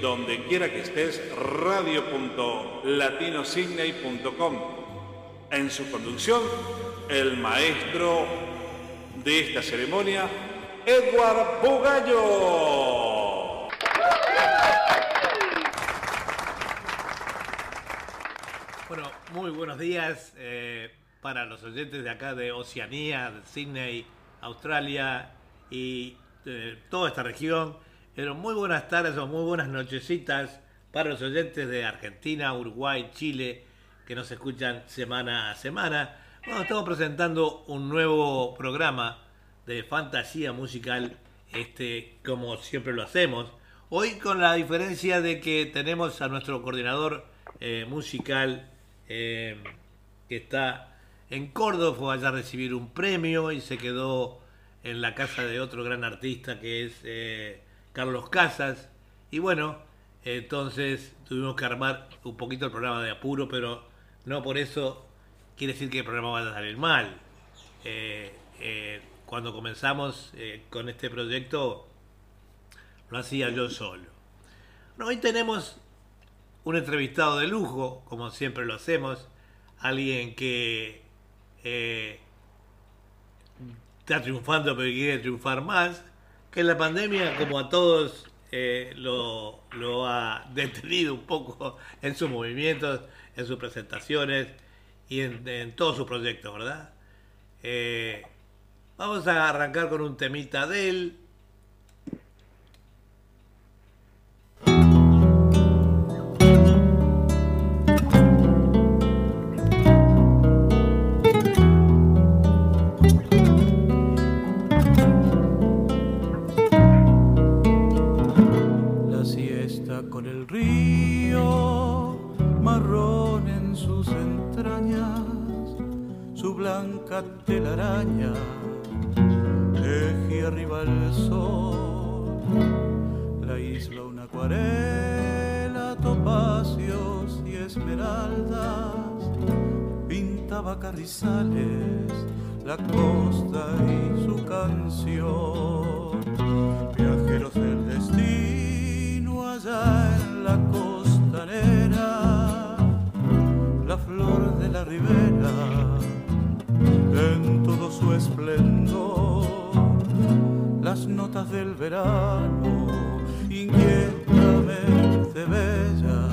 donde quiera que estés, radio.latinosidney.com. En su conducción, el maestro de esta ceremonia, Edward Bugallo. Bueno, muy buenos días eh, para los oyentes de acá de Oceanía, de Sydney, Australia y toda esta región pero muy buenas tardes o muy buenas nochecitas para los oyentes de Argentina, Uruguay, Chile, que nos escuchan semana a semana. Bueno, estamos presentando un nuevo programa de fantasía musical, este, como siempre lo hacemos. Hoy con la diferencia de que tenemos a nuestro coordinador eh, musical eh, que está en Córdoba, fue allá a recibir un premio y se quedó en la casa de otro gran artista que es eh, Carlos Casas. Y bueno, entonces tuvimos que armar un poquito el programa de apuro, pero no por eso quiere decir que el programa va a salir mal. Eh, eh, cuando comenzamos eh, con este proyecto, lo hacía yo solo. hoy tenemos un entrevistado de lujo, como siempre lo hacemos, alguien que está triunfando pero quiere triunfar más que la pandemia, como a todos, eh, lo, ha detenido un poco en sus movimientos, en sus presentaciones y en, todos sus proyectos, ¿verdad? Eh, vamos a arrancar con un temita de él, blanca telaraña teje arriba el sol. La isla una acuarela topacios y esmeraldas pintaba carrizales la costa y su canción. Viajeros del destino allá en la costanera la flor de la ribera en todo su esplendor. Las notas del verano, inquietamente bella,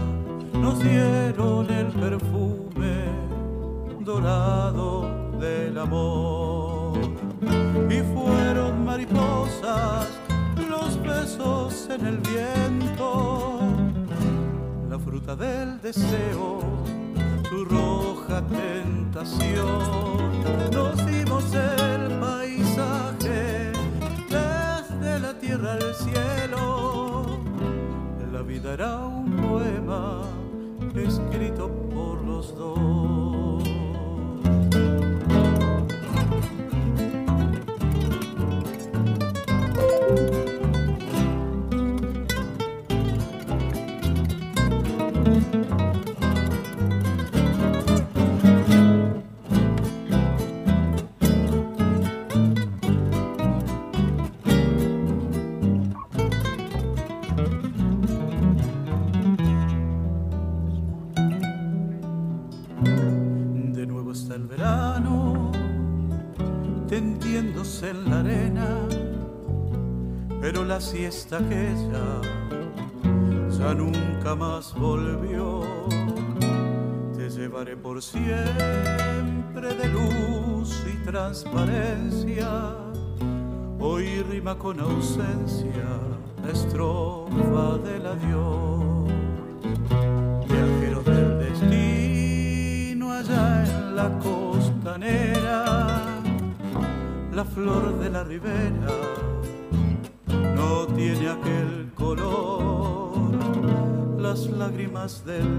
nos dieron el perfume dorado del amor. Y fueron mariposas los besos en el viento, la fruta del deseo su roja tentación. Nos dimos el paisaje desde la tierra al cielo. La vida era un la siesta aquella ya nunca más volvió. Te llevaré por siempre de luz y transparencia, hoy rima con ausencia, la estrofa del adiós. Viajeros del destino allá en la costanera la flor de la ribera lágrimas del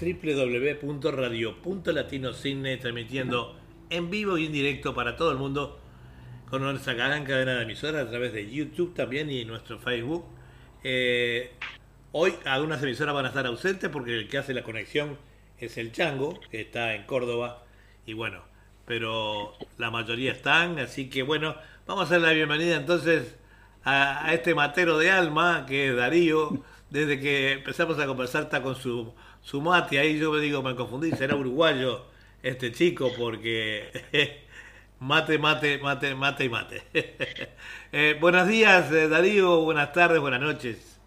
Www.radio.latinocidney transmitiendo en vivo y en directo para todo el mundo con nuestra gran cadena de emisoras a través de YouTube también y nuestro Facebook. Eh, hoy algunas emisoras van a estar ausentes porque el que hace la conexión es el Chango, que está en Córdoba. Y bueno, pero la mayoría están, así que bueno, vamos a hacer la bienvenida entonces a, a este matero de alma que es Darío desde que empezamos a conversar está con su, su mate, ahí yo me digo, me confundí, será uruguayo este chico porque mate, mate, mate, mate y mate. eh, buenos días eh, Darío, buenas tardes, buenas noches.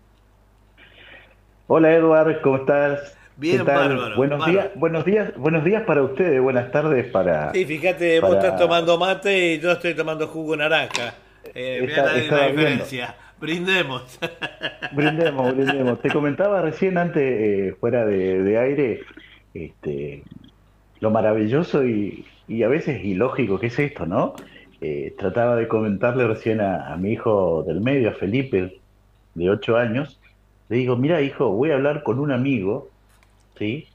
Hola Eduard, ¿cómo estás? Bien, bárbaro. Buenos bárbaro. días, buenos días, buenos días para ustedes, buenas tardes para. Sí, fíjate, vos estás tomando mate y yo estoy tomando jugo naranja. Eh, la, diferencia. Brindemos. Brindemos, brindemos. Te comentaba recién antes, eh, fuera de, aire, este, lo maravilloso y, a veces ilógico que es esto, ¿no? Eh, trataba de comentarle recién a, mi hijo del medio, a Felipe, de 8 años. Le digo, mira hijo, voy a hablar con un amigo, ¿sí?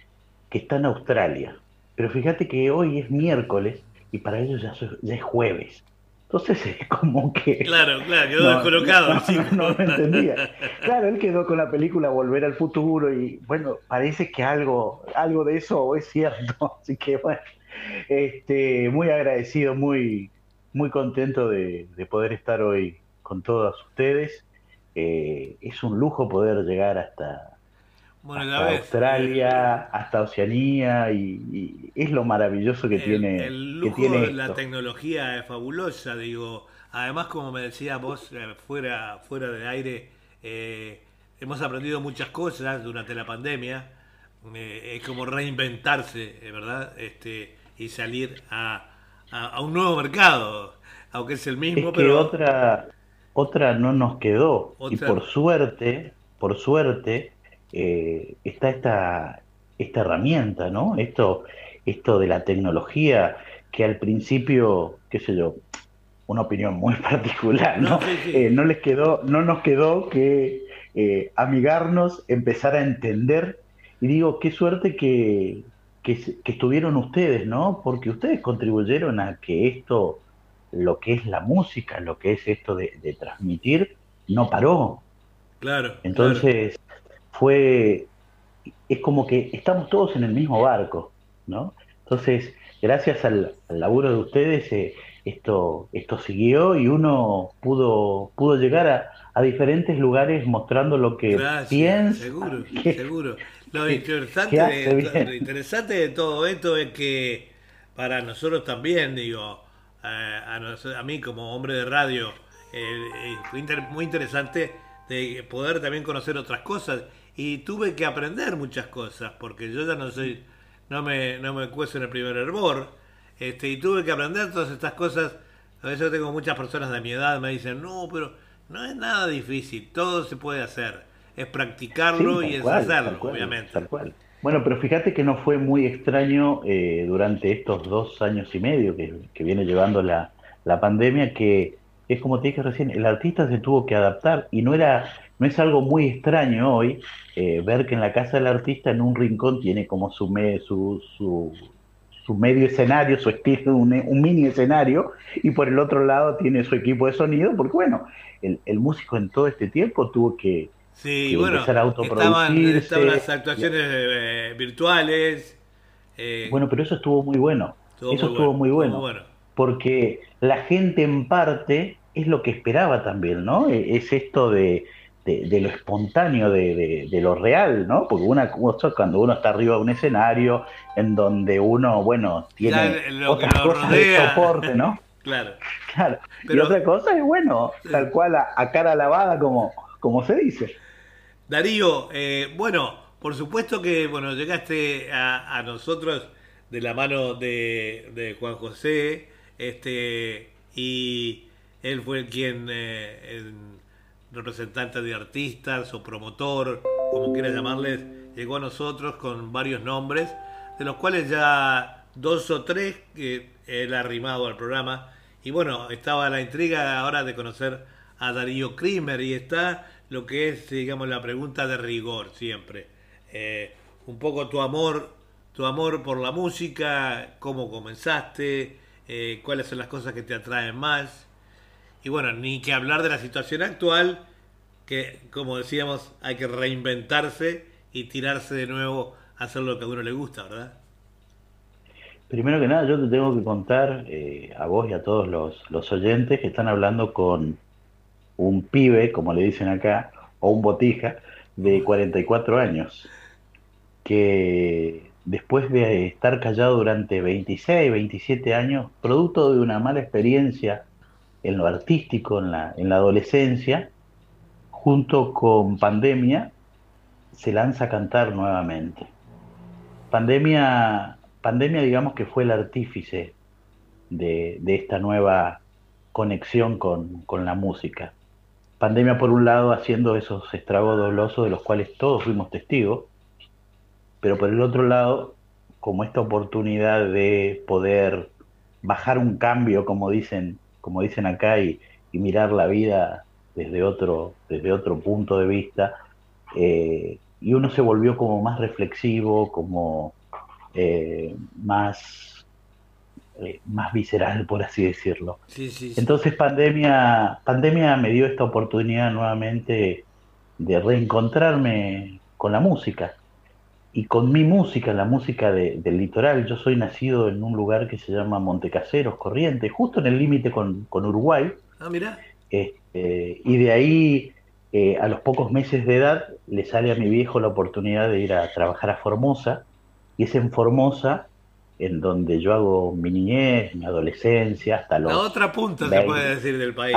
Que está en Australia. Pero fíjate que hoy es miércoles y para ellos ya, ya es jueves. Entonces es como que... claro, claro, quedó No, descolocado no, chico. no me entendía. Claro, él quedó con la película Volver al Futuro y bueno, parece que algo, algo de eso es cierto. Así que bueno, este, muy agradecido, muy, muy contento de, de poder estar hoy con todos ustedes. Eh, es un lujo poder llegar hasta, Bueno, hasta. Australia, hasta Oceanía y, y es lo maravilloso que el, tiene, el que lujo tiene de la tecnología es fabulosa, digo. Además, como me decías vos, eh, fuera, fuera de aire, eh, hemos aprendido muchas cosas durante la pandemia. Eh, es como reinventarse, eh, ¿verdad? Este, y salir a, a- a un nuevo mercado, aunque es el mismo, Es que pero otra, otra no nos quedó. Y por suerte, por suerte, eh, está esta, esta herramienta, ¿no? Esto, esto de la tecnología, que al principio, qué sé yo, una opinión muy particular, ¿no? No, sí, sí. Eh, no les quedó, no nos quedó que eh, amigarnos, empezar a entender. Y digo, qué suerte que, que, que estuvieron ustedes, ¿no? Porque ustedes contribuyeron a que esto, lo que es la música, lo que es esto de, de transmitir, no paró. claro. claro. Fue, es como que estamos todos en el mismo barco, ¿no? Entonces, gracias al, al laburo de ustedes, eh, esto, esto siguió y uno pudo, pudo llegar a, a diferentes lugares mostrando lo que Gracias, piensa. seguro, que- seguro. Lo interesante, de, bien. lo interesante de todo esto es que para nosotros también, digo, eh, a, nos- a mí como hombre de radio, eh, eh, fue inter- muy interesante de poder también conocer otras cosas y tuve que aprender muchas cosas porque yo ya no soy, no me, no me en el primer hervor este, y tuve que aprender todas estas cosas A veces tengo muchas personas de mi edad me dicen, no, pero no es nada difícil, todo se puede hacer. Es practicarlo y es hacerlo, obviamente. Tal cual. Bueno, pero fíjate que no fue muy extraño eh, durante estos dos años y medio que, viene llevando la, la, pandemia, que es como te dije recién, el artista se tuvo que adaptar y no era, no es algo muy extraño hoy eh, ver que en la casa del artista en un rincón tiene como su, su, su, su, medio escenario, su estilo, un, un, mini escenario, y por el otro lado tiene su equipo de sonido, porque bueno, el, el músico en todo este tiempo tuvo que Sí, bueno, estaban, las actuaciones eh, virtuales. Eh, bueno, pero eso estuvo muy bueno. eso estuvo muy bueno, Porque la gente en parte es lo que esperaba también, ¿no? E, es esto de, de, lo espontáneo, de, de, lo real, ¿no? Porque una cosa cuando uno está arriba de un escenario en donde uno, bueno, tiene lo, otras cosas de soporte, ¿no? claro. Claro. y otra cosa es, bueno, tal cual a cara lavada, como, como se dice. Darío, eh, bueno, por supuesto que bueno llegaste a, nosotros de la mano de, Juan José, este y él fue quien eh, el representante de artistas o promotor, como quieras llamarles, llegó a nosotros con varios nombres, de los cuales ya dos o tres que él ha arrimado al programa. Y bueno, estaba la intriga ahora de conocer a Darío Krimer y está lo que es, digamos, la pregunta de rigor siempre. Eh, un poco tu amor, tu amor por la música, cómo comenzaste, eh, cuáles son las cosas que te atraen más. Y bueno, ni que hablar de la situación actual, que como decíamos, hay que reinventarse y tirarse de nuevo a hacer lo que a uno le gusta, ¿verdad? Primero que nada, yo te tengo que contar eh, a vos y a todos los, los oyentes que están hablando con un pibe, como le dicen acá, o un botija, de 44 años, que después de estar callado durante 26, 27 años, producto de una mala experiencia en lo artístico, en la, en la adolescencia, junto con Pandemia, se lanza a cantar nuevamente. Pandemia, pandemia digamos que fue el artífice de, de esta nueva conexión con, con la música. Pandemia, por un lado, haciendo esos estragos dolosos de los cuales todos fuimos testigos, pero por el otro lado, como esta oportunidad de poder bajar un cambio, como dicen, como dicen acá, y, mirar la vida desde otro, desde otro punto de vista, eh, y uno se volvió como más reflexivo, como eh, más eh, más visceral, por así decirlo. Entonces pandemia, pandemia me dio esta oportunidad nuevamente de reencontrarme con la música y con mi música, la música del litoral. Yo soy nacido en un lugar que se llama Montecaseros, Corrientes, justo en el límite con, Uruguay. Ah, mira. Este, y de ahí, eh, a los pocos meses de edad, le sale a mi viejo la oportunidad de ir a trabajar a Formosa. Y es en Formosa en donde yo hago mi niñez, mi adolescencia, hasta los... La otra punta se puede decir del país.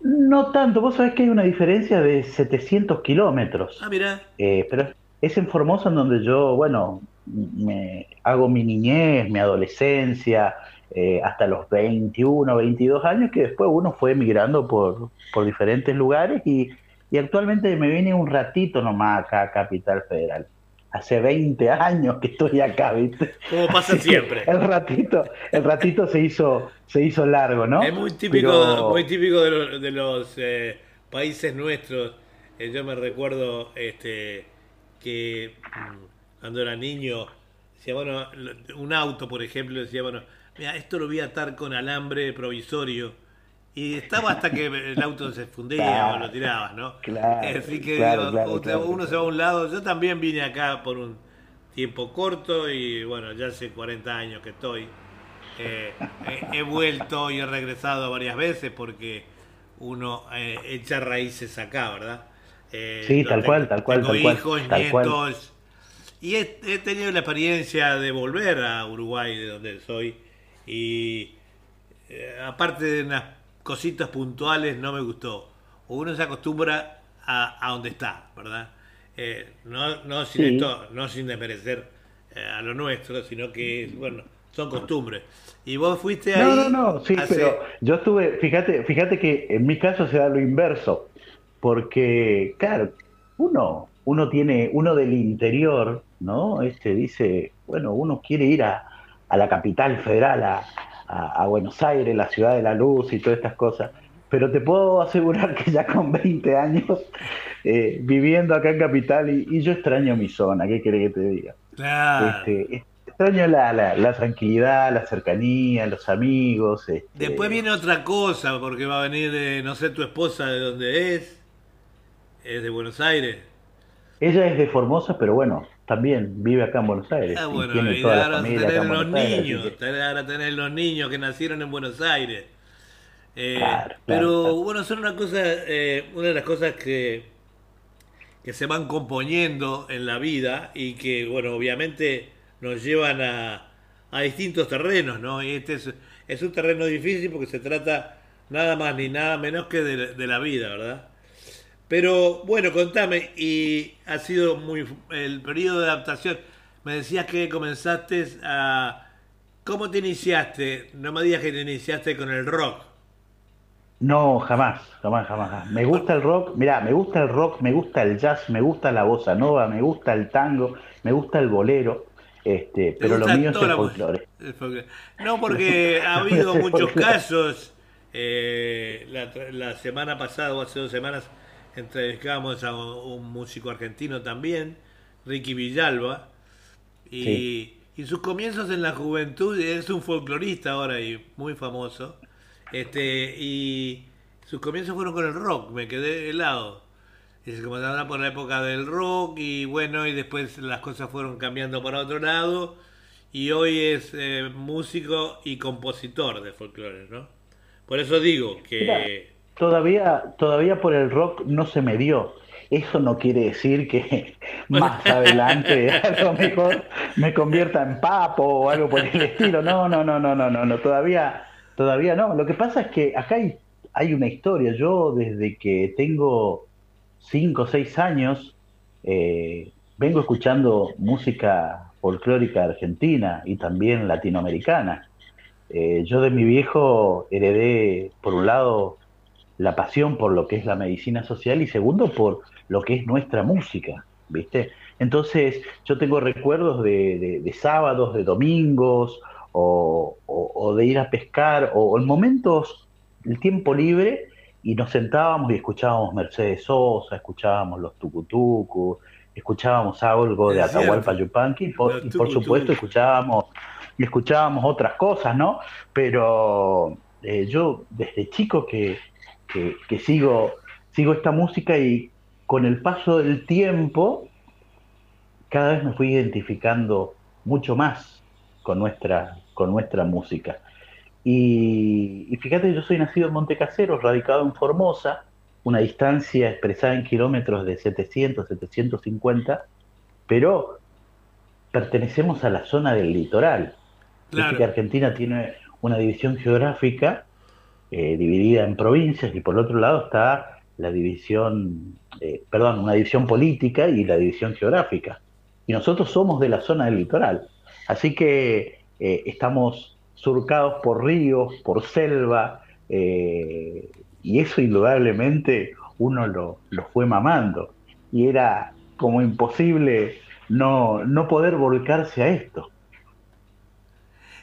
no tanto, vos sabés que hay una diferencia de 700 kilómetros. Ah, mira. Eh, pero es en Formosa en donde yo, bueno, me hago mi niñez, mi adolescencia, eh, hasta los 21, 22 años, que después uno fue emigrando por, por diferentes lugares y, y actualmente me viene un ratito nomás acá a Capital Federal hace 20 años que estoy acá, ¿viste? Como pasa siempre. El ratito, el ratito se hizo, se hizo largo, ¿no? Es muy típico, muy típico de, los eh, países nuestros. Eh, yo me recuerdo este que mm, cuando era niño, decía, bueno, un auto, por ejemplo, decía, bueno, mira, esto lo voy a atar con alambre provisorio y estaba hasta que el auto se fundía o lo tirabas, ¿no? Claro, Así que uno se va a un lado. Yo también vine acá por un tiempo corto y bueno, ya hace 40 años que estoy. Eh, he, vuelto y he regresado varias veces porque uno eh, echa raíces acá, ¿verdad? Eh, sí, tal cual, tal cual. Tengo hijos, nietos. Y he, he, tenido la experiencia de volver a Uruguay, de donde soy. Y aparte de unas cositas puntuales no me gustó. Uno se acostumbra a, a donde está, ¿verdad? Eh, no, no, sin esto, no sin desmerecer eh, a lo nuestro, sino que, bueno, son costumbres. Y vos fuiste No, ahí. no, no, sí, hace- pero yo estuve, fíjate, fíjate que en mi caso se da lo inverso, porque, claro, uno, uno tiene, uno del interior, ¿no? Este dice, bueno, uno quiere ir a, a la capital federal, a, a- a Buenos Aires, la ciudad de la luz y todas estas cosas. Pero te puedo asegurar que ya con 20 años eh, viviendo acá en Capital y, y yo extraño mi zona, ¿qué querés que te diga? Claro. Este, extraño la, la, la tranquilidad, la cercanía, los amigos. este, Después viene otra cosa, porque va a venir, eh, no sé, tu esposa de dónde es. Es de Buenos Aires. Ella es de Formosa, pero bueno, también vive acá en Buenos Aires. Ah, y bueno, tiene y toda la ahora familia tener los Aires, niños, que- ahora tener los niños que nacieron en Buenos Aires. Eh, Claro, claro, pero claro. bueno, son una cosa, eh, una de las cosas que, que se van componiendo en la vida y que, bueno, obviamente nos llevan a, a distintos terrenos, ¿no? Y este es, es un terreno difícil porque se trata nada más ni nada menos que de, de la vida, ¿verdad? Pero bueno, contame, y ha sido muy el periodo de adaptación. Me decías que comenzaste a... ¿Cómo te iniciaste? No me digas que te iniciaste con el rock. No, jamás, jamás, jamás. Me gusta el rock, mira, me gusta el rock, me gusta el jazz, me gusta la bossa nova, me gusta el tango, me gusta el bolero, este, ¿Te pero lo mío es el folclore. el folclore? No, porque ha habido muchos casos. eh, la, la semana pasada o hace dos semanas entrevistamos a un, un músico argentino también, Ricky Villalba, y, Sí. y sus comienzos en la juventud, es un folclorista ahora y muy famoso, este y sus comienzos fueron con el rock, me quedé helado. Y se comenzaron por la época del rock y bueno, y después las cosas fueron cambiando para otro lado y hoy es eh, músico y compositor de folclore, ¿no? Por eso digo que... todavía, todavía por el rock no se me dio. Eso no quiere decir que más adelante a lo mejor me convierta en papo o algo por el estilo. No, no, no, no, no, no, no, todavía, todavía no. Lo que pasa es que acá hay, hay una historia. Yo desde que tengo cinco o seis años eh, vengo escuchando música folclórica argentina y también latinoamericana. Eh, yo de mi viejo heredé, por un lado, la pasión por lo que es la medicina social y segundo, por lo que es nuestra música, ¿viste? Entonces, yo tengo recuerdos de, de- de sábados, de domingos, o, o- o de ir a pescar, o, en momentos, el tiempo libre, y nos sentábamos y escuchábamos Mercedes Sosa, escuchábamos los Tucutucu, escuchábamos algo de Atahualpa. Yupanqui, y por, y supuesto escuchábamos y escuchábamos otras cosas, ¿no? Pero eh, yo desde chico que, que- que sigo, sigo esta música y con el paso del tiempo cada vez me fui identificando mucho más con nuestra, con nuestra música. Y, y fíjate, yo soy nacido en Montecasero, radicado en Formosa, una distancia expresada en kilómetros de 700, 750, pero pertenecemos a la zona del litoral. Claro. que Argentina tiene una división geográfica eh, dividida en provincias y por otro lado está la división, eh, perdón, una división política y la división geográfica. Y nosotros somos de la zona del litoral. Así que eh, estamos surcados por ríos, por selva, y eso indudablemente uno lo, lo fue mamando. Y era como imposible no, no poder volcarse a esto.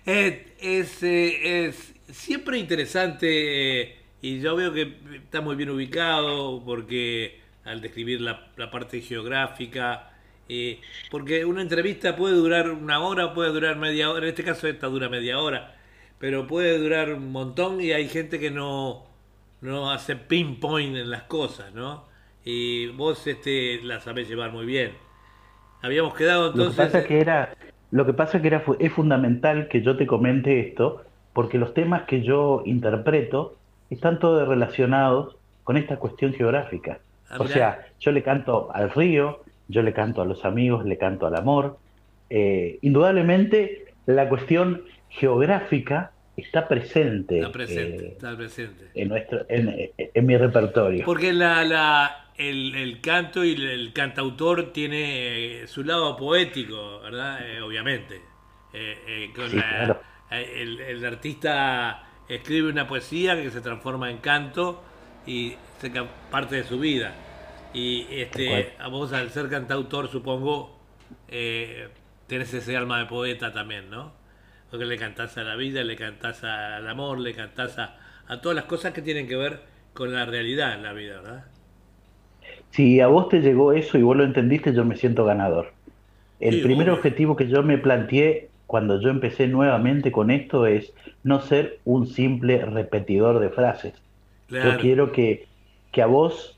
Es, es, es siempre interesante eh, y yo veo que está muy bien ubicado porque al describir la, la parte geográfica, eh, porque una entrevista puede durar una hora, puede durar media hora, en este caso esta dura media hora, pero puede durar un montón y hay gente que no, no hace pinpoint en las cosas, ¿no? Y vos este, la sabés llevar muy bien. Habíamos quedado Lo que entonces... pasa que era, lo que pasa que era es fundamental que yo te comente esto, porque los temas que yo interpreto están todos relacionados con esta cuestión geográfica. Ah, O sea, yo le canto al río, yo le canto a los amigos, le canto al amor. Eh, indudablemente la cuestión geográfica está presente, Está presente, eh, está presente. en, nuestro, en, en mi repertorio. Porque la, la, el, el canto y el cantautor tiene eh, su lado poético, ¿verdad? Eh, obviamente. Eh, el, artista escribe una poesía que se transforma en canto y se parte de su vida. Y este, a vos al ser cantautor, supongo, tenés ese alma de poeta también, ¿no? Porque le cantás a la vida, le cantás al amor, le cantás a, a todas las cosas que tienen que ver con la realidad en la vida, ¿verdad? Si a vos te llegó eso y vos lo entendiste, yo me siento ganador. El primer objetivo que yo me planteé cuando yo empecé nuevamente con esto es no ser un simple repetidor de frases. Yo quiero que, que, a vos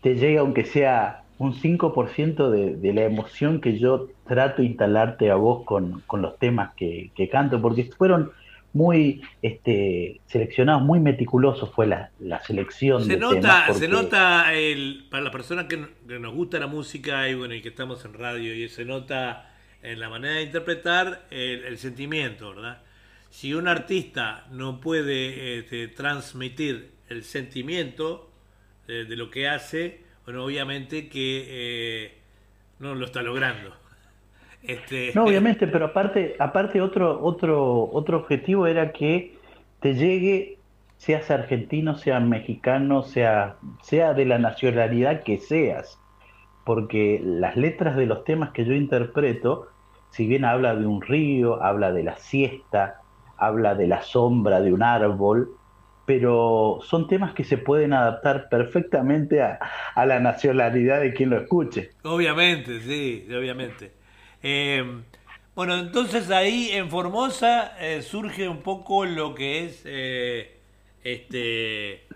te llegue, aunque sea un 5% de, de la emoción que yo trato de instalarte a vos con, con los temas que, que canto, porque fueron muy este, seleccionados, muy meticulosos fue la, la selección. Se nota, se nota el, para las personas que, nos gusta la música y bueno y que estamos en radio y se nota en la manera de interpretar el, sentimiento, ¿verdad? Si un artista no puede este, transmitir el sentimiento de, lo que hace, bueno, obviamente que eh, no lo está logrando. Este... No, obviamente, pero aparte, aparte otro, otro, otro objetivo era que te llegue, seas argentino, seas mexicano, sea, sea de la nacionalidad que seas. Porque las letras de los temas que yo interpreto, si bien habla de un río, habla de la siesta, habla de la sombra de un árbol, pero son temas que se pueden adaptar perfectamente a, a la nacionalidad de quien lo escuche. Obviamente, sí, obviamente. Eh, bueno, entonces ahí en Formosa eh, surge un poco lo que es eh, este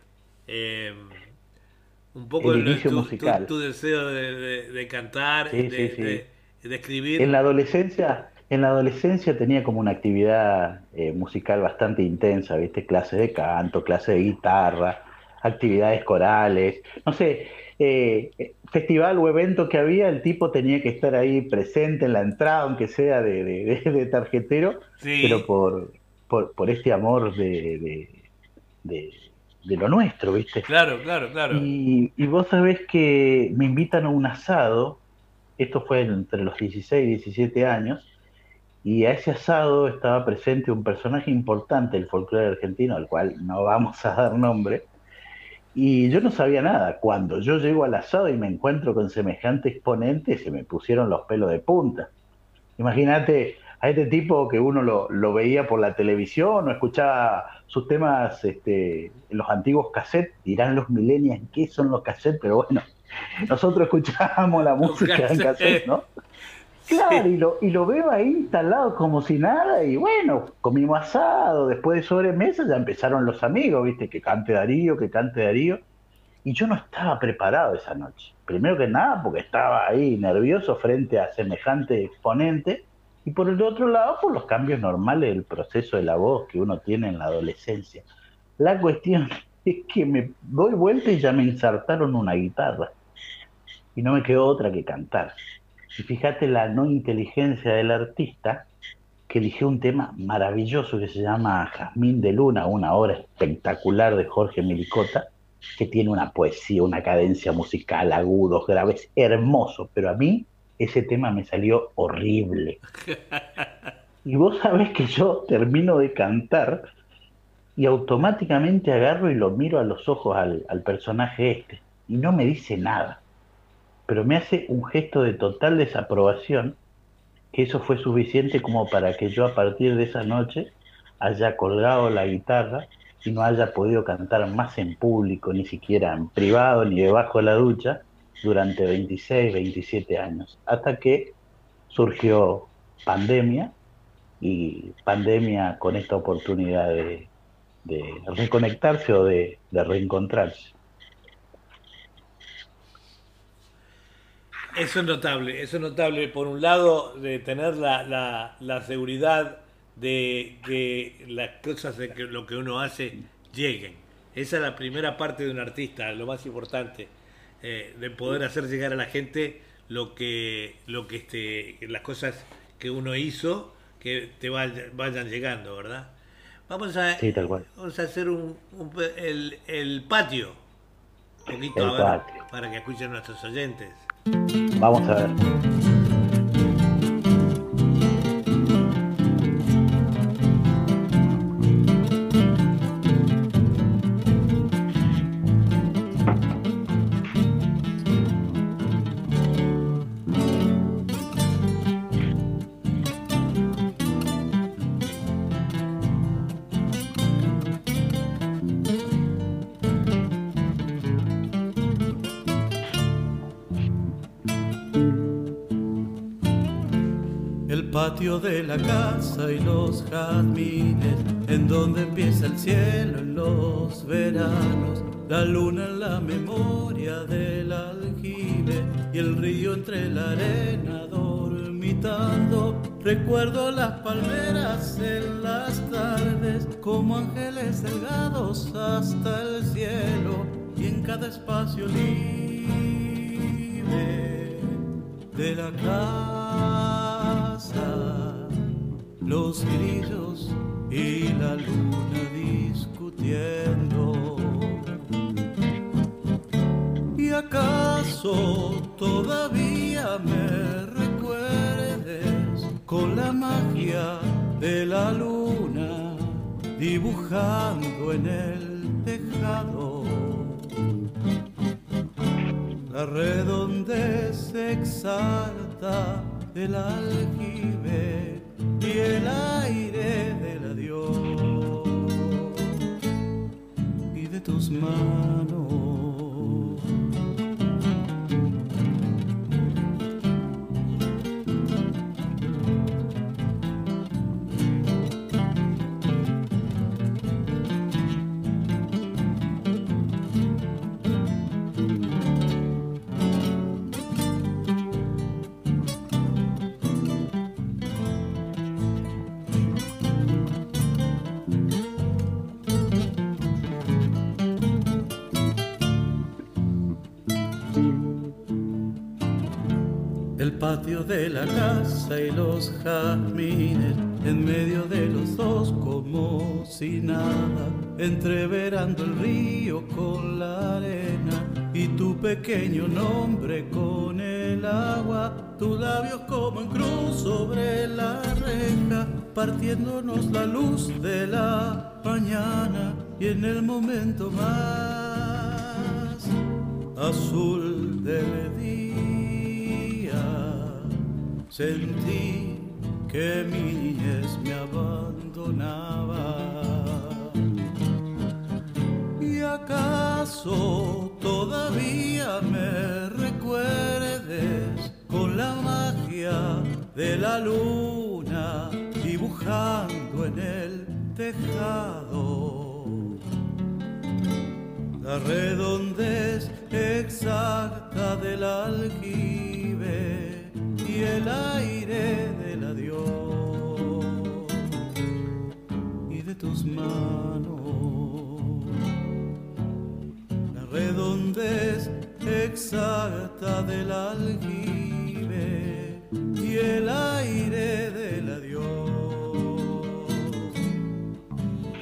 un poco el inicio tu, musical. Tu, deseo de, cantar, de, escribir. En la adolescencia, en la adolescencia tenía como una actividad musical bastante intensa, viste, clases de canto, clases de guitarra, actividades corales, no sé, eh, festival o evento que había, el tipo tenía que estar ahí presente en la entrada, aunque sea de, de, tarjetero, pero por, por, este amor de, de, lo nuestro, ¿viste? Claro, claro, claro. Y, y, vos sabés que me invitan a un asado, esto fue entre los 16 y 17 años, y a ese asado estaba presente un personaje importante del folclore argentino, al cual no vamos a dar nombre, y yo no sabía nada. Cuando yo llego al asado y me encuentro con semejante exponente, se me pusieron los pelos de punta. Imagínate a este tipo que uno lo, veía por la televisión o escuchaba sus temas este, en los antiguos cassettes, dirán los millennials qué son los cassettes, pero bueno, nosotros escuchábamos la música en cassette, ¿no? Claro, y lo, y lo veo ahí instalado como si nada, y bueno, comimos asado, después de sobremesa ya empezaron los amigos, viste, que cante Darío, que cante Darío, y yo no estaba preparado esa noche. Primero que nada, porque estaba ahí nervioso frente a semejante exponente, y por el otro lado, por los cambios normales del proceso de la voz que uno tiene en la adolescencia. La cuestión es que me doy vuelta y ya me insertaron una guitarra, y no me quedó otra que cantar. Y fíjate la no inteligencia del artista que eligió un tema maravilloso que se llama Jazmín de Luna, una obra espectacular de Jorge Milicota, que tiene una poesía, una cadencia musical, agudos, graves, hermoso, pero a mí ese tema me salió horrible. Y vos sabés que yo termino de cantar y automáticamente agarro y lo miro a los ojos al, al personaje este y no me dice nada pero me hace un gesto de total desaprobación, que eso fue suficiente como para que yo a partir de esa noche haya colgado la guitarra y no haya podido cantar más en público, ni siquiera en privado, ni debajo de la ducha, durante 26, 27 años, hasta que surgió pandemia y pandemia con esta oportunidad de, reconectarse o de reencontrarse. Eso es notable, eso es notable. Por un lado, de tener la, la, seguridad de que las cosas de que lo que uno hace lleguen. Esa es la primera parte de un artista, lo más importante, eh, de poder hacer llegar a la gente lo que, lo que este, las cosas que uno hizo que te vayan, llegando, ¿verdad? Vamos a, Vamos a hacer un, el, el, patio, un poquito para que escuchen nuestros oyentes. Vamos a ver. De la casa y los jazmines, en donde empieza el cielo en los veranos, la luna en la memoria del aljibe y el río entre la arena dormitando. Recuerdo las palmeras en las tardes como ángeles delgados hasta el cielo y en cada espacio libre de la casa los grillos y la luna discutiendo. ¿Y acaso todavía me recuerdes con la magia de la luna dibujando en el tejado? La redondez exacta del aljibe y el aire del adiós y de tus manos. Patio de la casa y los jazmines en medio de los dos como si nada, entreverando el río con la arena y tu pequeño nombre con el agua, tus labios como en cruz sobre la reja, partiéndonos la luz de la mañana y en el momento más azul del día sentí que mi niñez me abandonaba. ¿Y acaso todavía me recuerdes con la magia de la luna dibujando en el tejado? La redondez exacta del aljibe y el aire del adiós y de tus manos. La redondez exacta del aljibe y el aire del adiós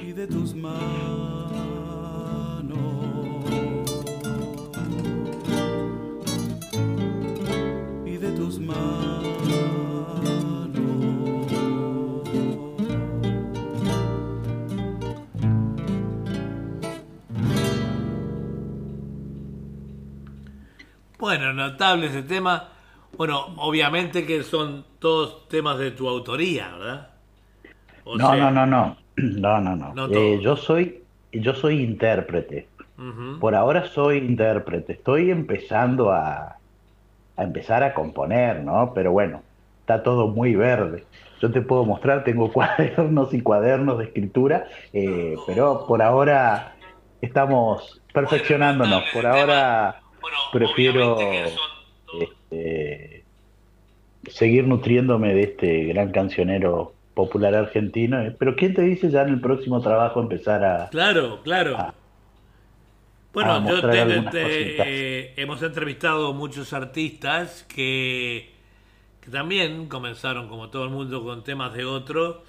y de tus manos. y de tus manos. Bueno, notable ese tema. Bueno, obviamente que son todos temas de tu autoría, ¿verdad? O No, sea, no, no, no. No, no, no. Eh, yo soy, yo soy intérprete. Por ahora soy intérprete. Estoy empezando a, a empezar a componer, ¿no? Pero bueno, está todo muy verde. Yo te puedo mostrar, tengo cuadernos y cuadernos de escritura, eh, pero por ahora estamos perfeccionándonos. Por ahora Bueno, prefiero son este, seguir nutriéndome de este gran cancionero popular argentino. eh. Pero ¿quién te dice ya en el próximo trabajo empezar a... Claro, claro. a- Bueno, a yo te- te- eh, hemos entrevistado muchos artistas que, que también comenzaron, como todo el mundo, con temas de otro.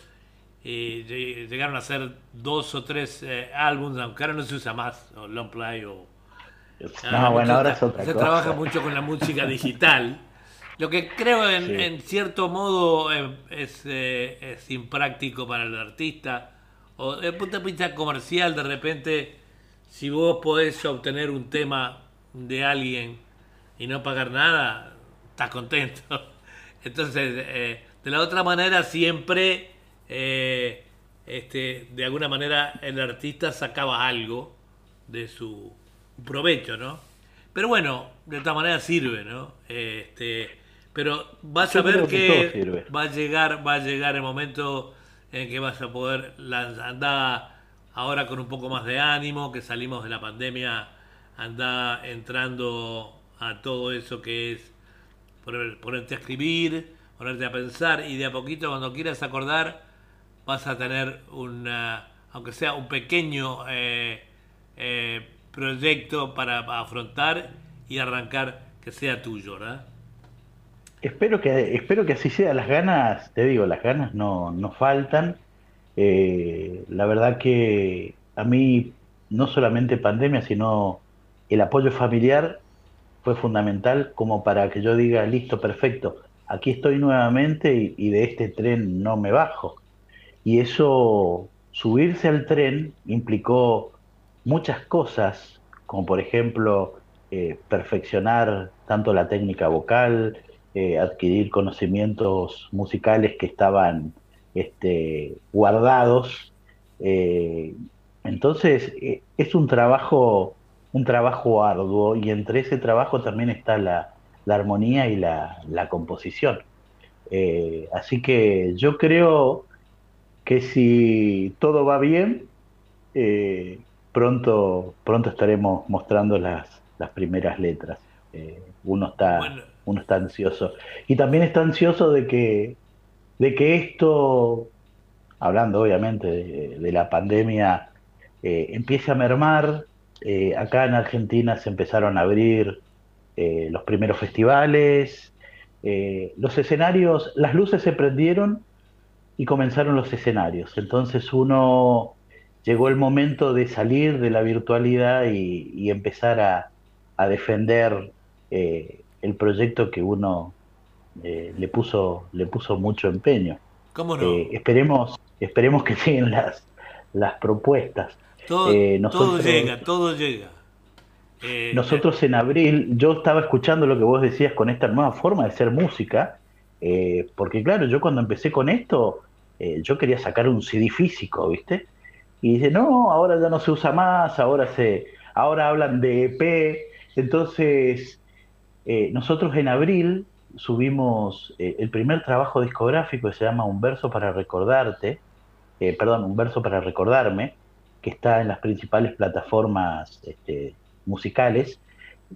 Y lle- llegaron a hacer dos o tres eh, álbumes, aunque ahora no se usa más, o long play o... No, bueno, ahora tra- es otra se cosa. trabaja mucho con la música digital. Lo que creo en, Sí. en cierto modo eh, es, eh, es impráctico para el artista. O de punto de vista comercial, de repente, si vos podés obtener un tema de alguien y no pagar nada, estás contento. Entonces, eh, de la otra manera, siempre, eh, este, de alguna manera, el artista sacaba algo de su provecho, ¿no? Pero bueno, de esta manera sirve, ¿no? Este, Pero vas a ver que, va a llegar, va a llegar el momento en que vas a poder andar ahora con un poco más de ánimo, que salimos de la pandemia, anda entrando a todo eso que es ponerte a escribir, ponerte a pensar y de a poquito cuando quieras acordar vas a tener una, aunque sea un pequeño eh, eh, proyecto para afrontar y arrancar que sea tuyo, ¿verdad? Espero que, espero que así sea. Las ganas, te digo, las ganas no, no faltan. Eh, la verdad que a mí, no solamente pandemia, sino el apoyo familiar fue fundamental como para que yo diga, listo, perfecto, aquí estoy nuevamente y, de este tren no me bajo. Y eso, subirse al tren implicó muchas cosas, como por ejemplo eh, perfeccionar tanto la técnica vocal, eh, adquirir conocimientos musicales que estaban este, guardados. Eh, entonces, es un trabajo un trabajo arduo y entre ese trabajo también está la, armonía y la, composición. Eh, así que yo creo que si todo va bien, pronto, pronto estaremos mostrando las, las primeras letras. Eh, uno, está, uno está ansioso. Y también está ansioso de que, de que esto, hablando obviamente de la pandemia, empiece a mermar, eh, acá en Argentina se empezaron a abrir eh, los primeros festivales, eh, los escenarios, las luces se prendieron y comenzaron los escenarios. Entonces uno llegó el momento de salir de la virtualidad y, empezar a, defender el proyecto que uno le puso le puso mucho empeño. ¿Cómo no? esperemos esperemos que lleguen las las propuestas. Eh, todo, llega, todo llega. Eh, nosotros en abril, yo estaba escuchando lo que vos decías con esta nueva forma de ser música, eh, porque claro, yo cuando empecé con esto, yo quería sacar un CD físico, ¿viste? Y dice, no, ahora ya no se usa más, ahora se, ahora hablan de EP. Entonces, nosotros en abril subimos el primer trabajo discográfico que se llama Un verso para recordarte, perdón, Un verso para recordarme, que está en las principales plataformas este, musicales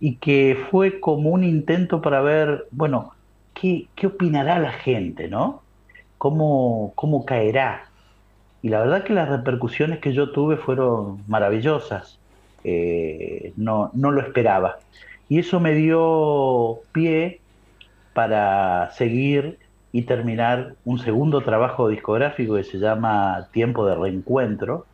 y que fue como un intento para ver, bueno, qué, opinará la gente, ¿no? ¿Cómo, ¿Cómo caerá? Y la verdad que las repercusiones que yo tuve fueron maravillosas. Eh, no, no lo esperaba. Y eso me dio pie para seguir y terminar un segundo trabajo discográfico que se llama Tiempo de Reencuentro,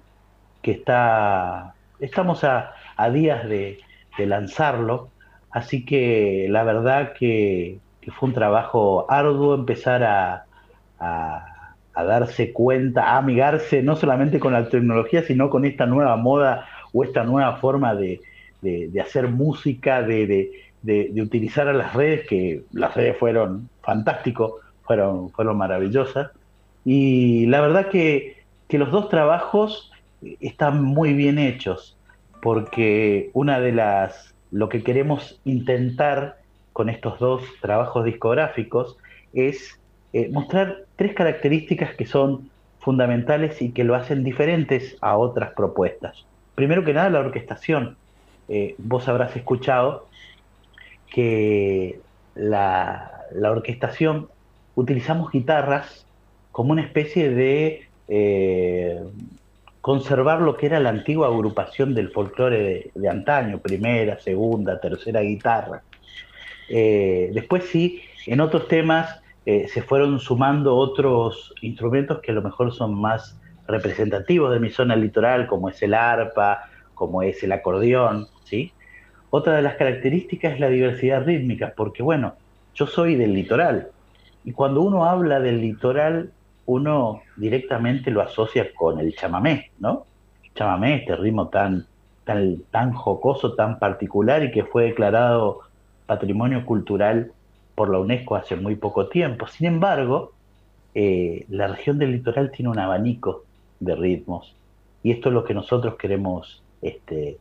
que está, estamos a, días de, lanzarlo, así que la verdad que, fue un trabajo arduo empezar a, darse cuenta, a amigarse no solamente con la tecnología, sino con esta nueva moda o esta nueva forma de, hacer música, de, utilizar a las redes, que las redes fueron fantásticos, fueron, fueron maravillosas. Y la verdad que, que los dos trabajos están muy bien hechos, porque una de las, lo que queremos intentar con estos dos trabajos discográficos es eh, mostrar tres características que son fundamentales y que lo hacen diferentes a otras propuestas. Primero que nada, la orquestación. Eh, vos habrás escuchado que la, la, orquestación utilizamos guitarras como una especie de eh, conservar lo que era la antigua agrupación del folclore de, antaño, primera, segunda, tercera guitarra. Después sí, en otros temas eh, se fueron sumando otros instrumentos que a lo mejor son más representativos de mi zona litoral, como es el arpa, como es el acordeón, ¿sí? Otra de las características es la diversidad rítmica, porque bueno, yo soy del litoral, y cuando uno habla del litoral uno directamente lo asocia con el chamamé, ¿no? chamamé, este ritmo tan, tan, tan jocoso, tan particular y que fue declarado patrimonio cultural por la UNESCO hace muy poco tiempo. Sin embargo, eh, la región del litoral tiene un abanico de ritmos y esto es lo que nosotros queremos este,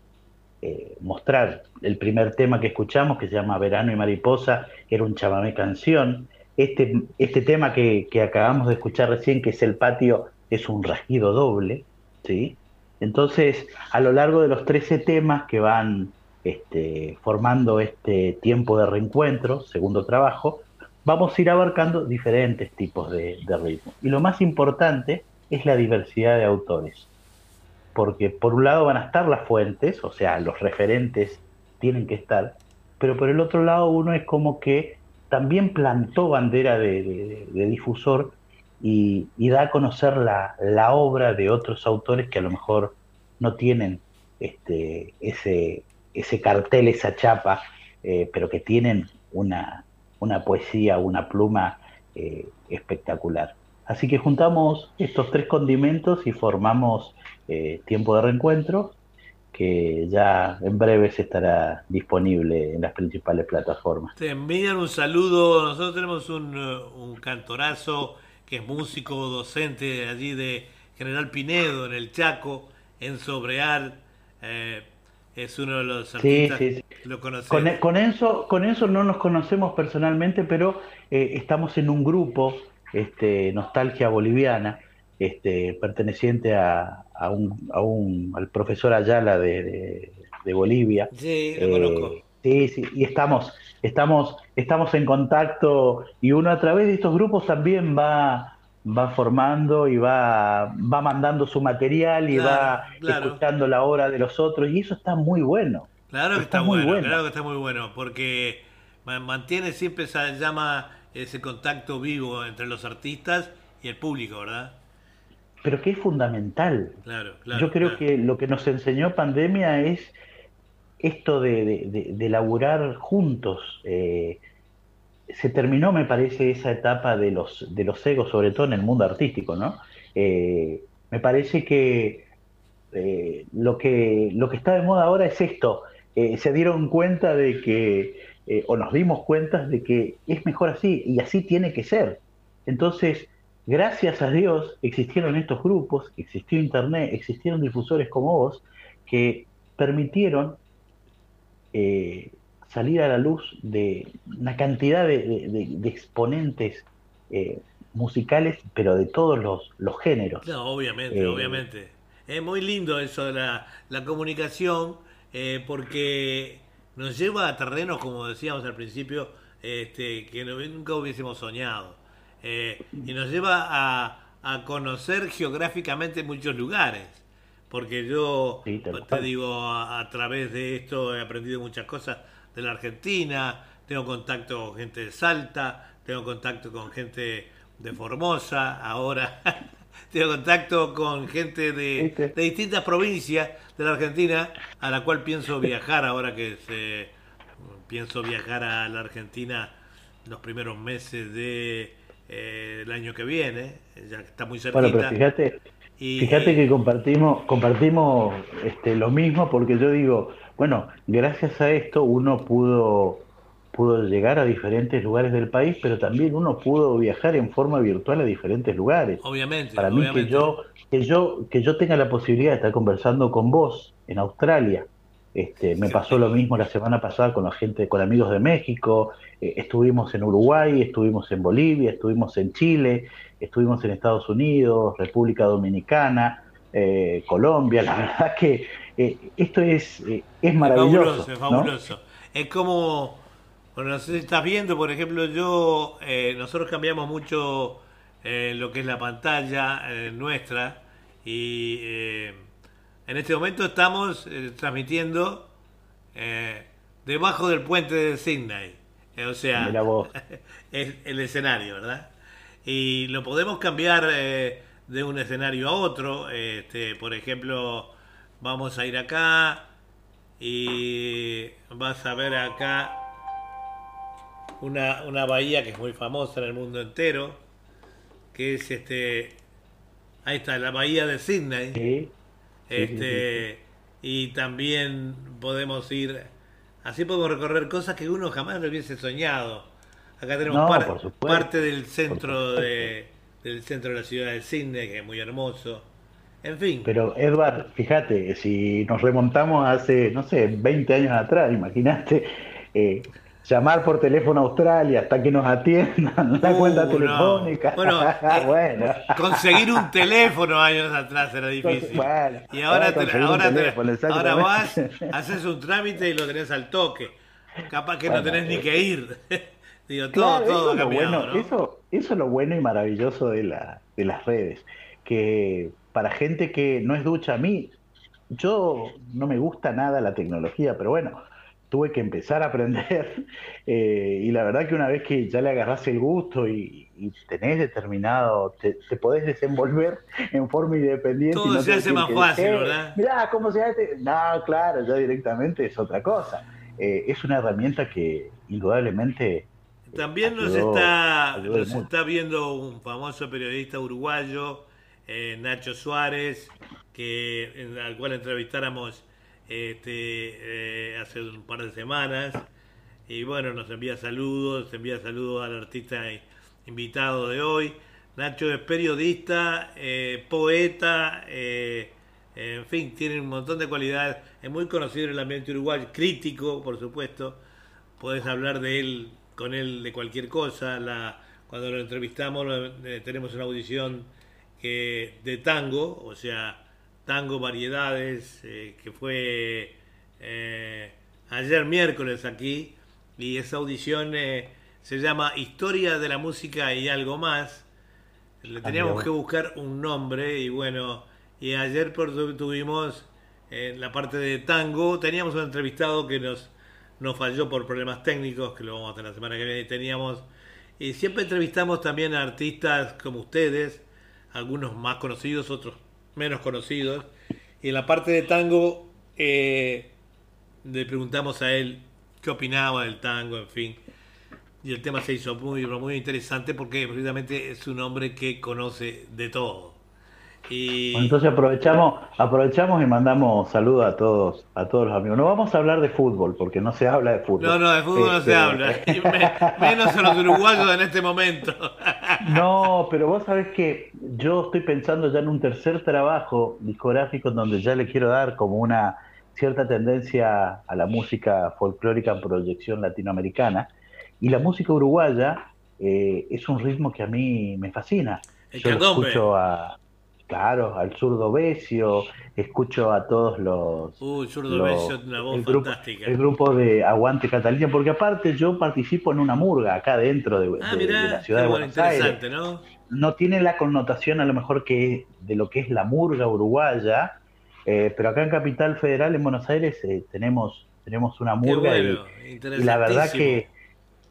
eh, mostrar el primer tema que escuchamos, que se llama Verano y Mariposa, era un chamamé canción. Este, este tema que, acabamos de escuchar recién, que es El Patio, es un rasguido doble, ¿sí? Entonces, a lo largo de los 13 temas que van este, formando este tiempo de reencuentro, segundo trabajo, vamos a ir abarcando diferentes tipos de, de ritmo. Y lo más importante es la diversidad de autores, porque por un lado van a estar las fuentes, o sea, los referentes tienen que estar, pero por el otro lado uno es como que también plantó bandera de, difusor y, da a conocer la, la, obra de otros autores que a lo mejor no tienen este, ese, ese cartel, esa chapa, eh, pero que tienen una, una poesía, una pluma eh, espectacular. Así que juntamos estos tres condimentos y formamos eh, Tiempo de Reencuentro, que ya en breve estará disponible en las principales plataformas. Te envían un saludo, nosotros tenemos un, un cantorazo que es músico, docente allí de General Pinedo en el Chaco, en Sobreal. Eh, es uno de los artistas sí, lo con, con, Enzo, con Enzo no nos conocemos personalmente, pero eh, estamos en un grupo, este, Nostalgia Boliviana, este, perteneciente a, a, un, a un, al profesor Ayala de, de, Bolivia. Sí, lo conozco. Eh, sí, sí, y estamos, estamos, estamos en contacto y uno a través de estos grupos también va va formando y va, va mandando su material y va escuchando la obra de los otros y eso está muy bueno. Claro que está, muy bueno, claro que está muy bueno, porque mantiene siempre esa llama, ese contacto vivo entre los artistas y el público, ¿verdad? Pero que es fundamental. Claro, claro, Yo creo que lo que nos enseñó pandemia es esto de, de, de, laburar juntos. Eh, se terminó, me parece, esa etapa de los, de los egos, sobre todo en el mundo artístico, ¿no? Eh, me parece que, eh, lo que lo que está de moda ahora es esto. Eh, se dieron cuenta de que, o nos dimos cuenta de que es mejor así, y así tiene que ser. Entonces, gracias a Dios existieron estos grupos, existió Internet, existieron difusores como vos, que permitieron salir a la luz de una cantidad de, exponentes eh, musicales, pero de todos los, los géneros. No, obviamente, eh, obviamente. Es muy lindo eso de la, la comunicación, eh, porque nos lleva a terrenos, como decíamos al principio, este, que nunca hubiésemos soñado. y nos lleva a, a, conocer geográficamente muchos lugares. Porque yo, te digo, a través de esto he aprendido muchas cosas de la Argentina, tengo contacto con gente de Salta, tengo contacto con gente de Formosa, ahora tengo contacto con gente de, de, distintas provincias de la Argentina, a la cual pienso viajar ahora que se, pienso viajar a la Argentina los primeros meses de eh, el año que viene, ya que está muy cerquita. Bueno, pero fíjate, fíjate que compartimos, compartimos este, lo mismo porque yo digo, bueno, gracias a esto uno pudo, pudo llegar a diferentes lugares del país, pero también uno pudo viajar en forma virtual a diferentes lugares. Obviamente. Para mí que yo, que yo, que yo tenga la posibilidad de estar conversando con vos en Australia. Este, me pasó lo mismo la semana pasada con la gente, con amigos de México, eh, estuvimos en Uruguay, estuvimos en Bolivia, estuvimos en Chile, estuvimos en Estados Unidos, República Dominicana, eh, Colombia, la verdad que eh, esto es, eh, es maravilloso. Es fabuloso, es como, bueno, no sé si estás viendo, por ejemplo, yo, eh, nosotros cambiamos mucho lo que es la pantalla nuestra y en este momento estamos transmitiendo debajo del puente de Sydney. o sea, es el escenario, ¿verdad? Y lo podemos cambiar de un escenario a otro. Este, por ejemplo, Vamos a ir acá y vas a ver acá una, una bahía que es muy famosa en el mundo entero, que es este, ahí está, la bahía de Sydney. Este, y también podemos ir, así podemos recorrer cosas que uno jamás no hubiese soñado. Acá tenemos parte del centro de, del centro de la ciudad de Sydney, que es muy hermoso. En fin. Pero Edward, fíjate, si nos remontamos hace, no sé, 20 años atrás, imaginaste, eh, llamar por teléfono a Australia hasta que nos atiendan la Uh, cuenta no. telefónica. Bueno, eh, Bueno. Conseguir un teléfono años atrás era difícil. Bueno, y ahora, ahora te- ahora, te- teléfono, ahora vas, haces un trámite y lo tenés al toque. Capaz que no tenés ni eh, que ir. Digo, todo, Claro, todo eso cambiado, bueno, ¿no? eso, eso es lo bueno y maravilloso de, la, de las redes, que para gente que no es ducha, a mí, yo no me gusta nada la tecnología, pero bueno, tuve que empezar a aprender eh, y la verdad que una vez que ya le agarrás el gusto y, y tenés determinado, te, te podés desenvolver en forma independiente. Todo y no se hace más fácil, "Eh, ¿verdad?" Mirá, ¿cómo se hace? No, claro, ya directamente es otra cosa. Eh, es una herramienta que indudablemente También nos está viendo un famoso periodista uruguayo, eh, Nacho Suárez, que, al cual entrevistáramos este, eh, hace un par de semanas. Y bueno, nos envía saludos, envía saludos al artista invitado de hoy. Nacho es periodista, eh, poeta, en fin, tiene un montón de cualidades. Es muy conocido en el ambiente uruguayo, crítico, por supuesto. Podés hablar de él, con él, de cualquier cosa. La, cuando lo entrevistamos, tenemos una audición que, de tango, o sea, tango variedades, eh, que fue eh, ayer miércoles aquí. Y esa audición eh, se llama Historia de la Música y algo más. Le teníamos bien. que buscar un nombre y bueno, y ayer por- tu- tuvimos en la parte de tango, teníamos un entrevistado que nos, nos falló por problemas técnicos, que lo vamos a tener la semana que viene, y teníamos, y siempre entrevistamos también a artistas como ustedes, algunos más conocidos, otros menos conocidos, y en la parte de tango eh, le preguntamos a él qué opinaba del tango, en fin. Y el tema se hizo muy, muy interesante porque precisamente es un hombre que conoce de todo. Y Bueno, Entonces aprovechamos, aprovechamos y mandamos saludos a todos, a todos los amigos. No vamos a hablar de fútbol, porque no se habla de fútbol. no, no, de fútbol no se Este, habla. Me- menos a los uruguayos en este momento. No, pero vos sabés que yo estoy pensando ya en un tercer trabajo discográfico en donde ya le quiero dar como una cierta tendencia a la música folclórica en proyección latinoamericana. Y la música uruguaya eh, es un ritmo que a mí me fascina. El Yo lo escucho a, claro, al zurdo Besio, escucho a todos los... Uy, Zurdo los- Besio, una voz el grupo, fantástica. el grupo de Aguante Catalina, porque aparte yo participo en una murga acá dentro de, Ah, de- de mirá, la qué ciudad de bueno, Buenos Aires interesante, ¿no? no tiene la connotación a lo mejor que de lo que es la murga uruguaya, eh, pero acá en Capital Federal, en Buenos Aires, eh, tenemos, tenemos una murga y- bueno, y, la verdad que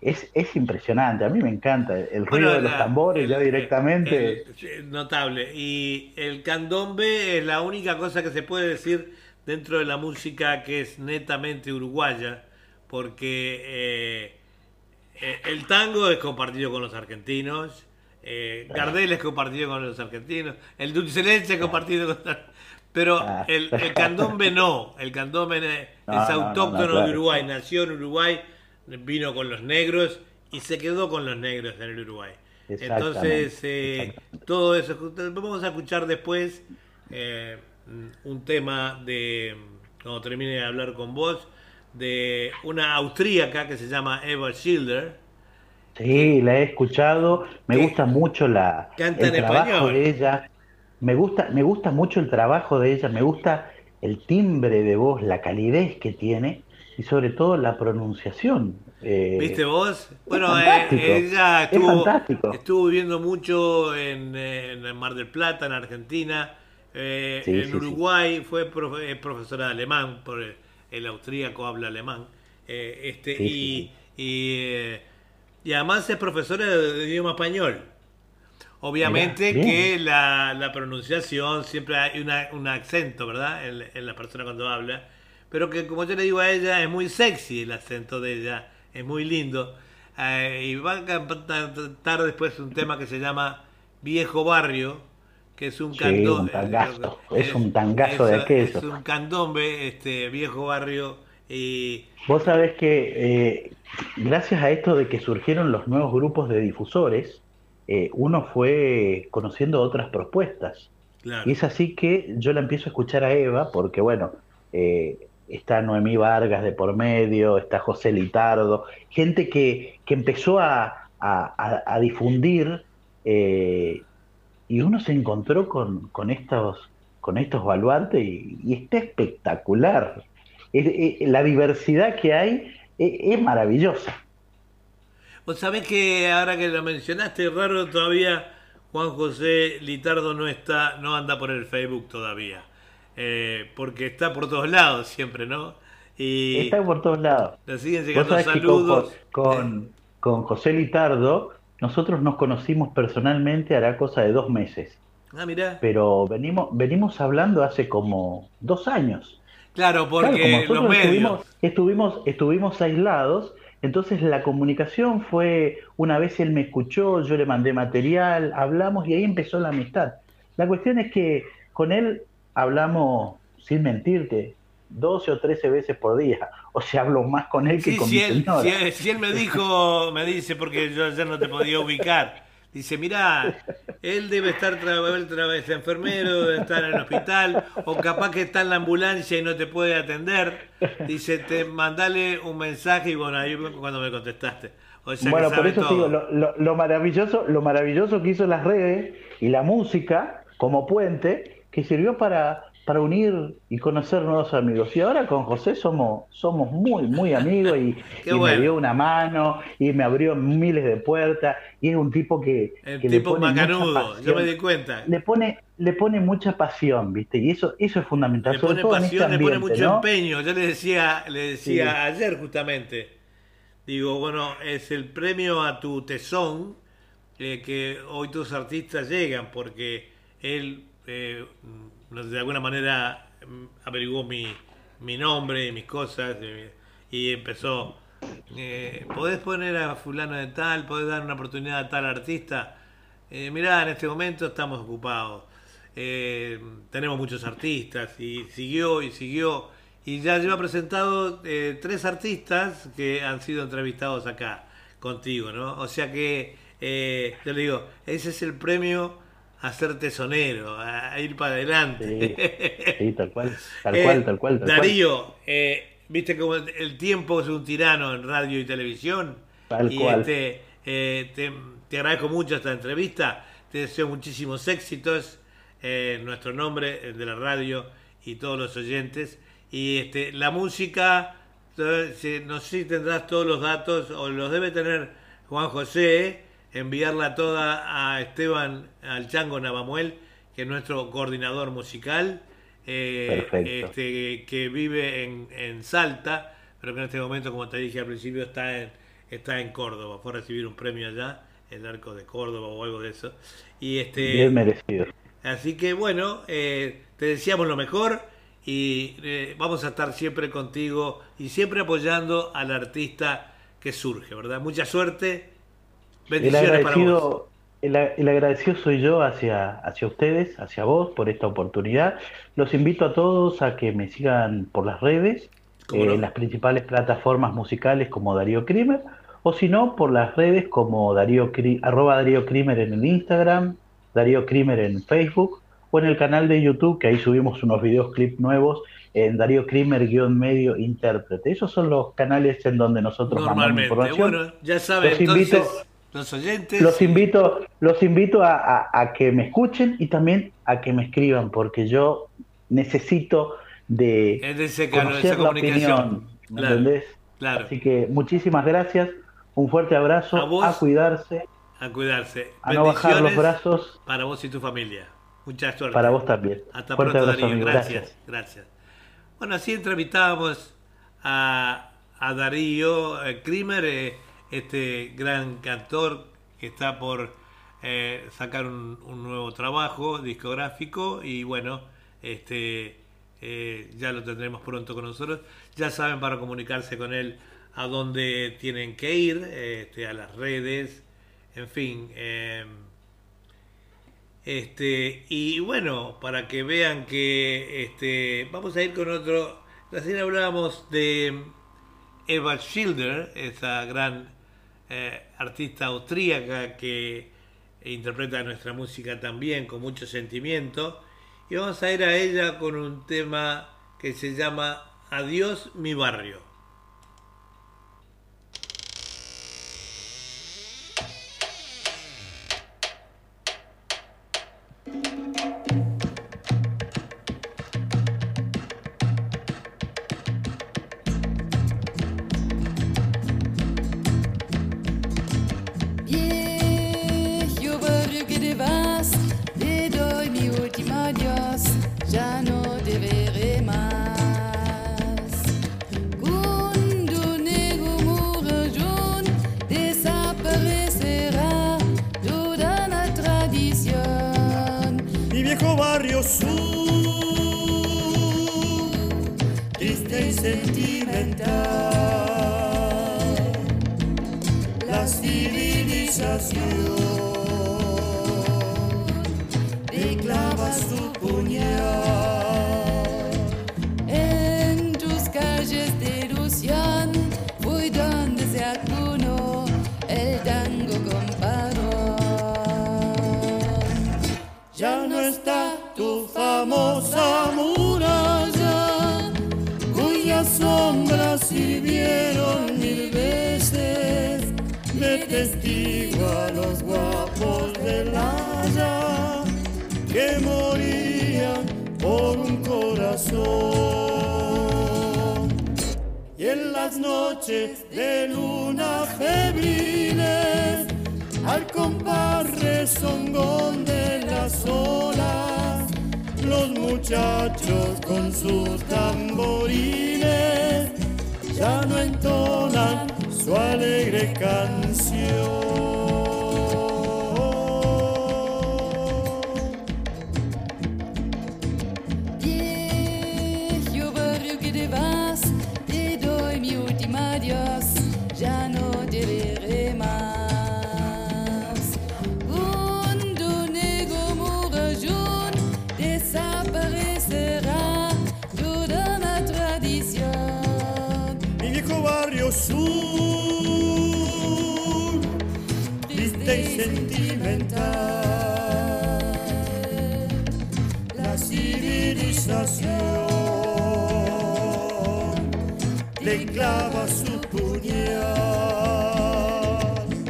es, es impresionante, a mí me encanta el Bueno, ruido de los tambores el- ya directamente. el- notable. Y el candombe es la única cosa que se puede decir dentro de la música que es netamente uruguaya, porque eh, eh, el tango es compartido con los argentinos, eh, Gardel es compartido con los argentinos, el dulce leche es compartido con los pero Ah. el, el candombe no, el candombe es, No, es no, no, autóctono no, claro. de Uruguay, nació en Uruguay, vino con los negros y se quedó con los negros en el Uruguay. Entonces, eh, todo eso, vamos a escuchar después eh, un tema de, cuando termine de hablar con vos, de una austríaca que se llama Eva Schilder. Sí, la he escuchado, me gusta mucho la, Canta el en trabajo español. de ella, me gusta, me gusta mucho el trabajo de ella, me gusta el timbre de voz, la calidez que tiene y sobre todo la pronunciación. Eh, ¿Viste vos? Bueno, eh, ella es estuvo, fantástico. estuvo viviendo mucho en, eh, en Mar del Plata, en Argentina. eh, Sí, en sí, sí. Uruguay fue profe- es profesora de alemán, por el, el austríaco habla alemán. eh, este, y, Y, eh, y además es profesora de, de idioma español. Obviamente Mirá, que la, la pronunciación siempre hay una- un acento, ¿verdad? En, en la persona cuando habla. Pero que como yo le digo a ella, es muy sexy el acento de ella, es muy lindo. Eh, y va a cantar después un tema que se llama Viejo Barrio, que es un Sí, candombe. un tangazo, es un tangazo de aquello. Es un candombe, este Viejo Barrio. Y Vos sabés que eh, gracias a esto de que surgieron los nuevos grupos de difusores, eh, uno fue conociendo otras propuestas. Y es así que yo la empiezo a escuchar a Eva, porque bueno, eh, está Noemí Vargas de por medio, está José Litardo, gente que, que empezó a, a, difundir eh, y uno se encontró con, con, estos, con estos baluartes y, está espectacular. la diversidad que hay es, maravillosa. Vos sabés que ahora que lo mencionaste, raro todavía Juan José Litardo no está, no anda por el Facebook todavía. Eh, porque está por todos lados siempre, ¿no? Y está por todos lados. Le siguen llegando saludos. Con, con, José Litardo, nosotros nos conocimos personalmente hará cosa de dos meses. Ah, mira. Pero venimos, venimos hablando hace como dos años. Claro, porque los medios. Estuvimos, estuvimos, estuvimos aislados entonces la comunicación fue, una vez él me escuchó, yo le mandé material, hablamos y ahí empezó la amistad. La cuestión es que con él hablamos, sin mentirte, 12 o 13 veces por día. O sea, hablo más con él que con si mi él, Si él, me dijo, me dice, porque yo ayer no te podía ubicar, Dice, mira, él debe estar otra vez enfermero, debe estar en el hospital, o capaz que está en la ambulancia y no te puede atender. Dice, te mandale un mensaje y bueno, ahí cuando me contestaste. bueno, por eso digo, lo, maravilloso, lo maravilloso que hizo las redes y la música como puente, que sirvió para para unir y conocer nuevos amigos. Y ahora con José somos, somos muy, muy amigos y, me dio una mano y me abrió miles de puertas y es un tipo que... El tipo macanudo, yo me di cuenta. Le pone, le pone mucha pasión, ¿viste? Y eso, eso es fundamental. Le pone pasión, le pone mucho empeño. Yo le decía, le decía ayer justamente, digo, bueno, es el premio a tu tesón eh, que hoy tus artistas llegan porque él... Eh, de alguna manera mm, averiguó mi, mi nombre y mis cosas y, empezó, eh, ¿podés poner a fulano de tal? ¿Podés dar una oportunidad a tal artista? Eh, mirá, en este momento estamos ocupados. Eh, tenemos muchos artistas y siguió y siguió y ya lleva presentado eh, tres artistas que han sido entrevistados acá contigo, ¿no? O sea que, te le digo, ese es el premio a ser tesonero, a ir para adelante. Sí, tal cual, tal cual, eh, tal cual. Darío, Eh, viste como el tiempo es un tirano en radio y televisión. Tal cual. Este, eh, te, te, agradezco mucho esta entrevista, te deseo muchísimos éxitos en nuestro nombre, de la radio y todos los oyentes. Y este, la música, eh, no sé si tendrás todos los datos, o los debe tener Juan José, enviarla toda a Esteban, al Chango Navamuel, que es nuestro coordinador musical, eh, este, que vive en, en, Salta, pero que en este momento, como te dije al principio, está en, está en Córdoba. Fue a recibir un premio allá, el arco de Córdoba o algo de eso. Y este, Bien merecido. Así que bueno, eh, te deseamos lo mejor y eh, vamos a estar siempre contigo y siempre apoyando al artista que surge, ¿verdad? Mucha suerte el agradecido, El, agradecido soy yo hacia, hacia ustedes, hacia vos, por esta oportunidad. Los invito a todos a que me sigan por las redes, en eh, las principales plataformas musicales como Darío Krimer, o si no, por las redes como Darío, arroba Darío Krimer en el Instagram, Darío Krimer en Facebook, o en el canal de YouTube, que ahí subimos unos videos clips nuevos en Darío Krimer-medio intérprete. Esos son los canales en donde nosotros Normalmente. mandamos información. Bueno, ya saben, entonces los oyentes. Los invito, los invito a, que me escuchen y también a que me escriban, porque yo necesito de ese conocer la opinión, ¿me entendés? Claro. Así que muchísimas gracias, un fuerte abrazo, a, cuidarse. A cuidarse. A no bajar los brazos. Para vos y tu familia. Mucha suerte. Para vos también. Hasta pronto, Darío. Gracias, gracias, Bueno, así entrevistábamos a, a Darío Krimer. Eh, eh, este gran cantor que está por eh, sacar un, nuevo trabajo discográfico y bueno, este eh, ya lo tendremos pronto con nosotros. Ya saben para comunicarse con él a dónde tienen que ir, este, a las redes, en fin. Em, este, y bueno, para que vean que este, vamos a ir con otro. Recién hablábamos de Eva Schilder, esa gran eh, artista austríaca que interpreta nuestra música también con mucho sentimiento. Y vamos a ir a ella con un tema que se llama Adiós mi barrio. barrio sur, triste y sentimental, la civilización. Reclama su puñal. testigo a los guapos de Haya que morían por un corazón. Y en las noches de luna febriles, al compás rezongón de las olas, los muchachos con sus tamborines ya no entonan su alegre canción. la civilización. Le clava su puñal.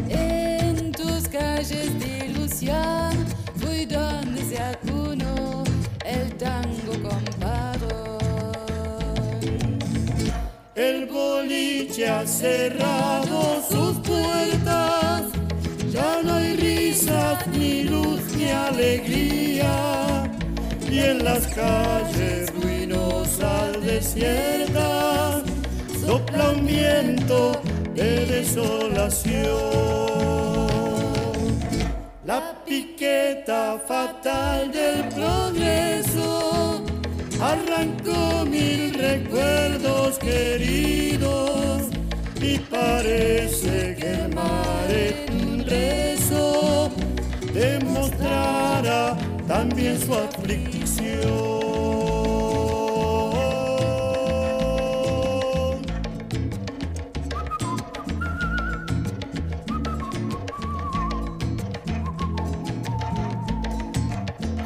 En tus calles de ilusión fui donde se acuno el tango comparo el boliche ha cerrado sus puertas eras mi luz, mi alegría, y en las calles ruinosas desiertas sopla un viento de desolación. La piqueta fatal del progreso arrancó mil recuerdos queridos y parece que el mar es un rezo mostrara también su aflicción.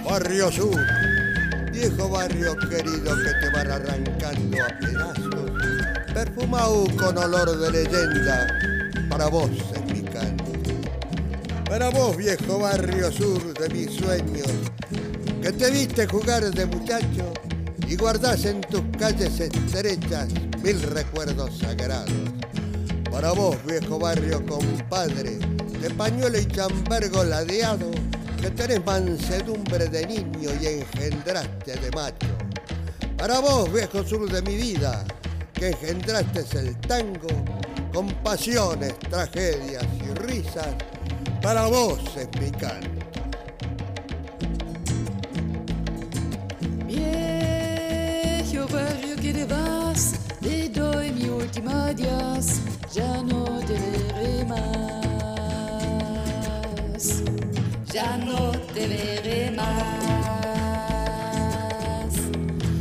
Barrio Sur, viejo barrio querido que te van arrancando a pedazos, perfumado con olor de leyenda para vos. Para vos, viejo barrio sur de mis sueños, que te viste jugar de muchacho y guardás en tus calles estrechas mil recuerdos sagrados. Para vos, viejo barrio compadre, de pañuelo y chambergo ladeado, que tenés mansedumbre de niño y engendraste de macho. Para vos, viejo sur de mi vida, que engendraste el tango con pasiones, tragedias y risas, para vos, explicar. Viejo barrio que te vas, te doy mi última adiós, ya no te veré más, ya no te veré más,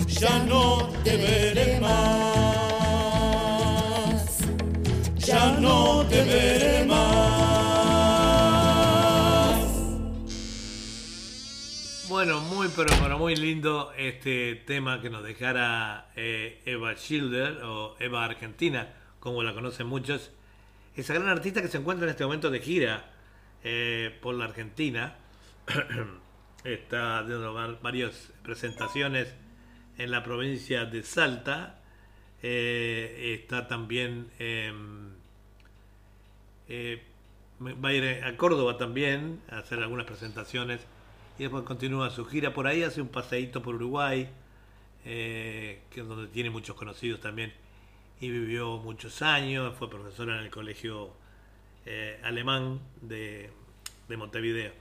ya no te veré más, ya no. Bueno, muy pero, pero muy lindo este tema que nos dejara eh, Eva Schilder o Eva Argentina, como la conocen muchos. Esa gran artista que se encuentra en este momento de gira eh, por la Argentina. Está dando va- varias presentaciones en la provincia de Salta. Eh, está también em, va a ir a Córdoba también a hacer algunas presentaciones y después continúa su gira por ahí, hace un paseíto por Uruguay, eh, que es donde tiene muchos conocidos también y vivió muchos años, fue profesora en el colegio eh, alemán de, de Montevideo.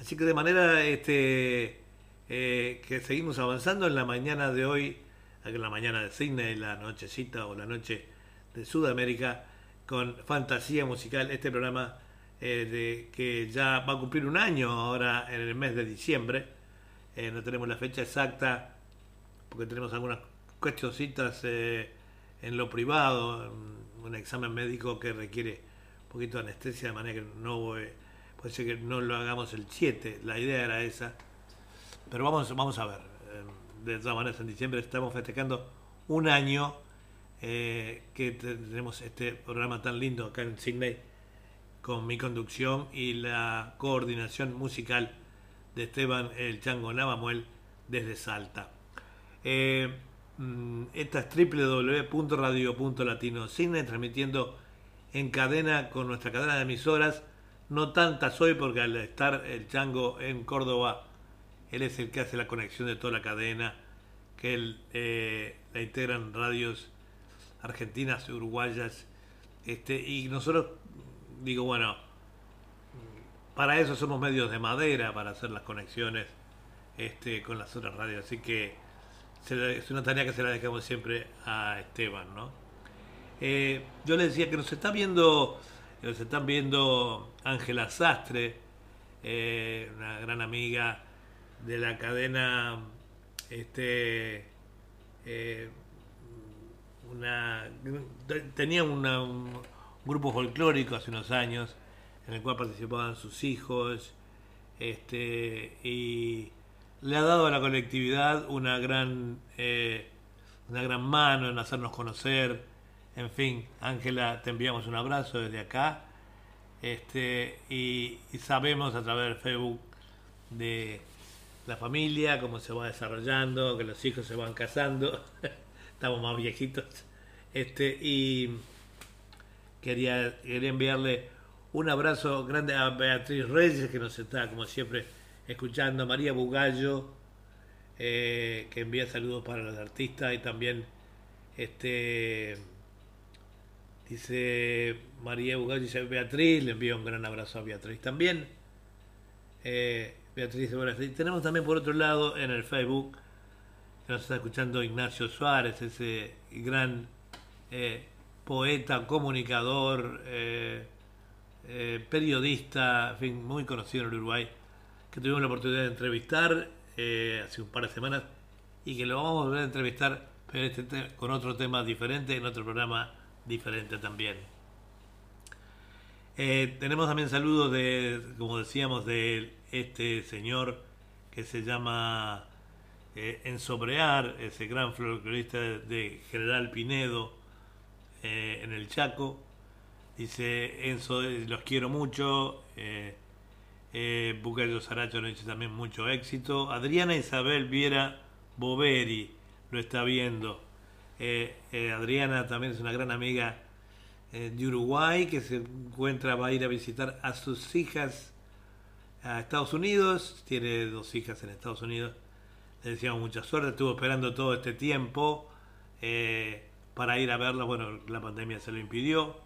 Así que de manera este, eh, que seguimos avanzando en la mañana de hoy, en la mañana de Sydney, la nochecita o la noche de Sudamérica, con fantasía musical, este programa eh, de, que ya va a cumplir un año ahora en el mes de diciembre. Eh, no tenemos la fecha exacta porque tenemos algunas cuestioncitas eh, en lo privado, un, un examen médico que requiere un poquito de anestesia, de manera que no puede ser que no lo hagamos el 7, la idea era esa. Pero vamos, vamos a ver. Eh, De todas maneras, en diciembre estamos festejando un año eh, que te- tenemos este programa tan lindo acá en Sydney con mi conducción y la coordinación musical de Esteban El Chango Navamuel desde Salta. Eh, mm, esta es www.radio.latino.cine transmitiendo en cadena con nuestra cadena de emisoras. No tantas hoy porque al estar el Chango en Córdoba, él es el que hace la conexión de toda la cadena, que él eh, la integran radios argentinas uruguayas. Este, y nosotros, digo, bueno, para eso somos medios de madera, para hacer las conexiones este, con las otras radios. Así que es una tarea que se la dejamos siempre a Esteban, ¿no? Eh, yo le decía que nos está viendo, nos están viendo Ángela Sastre, eh, una gran amiga de la cadena, este, eh, tenía una- un grupo folclórico hace unos años en el cual participaban sus hijos, este, y le ha dado a la colectividad una gran, eh, una gran mano en hacernos conocer. En fin, Ángela, te enviamos un abrazo desde acá. Este, y, sabemos a través del Facebook de la familia, cómo se va desarrollando, que los hijos se van casando, estamos más viejitos. Este, y quería, quería enviarle un abrazo grande a Beatriz Reyes, que nos está, como siempre, escuchando, María Bugallo, eh, que envía saludos para los artistas, y también este dice María Bugallo, dice Beatriz, le envío un gran abrazo a Beatriz también. Eh, Beatriz tardes. Tenemos también por otro lado en el Facebook, que nos está escuchando Ignacio Suárez, ese gran eh, poeta, comunicador, eh, eh, periodista, en fin, muy conocido en el Uruguay, que tuvimos la oportunidad de entrevistar eh, hace un par de semanas y que lo vamos a volver a entrevistar este te- con otro tema diferente, en otro programa diferente también. Tenemos también saludos de, como decíamos, de este señor que se llama Ensobrear, ese gran folclorista de General Pinedo eh, en el Chaco. Dice Enzo, eh, los quiero mucho. Eh, eh, Bucayo Saracho nos dice también mucho éxito. Adriana Isabel Viera Boveri lo está viendo. Eh, Adriana también es una gran amiga de Uruguay que se encuentra, va a ir a visitar a sus hijas a Estados Unidos. Tiene dos hijas en Estados Unidos. Le deseamos mucha suerte. Estuvo esperando todo este tiempo para ir a verla. Bueno, la pandemia se lo impidió.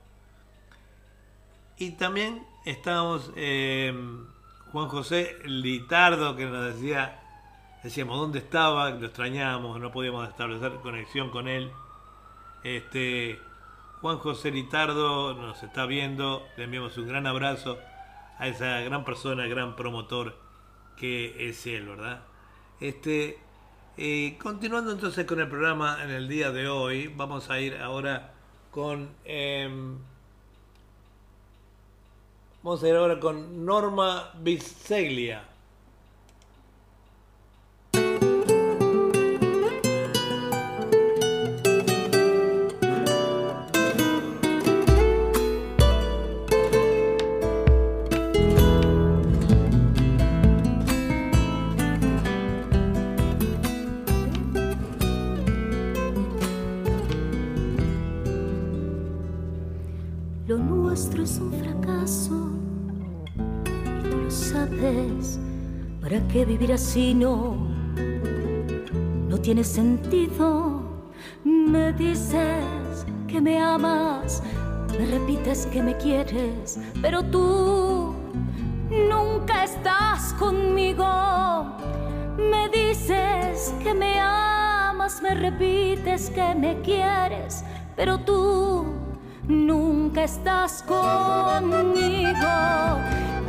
Y también estábamos eh, Juan José Litardo que nos decía, decíamos dónde estaba, lo extrañábamos, no podíamos establecer conexión con él. Este Juan José Litardo nos está viendo, le enviamos un gran abrazo a esa gran persona, gran promotor que es él, ¿verdad? Este, eh, continuando entonces con el programa en el día de hoy, vamos a ir ahora con em, Vamos a ir ahora con Norma Biseglia. Así? No, no tiene sentido. Me dices que me amas, me repites que me quieres, pero tú nunca estás conmigo. Me dices que me amas, me repites que me quieres, pero tú nunca estás conmigo.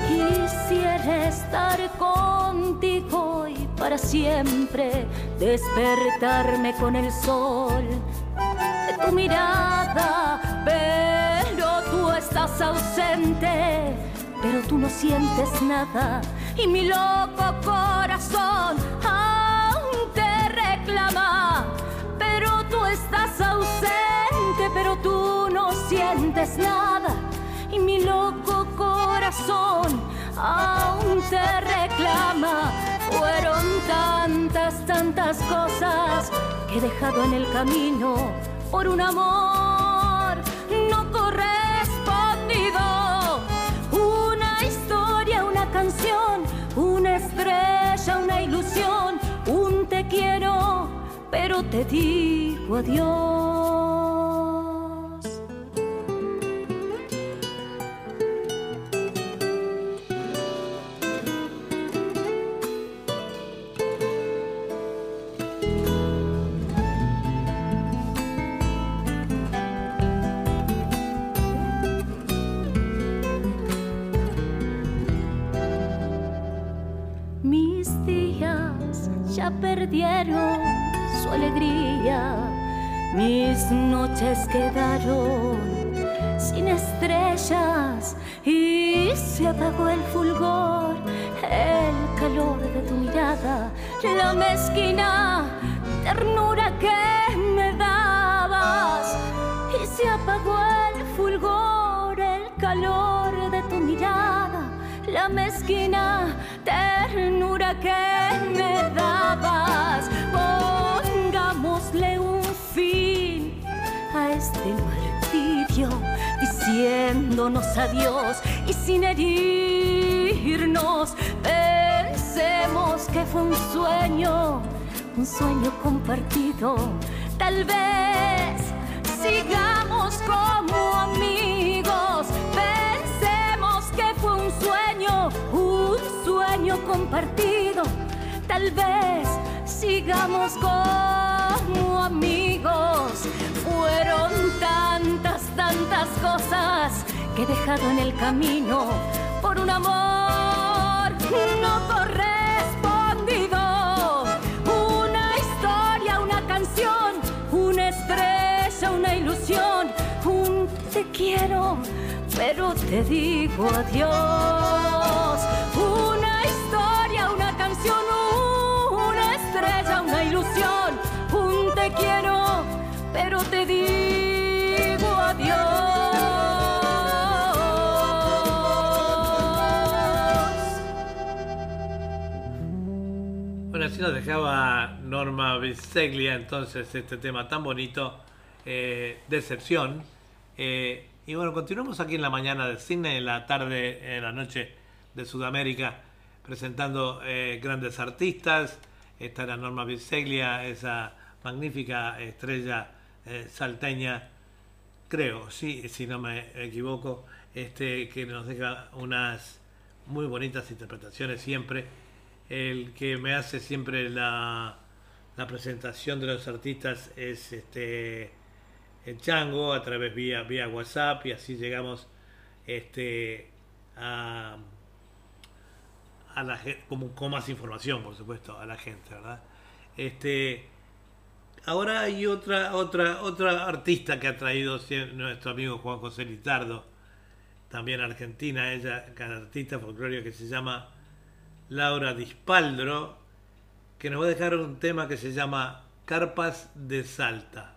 Quisiera estar contigo y para siempre despertarme con el sol de tu mirada, pero tú estás ausente, pero tú no sientes nada y mi loco corazón aún te reclama, pero tú estás ausente, pero tú no sientes nada y mi loco corazón aún te reclama. Fueron tantas, tantas cosas que he dejado en el camino por un amor no correspondido. Una historia, una canción, una estrella, una ilusión, un te quiero, pero te digo adiós. Perdieron su alegría, mis noches quedaron sin estrellas y se apagó el fulgor, el calor de tu mirada, la mezquina ternura que me dabas. Y se apagó el fulgor, el calor de tu mirada, la mezquina ternura que me diciéndonos adiós y sin herirnos. Pensemos que fue un sueño, un sueño compartido. Tal vez sigamos como amigos. Pensemos que fue un sueño, un sueño compartido. Tal vez sigamos como amigos. Tantas, tantas cosas que he dejado en el camino por un amor no correspondido. Una historia, una canción, una estrella, una ilusión, un te quiero, pero te digo adiós. Una historia, una canción, una estrella, una ilusión, un te quiero, pero te digo Así nos dejaba Norma Biseglia entonces este tema tan bonito, eh, Decepción. Eh, y bueno, continuamos aquí en la mañana de cine, en la tarde, en la noche de Sudamérica, presentando eh, grandes artistas. Esta era Norma Biseglia, esa magnífica estrella salteña, creo, sí, si no me equivoco, este, que nos deja unas muy bonitas interpretaciones siempre. El que me hace siempre la, la presentación de los artistas es este el Chango a través vía vía WhatsApp y así llegamos este a, a la como con más información por supuesto a la gente verdad este ahora hay otra otra otra artista que ha traído nuestro amigo Juan José Litardo también argentina ella artista folclórica que se llama Laura Dispaldro que nos va a dejar un tema que se llama Carpas de Salta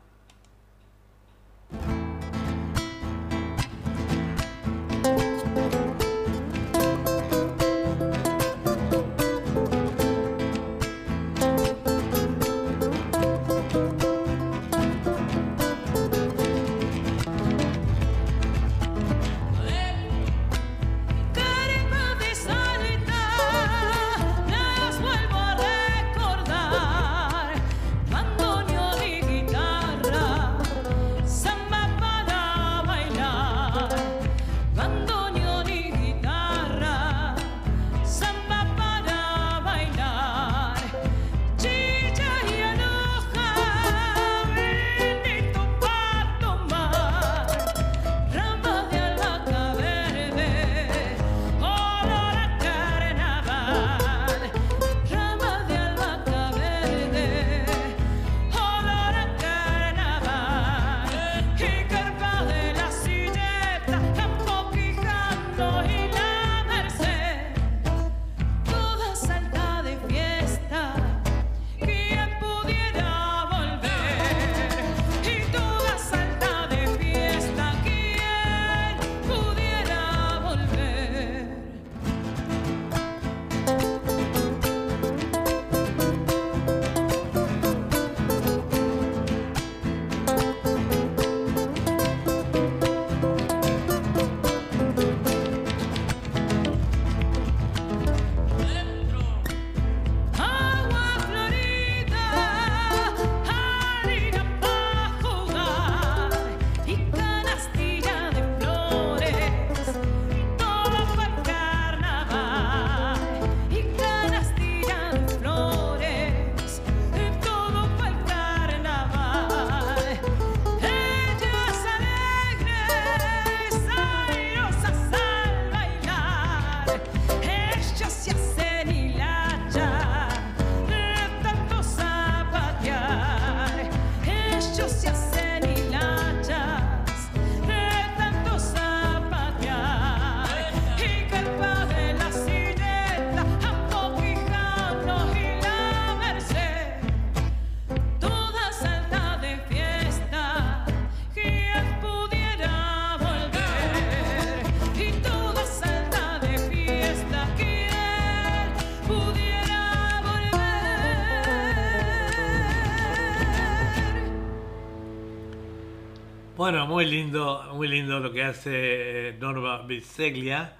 muy lindo, muy lindo lo que hace eh, Norma Biseglia.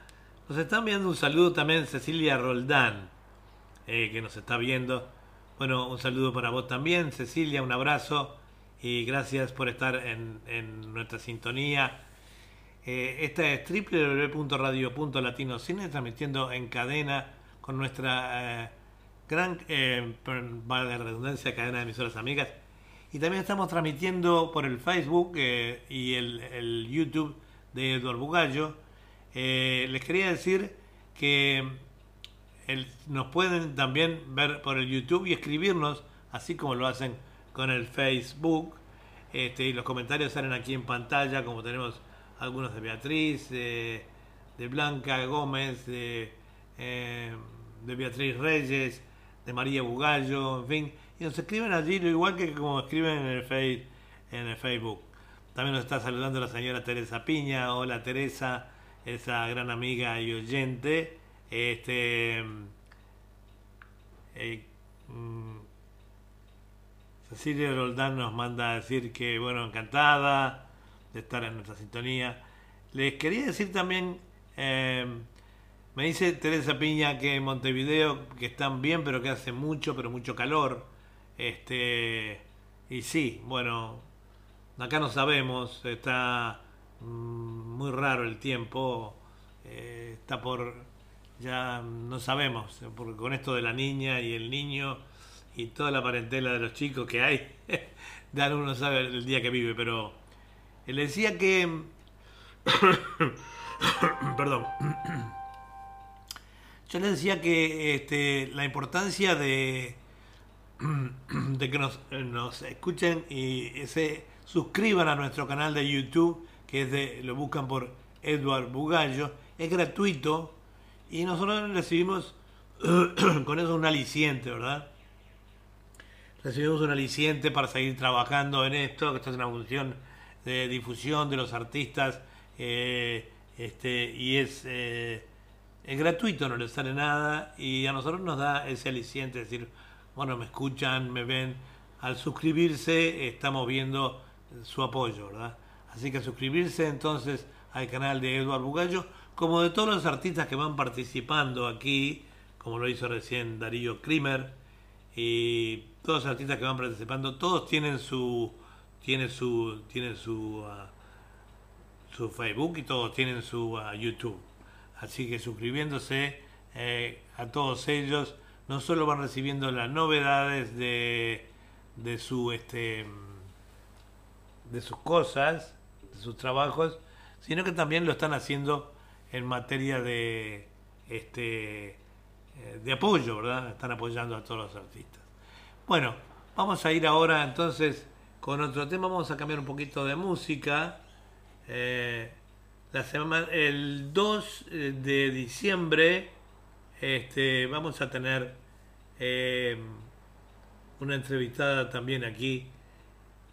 Nos está enviando un saludo también Cecilia Roldán, eh, que nos está viendo. Bueno, un saludo para vos también, Cecilia, un abrazo y gracias por estar en, nuestra sintonía. Eh, esta es www.radio.latinocine, transmitiendo en cadena con nuestra gran, eh, redundancia, cadena de emisoras amigas. Y también estamos transmitiendo por el Facebook eh, y el, YouTube de Eduardo Bugallo. les quería decir que nos pueden también ver por el YouTube y escribirnos, así como lo hacen con el Facebook. Este, y los comentarios salen aquí en pantalla, como tenemos algunos de Beatriz, de, Blanca Gómez, eh, de, Beatriz Reyes, de María Bugallo, en fin, y nos escriben allí, igual que como escriben en el, en el Facebook. También nos está saludando la señora Teresa Piña, hola Teresa, esa gran amiga y oyente. Este, eh, mm, Cecilia Roldán nos manda a decir que, bueno, encantada, de estar en nuestra sintonía. Les quería decir también, eh, me dice Teresa Piña que en Montevideo que están bien, pero que hace mucho, pero mucho calor. Este, y sí, bueno, acá no sabemos, está mm, muy raro el tiempo, eh, está por, ya no sabemos, porque con esto de la niña y el niño y toda la parentela de los chicos que hay, Dan uno sabe el día que vive, pero le decía que. Perdón. Yo le decía que este, la importancia de, de que nos, nos, escuchen y se suscriban a nuestro canal de YouTube, que es de, lo buscan por Edward Bugallo, es gratuito y nosotros recibimos con eso un aliciente, ¿verdad? Recibimos un aliciente para seguir trabajando en esto, que esto es una función de difusión de los artistas eh, este, y es, eh, es gratuito, no les sale nada y a nosotros nos da ese aliciente, es decir, bueno, me escuchan, me ven, al suscribirse estamos viendo su apoyo, ¿verdad? Así que suscribirse entonces al canal de Eduardo Bugallo, como de todos los artistas que van participando aquí, como lo hizo recién Darío Krimer, y todos los artistas que van participando, todos tienen su tiene su tiene su uh, su Facebook y todos tienen su uh, YouTube. Así que suscribiéndose eh, a todos ellos, no solo van recibiendo las novedades de, de su este de sus cosas, de sus trabajos, sino que también lo están haciendo en materia de este eh, de apoyo, ¿verdad? Están apoyando a todos los artistas. Bueno, vamos a ir ahora entonces con otro tema. Vamos a cambiar un poquito de música. Eh, la semana, el 2 eh, de diciembre este, vamos a tener eh, una entrevistada también aquí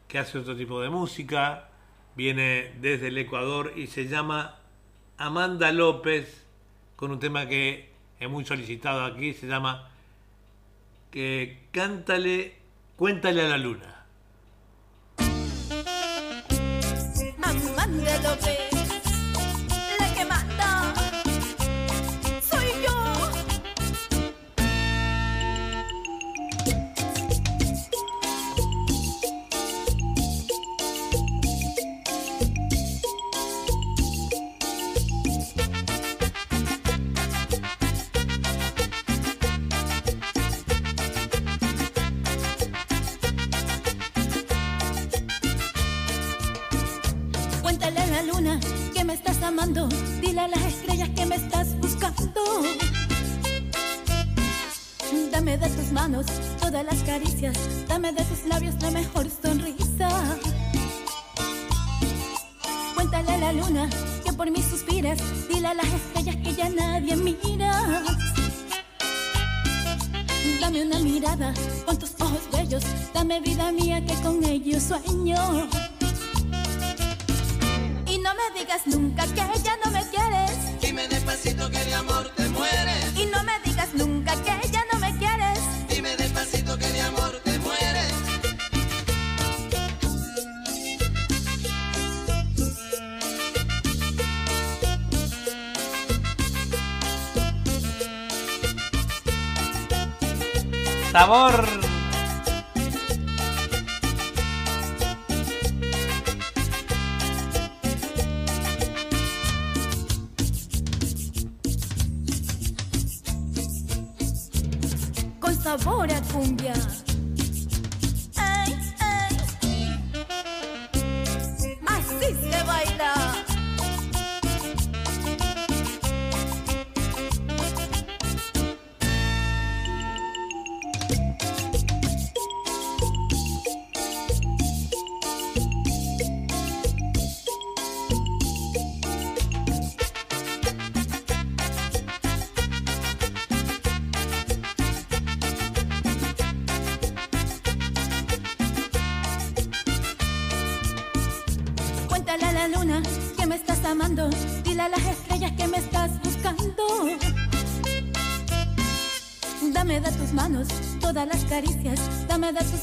que hace otro tipo de música. Viene desde el Ecuador y se llama Amanda López con un tema que es muy solicitado aquí. Se llama que Cántale, Cuéntale a la Luna.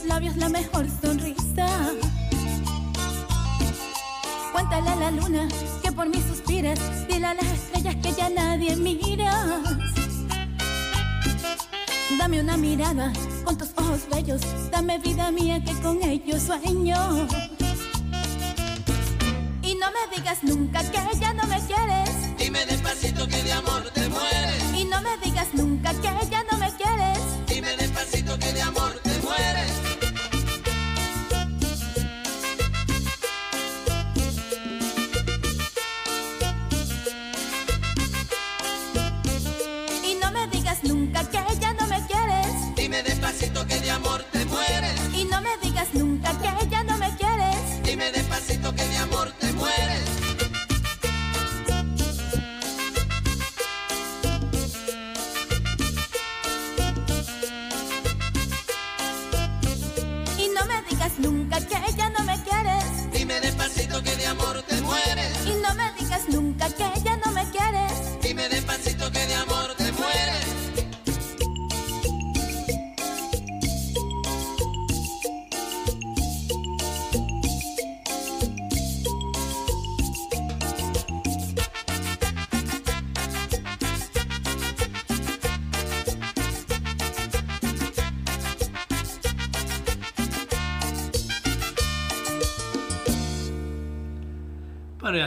Tus labios la mejor sonrisa. Cuéntale a la luna que por mí suspiras. Dile a las estrellas que ya nadie mira. Dame una mirada con tus ojos bellos. Dame vida mía que con ellos sueño. Y no me digas nunca que ya no me quieres. Dime despacito que de amor te mueres. Y no me digas nunca que ya no me quieres. Dime despacito que de amor te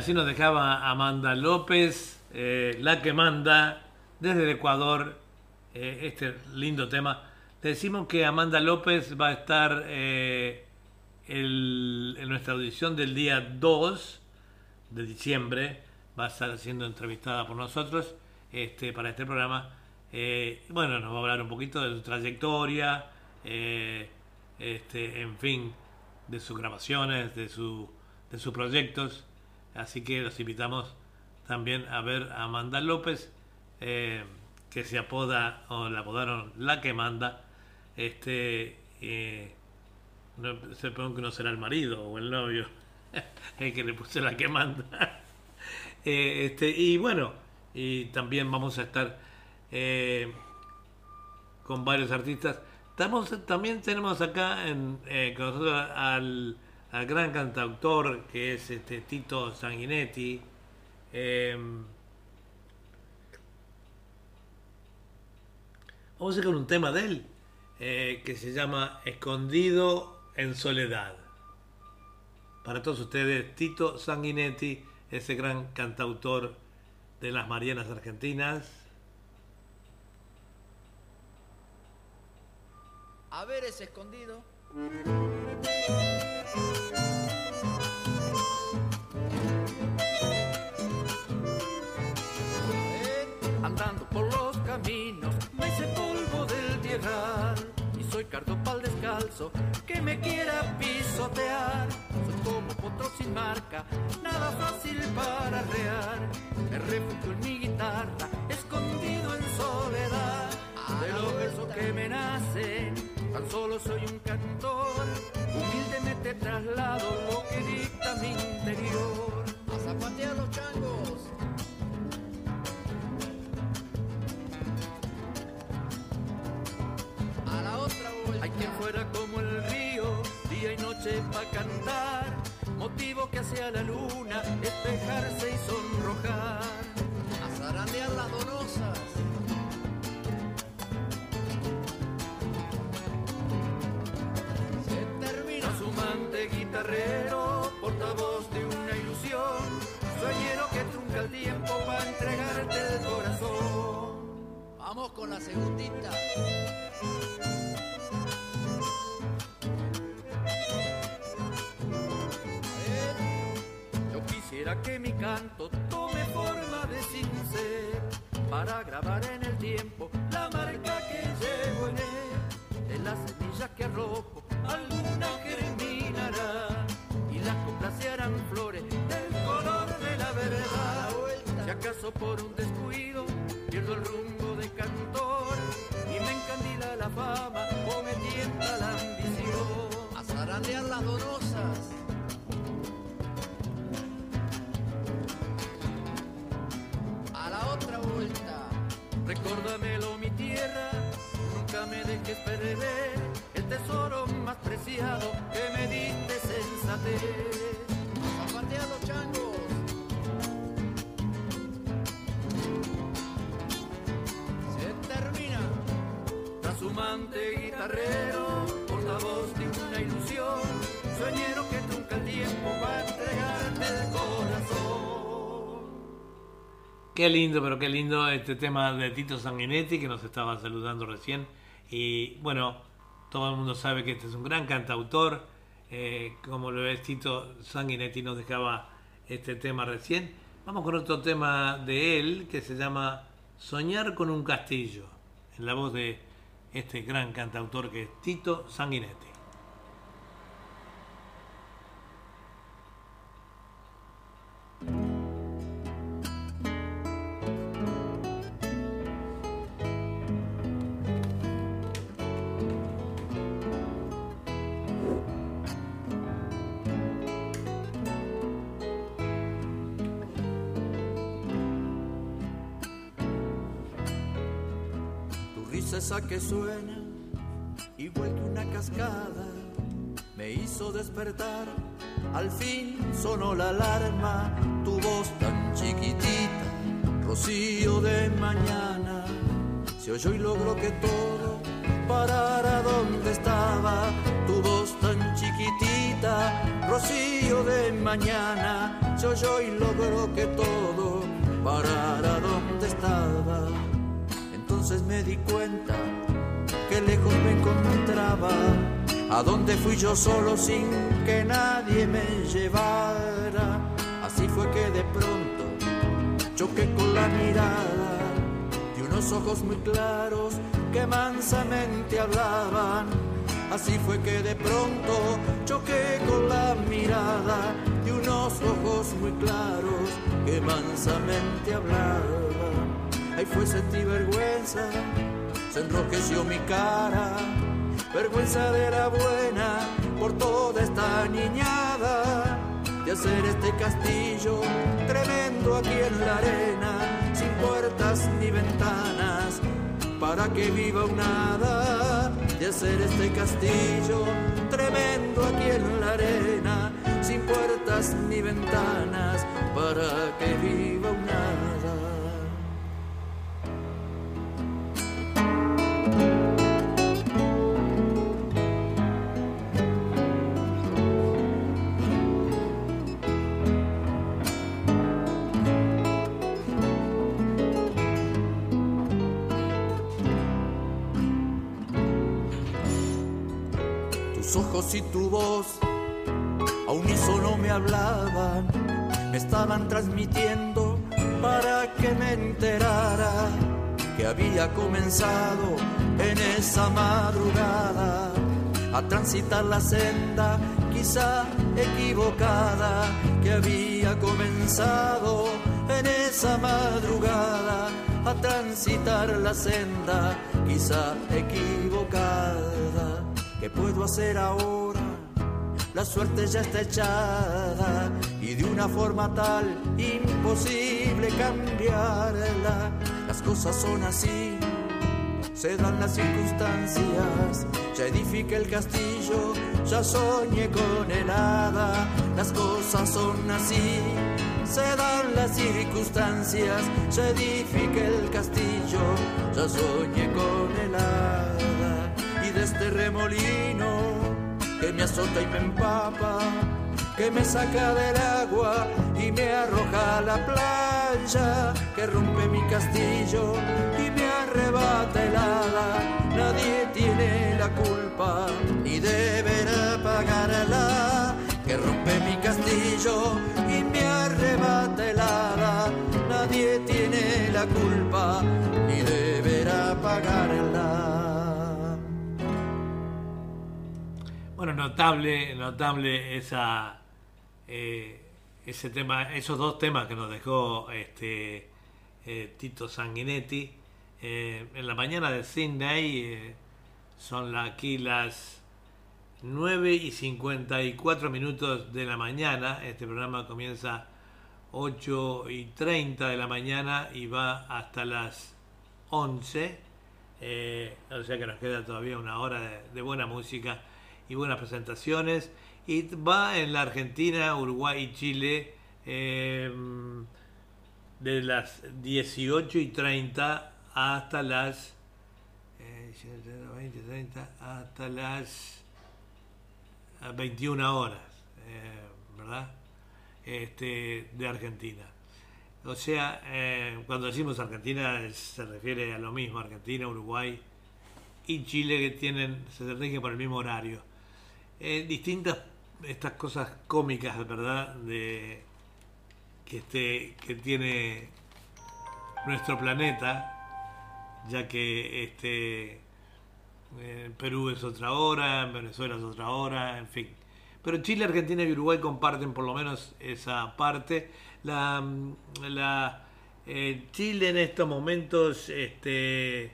así nos dejaba Amanda López, eh, la que manda desde el Ecuador eh, este lindo tema. Le decimos que Amanda López va a estar eh, en nuestra audición del día 2 de diciembre. Va a estar siendo entrevistada por nosotros este, para este programa. Bueno, nos va a hablar un poquito de su trayectoria, este, en fin, de sus grabaciones, de, su, de sus proyectos. Así que los invitamos también a ver a Amanda López, eh, que se apoda, o la apodaron La que manda. Este, eh, no, pregunta que no será el marido o el novio, el que le puse La que manda. Eh, este, y bueno, y también vamos a estar eh, con varios artistas. Estamos, también tenemos acá en, con nosotros al, al gran cantautor que es este Tito Sanguinetti. Eh, vamos a ir con un tema de él eh, que se llama Escondido en Soledad. Para todos ustedes, Tito Sanguinetti, ese gran cantautor de las Marianas Argentinas. Ese escondido. Y soy cardopal descalzo que me quiera pisotear. Soy como potro sin marca, nada fácil para rear. Me refugio en mi guitarra, escondido en soledad. De los versos que me nacen, tan solo soy un cantor. Humildemente traslado lo que dicta mi quien fuera como el río, día y noche pa' cantar, motivo que hacia la luna espejarse y sonrojar, a zarandear las donosas. Se termina a su mante guitarrero, portavoz de una ilusión, sueñero que trunca el tiempo para entregarte el corazón. Vamos con la segundita. Quisiera que mi canto tome forma de cincel para grabar en el tiempo la marca que llevo en él. De las semillas que arrojo, alguna germinará y las coplas se harán flores del color de la verdad. Si acaso por un descuido pierdo el rumbo de cantor Portavoz de una ilusión, sueñero que trunca el tiempo va a el corazón. Qué lindo, pero qué lindo este tema de Tito Sanguinetti que nos estaba saludando recién. Y bueno, todo el mundo sabe que este es un gran cantautor. eh, como lo es Tito Sanguinetti nos dejaba este tema recién. Vamos con otro tema de él que se llama Soñar con un castillo, en la voz de este gran cantautor que es Tito Sanguinetti. Risa esa que suena, igual que una cascada, me hizo despertar. Al fin sonó la alarma, tu voz tan chiquitita, rocío de mañana. Se oyó y logró que todo parara donde estaba. Tu voz tan chiquitita, rocío de mañana. Se oyó y logró que todo parara donde estaba. Entonces me di cuenta que lejos me encontraba. A donde fui yo solo sin que nadie me llevara. Así fue que de pronto choqué con la mirada de unos ojos muy claros que mansamente hablaban. Así fue que de pronto choqué con la mirada de unos ojos muy claros que mansamente hablaban. Ahí fue sentí vergüenza, se enrojeció mi cara, vergüenza de la buena por toda esta niñada, de hacer este castillo tremendo aquí en la arena, sin puertas ni ventanas, para que viva un hada, de hacer este castillo tremendo aquí en la arena, sin puertas ni ventanas, para que viva un Ojos y tu voz a unísono me hablaban, me estaban transmitiendo para que me enterara que había comenzado en esa madrugada a transitar la senda quizá equivocada que había comenzado en esa madrugada a transitar la senda quizá equivocada ¿Qué puedo hacer ahora? La suerte ya está echada y de una forma tal imposible cambiarla. Las cosas son así, se dan las circunstancias. Ya edifique el castillo, ya soñé con el hada. Las cosas son así, se dan las circunstancias. Ya edifique el castillo, ya soñé con el hada. De este remolino que me azota y me empapa, que me saca del agua y me arroja a la playa, que rompe mi castillo y me arrebata helada. Nadie tiene la culpa ni deberá pagarla. Que rompe mi castillo y me arrebata helada. Nadie tiene la culpa ni deberá pagarla. Notable, notable esa, eh, ese tema, esos dos temas que nos dejó este eh, Tito Sanguinetti. Eh, en la mañana de Sydney son aquí las 9 y 54 minutos de la mañana. Este programa comienza 8 y 30 de la mañana y va hasta las 11. Eh, o sea que nos queda todavía una hora de buena música y buenas presentaciones. Y va en la Argentina, Uruguay y Chile eh, de las 18 y 30 hasta las eh, 20, 30, hasta las a 21 horas, eh, ¿verdad? Este, de Argentina. O sea, eh, cuando decimos Argentina se refiere a lo mismo, Argentina, Uruguay y Chile que tienen, se rigen por el mismo horario. Eh, distintas estas cosas cómicas, ¿verdad? De que este, que tiene nuestro planeta, ya que este en Perú es otra hora, en Venezuela es otra hora, en fin. Pero Chile, Argentina y Uruguay comparten por lo menos esa parte. La, la eh, Chile en estos momentos, este,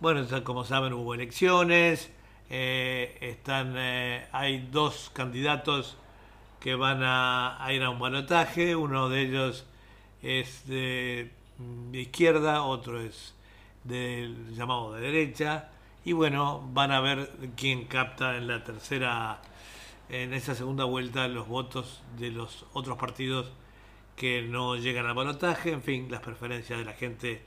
bueno, como saben hubo elecciones, eh, están, eh, hay dos candidatos que van a, ir a un balotaje, uno de ellos es de, de izquierda, otro es del llamado de derecha, y bueno, van a ver quién capta en la tercera, en esa segunda vuelta los votos de los otros partidos que no llegan al balotaje, en fin, las preferencias de la gente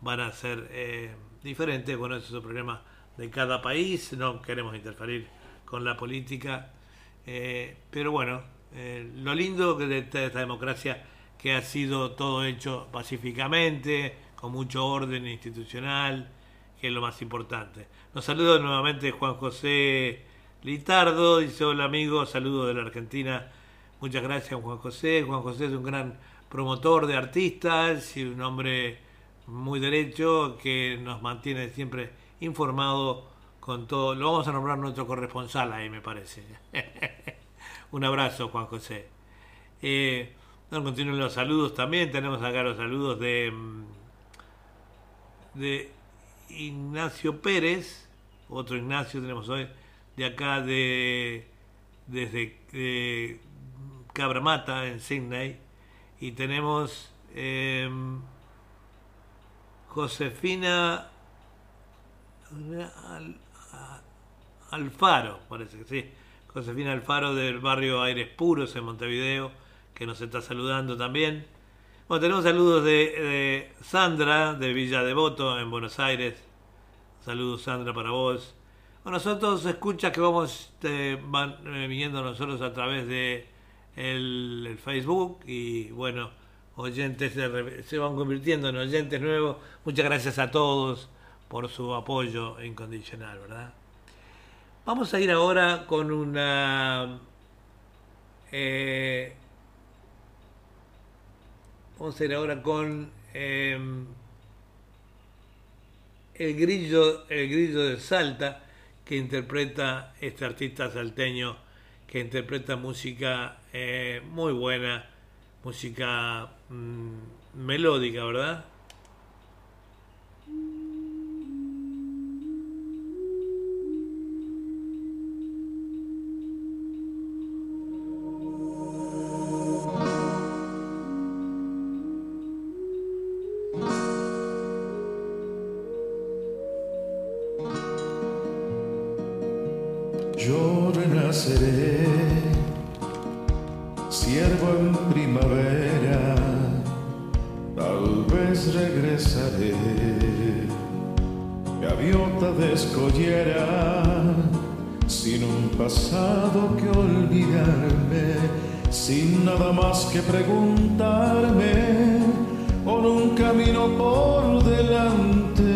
van a ser eh, diferentes, bueno, ese es el problema de cada país, no queremos interferir con la política, eh, pero bueno, eh, lo lindo de esta, esta democracia que ha sido todo hecho pacíficamente, con mucho orden institucional, que es lo más importante. Nos saluda nuevamente Juan José Litardo, dice hola amigo, saludos de la Argentina. Muchas gracias Juan José. Juan José es un gran promotor de artistas y un hombre muy derecho que nos mantiene siempre informado con todo. Lo vamos a nombrar nuestro corresponsal ahí, me parece. un abrazo, Juan José. Eh, no, continúen los saludos también. Tenemos acá los saludos de, mm, de Ignacio Pérez, otro Ignacio tenemos hoy, de acá de desde de Cabramata en Sydney. Y tenemos eh, Josefina Al- Alfaro, parece que sí. Josefina Alfaro del barrio Aires Puros en Montevideo, que nos está saludando también. Bueno, tenemos saludos de, Sandra de Villa Devoto en Buenos Aires. Saludos Sandra para vos. Bueno, son todos escuchas que vamos eh, van viniendo nosotros a través de el, Facebook y bueno, oyentes se, se van convirtiendo en oyentes nuevos. Muchas gracias a todos por su apoyo incondicional, ¿verdad? Vamos a ir ahora con una... eh, vamos a ir ahora con em, el grillo, el grillo de Salta que interpreta este artista salteño que interpreta música eh, muy buena, música mm, melódica, ¿verdad? pasado que olvidarme, sin nada más que preguntarme, por un camino por delante.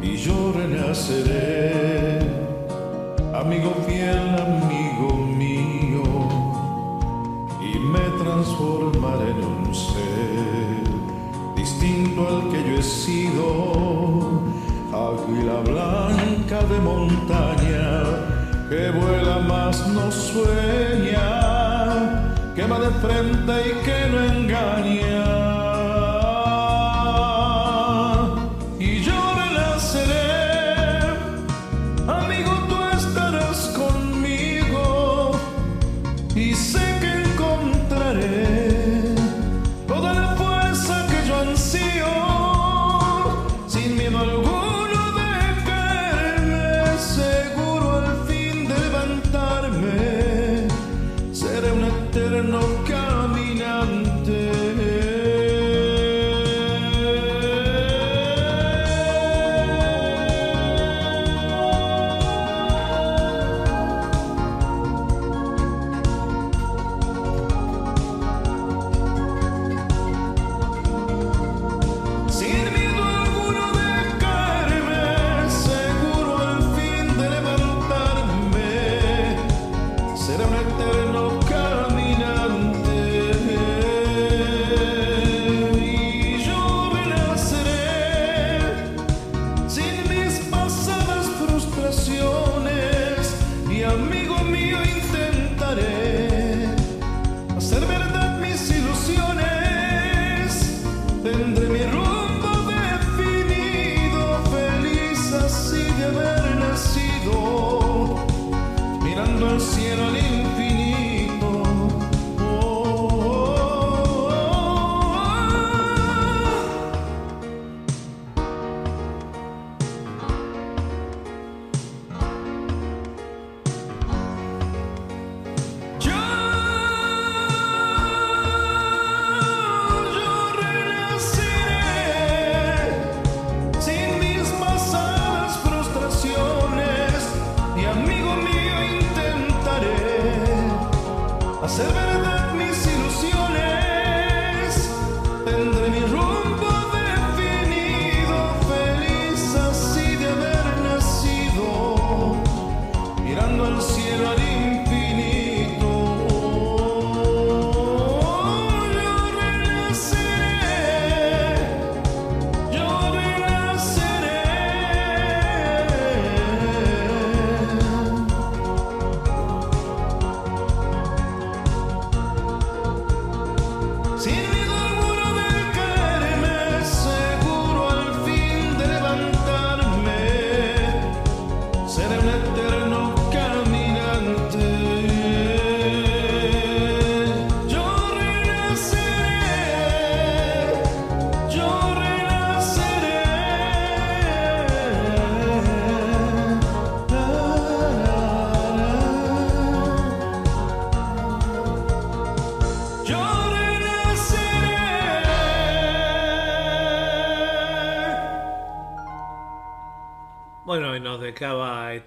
Y yo renaceré, amigo fiel, amigo mío, y me transformaré en un ser distinto al que yo he sido, águila blanca de montaña que vuela más no sueña, que va de frente y que no engaña.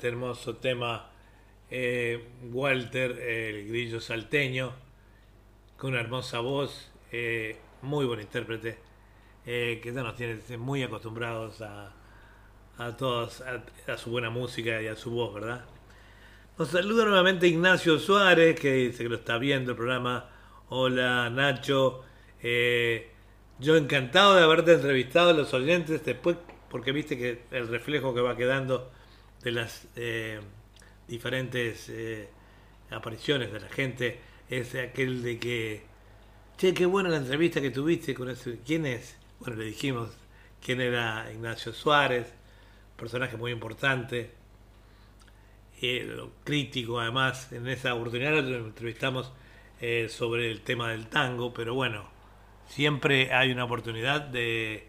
Este hermoso tema eh, Walter, el grillo salteño, con una hermosa voz, eh, muy buen intérprete, eh, que ya nos tiene muy acostumbrados a, a todos, a, su buena música y a su voz, ¿verdad? Nos saluda nuevamente Ignacio Suárez, que dice que lo está viendo el programa. Hola Nacho, yo encantado de haberte entrevistado a los oyentes después, porque viste que el reflejo que va quedando de las eh, diferentes eh, apariciones de la gente es aquel de que, che, qué buena la entrevista que tuviste con ese, ¿quién es? Bueno, le dijimos quién era Ignacio Suárez, personaje muy importante, eh, crítico además, en esa oportunidad lo entrevistamos eh, sobre el tema del tango, pero bueno, siempre hay una oportunidad de,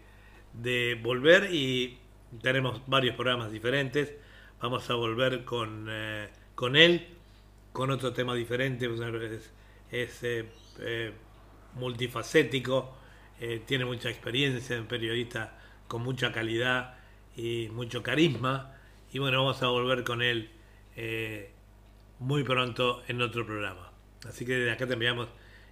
de volver y tenemos varios programas diferentes. Vamos a volver con, eh, con él, con otro tema diferente, es, es, eh, eh, multifacético, tiene mucha experiencia, un periodista con mucha calidad y mucho carisma. Y bueno, vamos a volver con él muy pronto en otro programa. Así que desde acá te enviamos,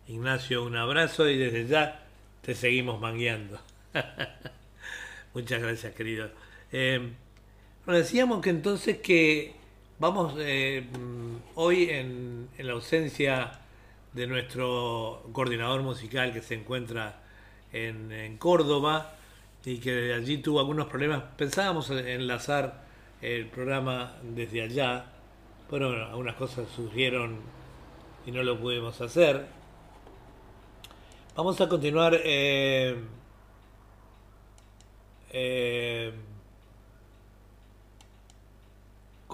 Ignacio, un abrazo y desde ya te seguimos mangueando. Muchas gracias, querido. Nos decíamos que entonces que vamos eh, mm, hoy en, la ausencia de nuestro coordinador musical que se encuentra en, Córdoba y que allí tuvo algunos problemas. Pensábamos en- enlazar el programa desde allá, pero bueno, algunas cosas surgieron y no lo pudimos hacer. Vamos a continuar eh, eh,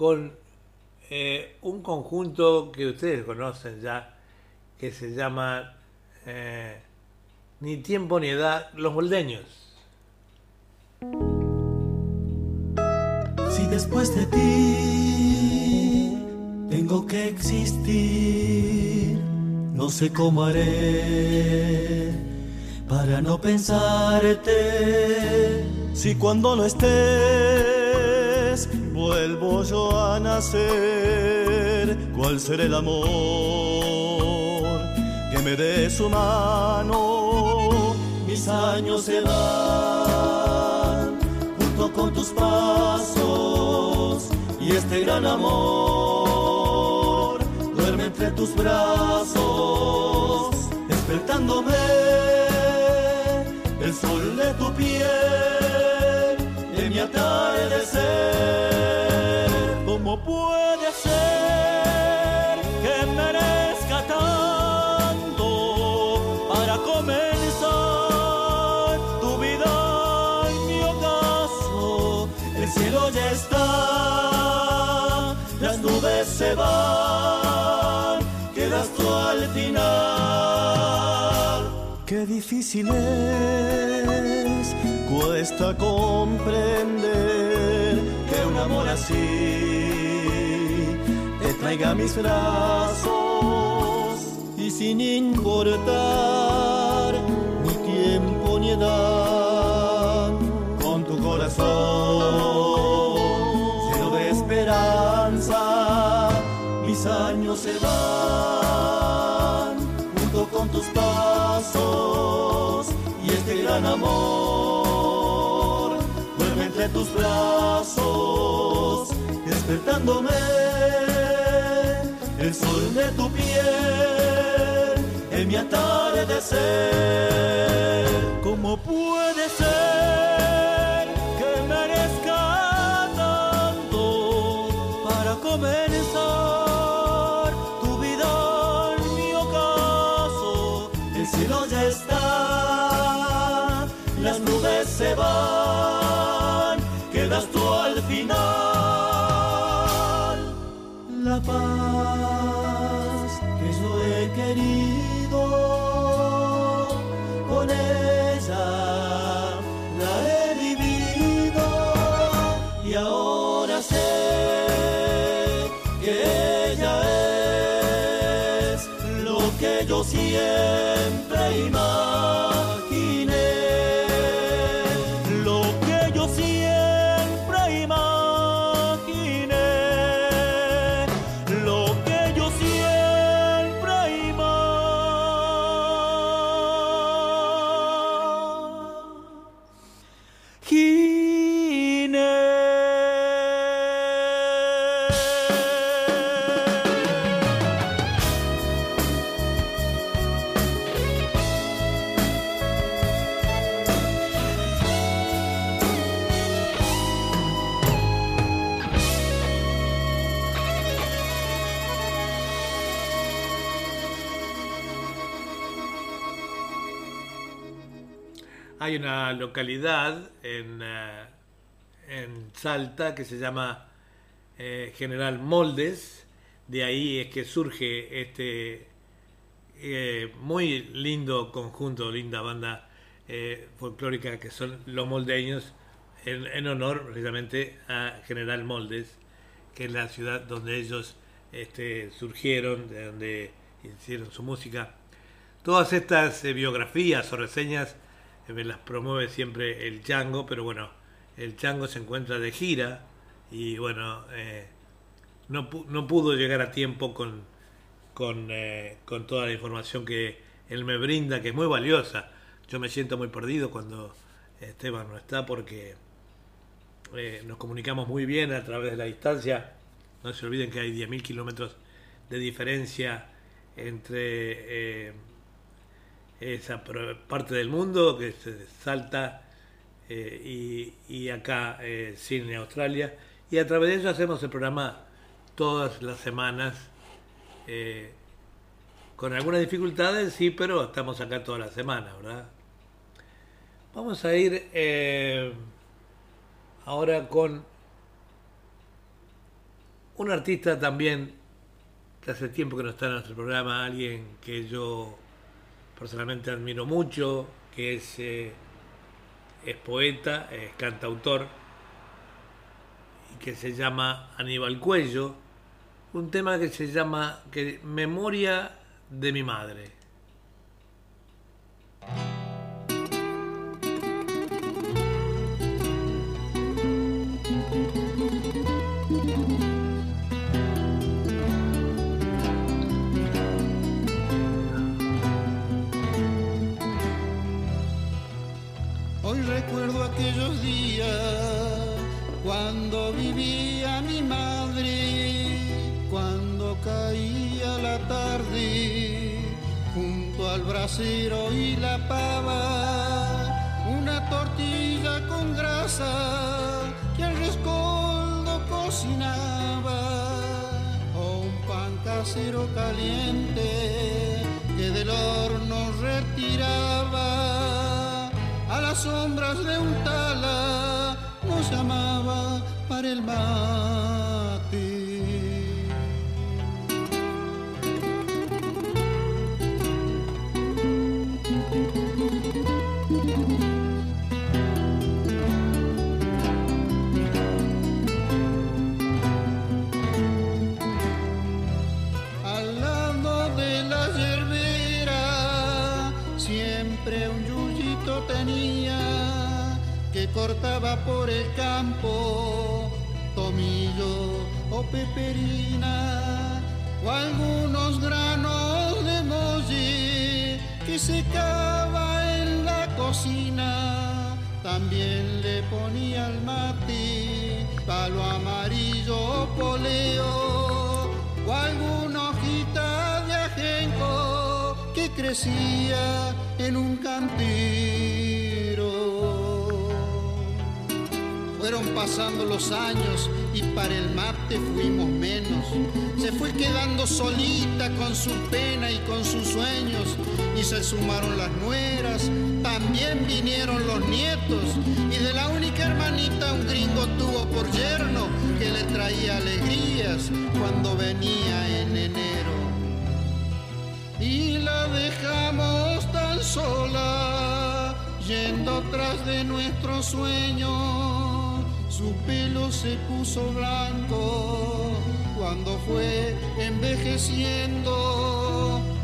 con eh, un conjunto que ustedes conocen ya, que se llama eh, Ni tiempo ni edad, los moldeños. Si después de ti tengo que existir, no sé cómo haré para no pensarte. Si cuando no estés vuelvo yo a nacer, ¿cuál será el amor que me dé su mano? Mis años se van junto con tus pasos y este gran amor duerme entre tus brazos, despertándome el sol de tu piel, ¿Cómo puede ser que merezca tanto para comenzar tu vida en mi ocaso? El cielo ya está, las nubes se van, quedas tú al final. Qué difícil es, cuesta comprender que un amor así te traiga a mis brazos y sin importar ni tiempo ni edad, con tu corazón lleno de esperanza, mis años se van junto con tus pasos y este gran amor entre tus brazos, despertándome el sol de tu piel en mi atardecer. ¿Cómo puede ser Hay una localidad en, eh, en Salta que se llama eh, General Moldes. De ahí es que surge este eh, muy lindo conjunto, linda banda folclórica que son los moldeños, en, en honor precisamente a General Moldes, que es la ciudad donde ellos este, surgieron, de donde hicieron su música. Todas estas biografías o reseñas me las promueve siempre el Chango, pero bueno, el Chango se encuentra de gira y bueno, eh, no, no pudo llegar a tiempo con, con, eh, con toda la información que él me brinda, que es muy valiosa. Yo me siento muy perdido cuando Esteban no está porque eh, nos comunicamos muy bien a través de la distancia. No se olviden que hay 10.000 kilómetros de diferencia entre esa parte del mundo, que es eh, Salta, eh, y, y acá eh, Sydney, Australia. Y a través de eso hacemos el programa todas las semanas. eh, con algunas dificultades, sí, pero estamos acá toda la semana, ¿verdad? Vamos a ir eh, ahora con un artista también que hace tiempo que no está en nuestro programa, alguien que yo personalmente admiro mucho, que es, eh, es poeta, es cantautor, y que se llama Aníbal Cuello, un tema que se llama que, Memoria de mi madre. Aquellos días cuando vivía mi madre, cuando caía la tarde junto al brasero y la pava, una tortilla con grasa que el rescoldo cocinaba, o un pan casero caliente que del horno retiraba las sombras de un tala nos llamaba para el mate. Cortaba por el campo tomillo o peperina o algunos granos de molle que secaba en la cocina. También le ponía al mate palo amarillo o poleo o alguna hojita de ajenco que crecía en un cantero. Fueron pasando los años y para el mate fuimos menos. Se fue quedando solita con su pena y con sus sueños. Y se sumaron las nueras, también vinieron los nietos. Y de la única hermanita un gringo tuvo por yerno que le traía alegrías cuando venía en enero. Y la dejamos tan sola, yendo tras de nuestros sueños. Su pelo se puso blanco cuando fue envejeciendo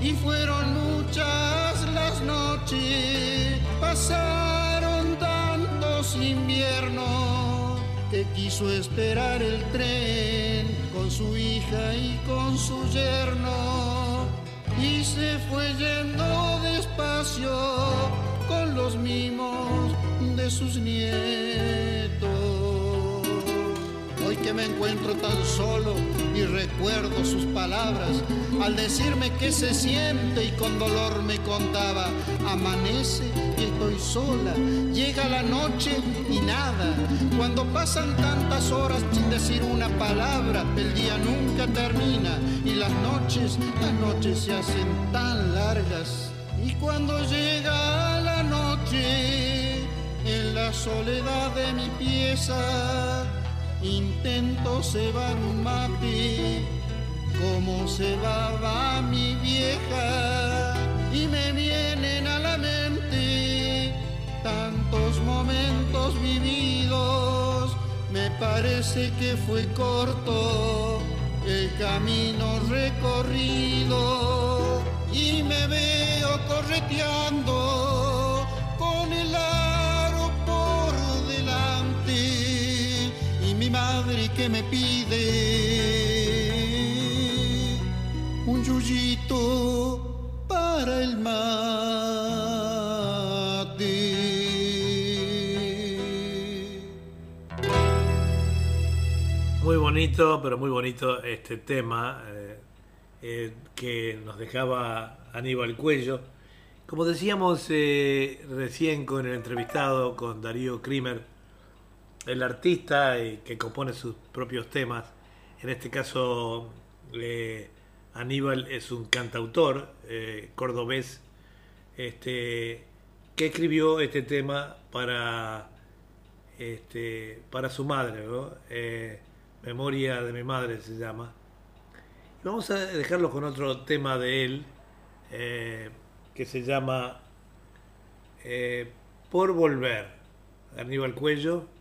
y fueron muchas las noches, pasaron tantos inviernos que quiso esperar el tren con su hija y con su yerno y se fue yendo despacio con los mimos de sus nietos. Que me encuentro tan solo y recuerdo sus palabras, al decirme que se siente y con dolor me contaba, amanece y estoy sola, llega la noche y nada, cuando pasan tantas horas sin decir una palabra, el día nunca termina y las noches, las noches se hacen tan largas. Y cuando llega la noche, en la soledad de mi pieza, intento cebar un mate, como cebaba mi vieja, y me vienen a la mente tantos momentos vividos, me parece que fue corto el camino recorrido. Y me veo correteando madre que me pide un yuyito para el mate. Muy bonito, pero muy bonito este tema eh, eh, que nos dejaba Aníbal Cuello. Como decíamos eh, recién con el entrevistado, con Darío Krimer, el artista que compone sus propios temas, en este caso eh, Aníbal es un cantautor eh, cordobés este, que escribió este tema para, este, para su madre, ¿no? Eh, Memoria de mi madre se llama. Y vamos a dejarlo con otro tema de él eh, que se llama Por Volver. Aníbal Cuello.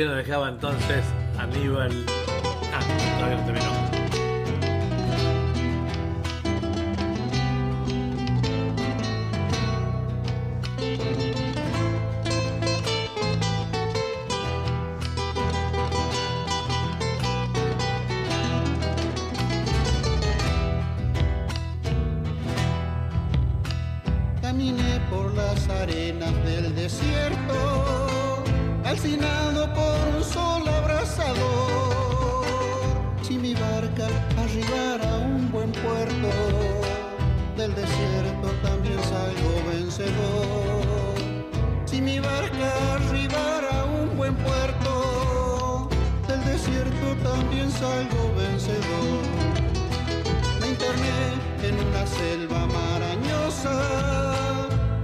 Así nos dejaba entonces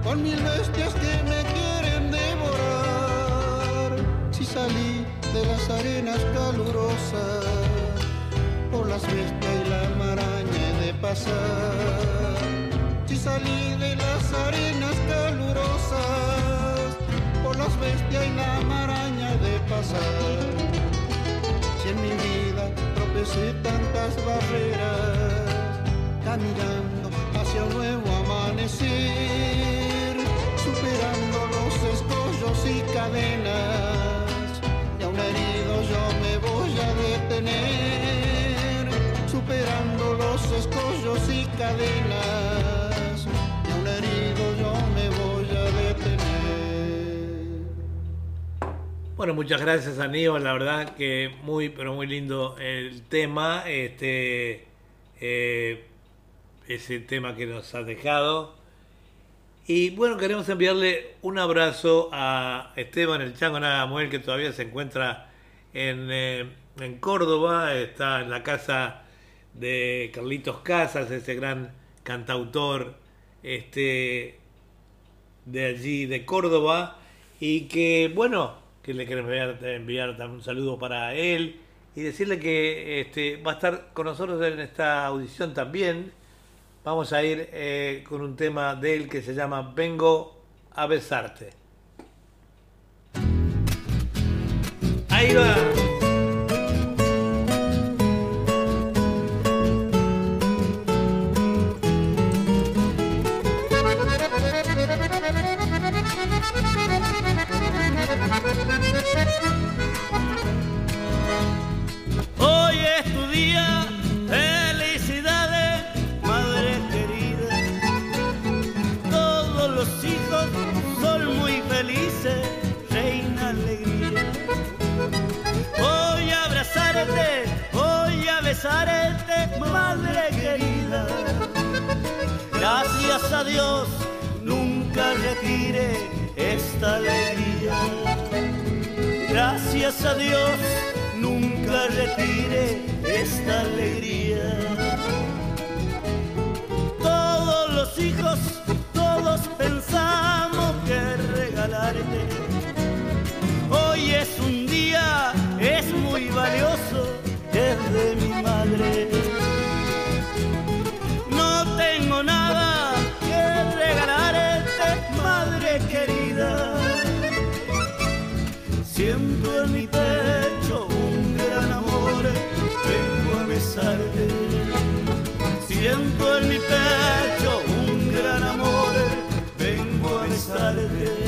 con mil bestias que me quieren devorar. Si salí de las arenas calurosas, por las bestias y la maraña de pasar. Si salí de las arenas calurosas, por las bestias y la maraña de pasar. Si en mi vida tropecé tantas barreras, caminando hacia un nuevo superando los escollos y cadenas, y aún herido yo me voy a detener, superando los escollos y cadenas, y aún herido yo me voy a detener. Bueno, muchas gracias Aníbal, la verdad que muy, pero muy lindo el tema, este, eh, ese tema que nos has dejado. Y bueno, queremos enviarle un abrazo a Esteban el Chango Nagamuel, que todavía se encuentra en, eh, en Córdoba, está en la casa de Carlitos Casas, ese gran cantautor este, de allí, de Córdoba, y que bueno, que le queremos enviar, enviar un saludo para él y decirle que este, va a estar con nosotros en esta audición también. Vamos a ir eh, con un tema de él que se llama Vengo a besarte. Ahí va. Hoy es tu día, besarte, madre querida. Gracias a Dios, nunca retire esta alegría. Gracias a Dios, nunca retire esta alegría. Todos los hijos, todos pensamos que regalarte. Hoy es un día, es muy valioso, de mi madre. No tengo nada que regalarte, madre querida. Siento en mi pecho un gran amor, vengo a besarte. Siento en mi pecho un gran amor, vengo a besarte.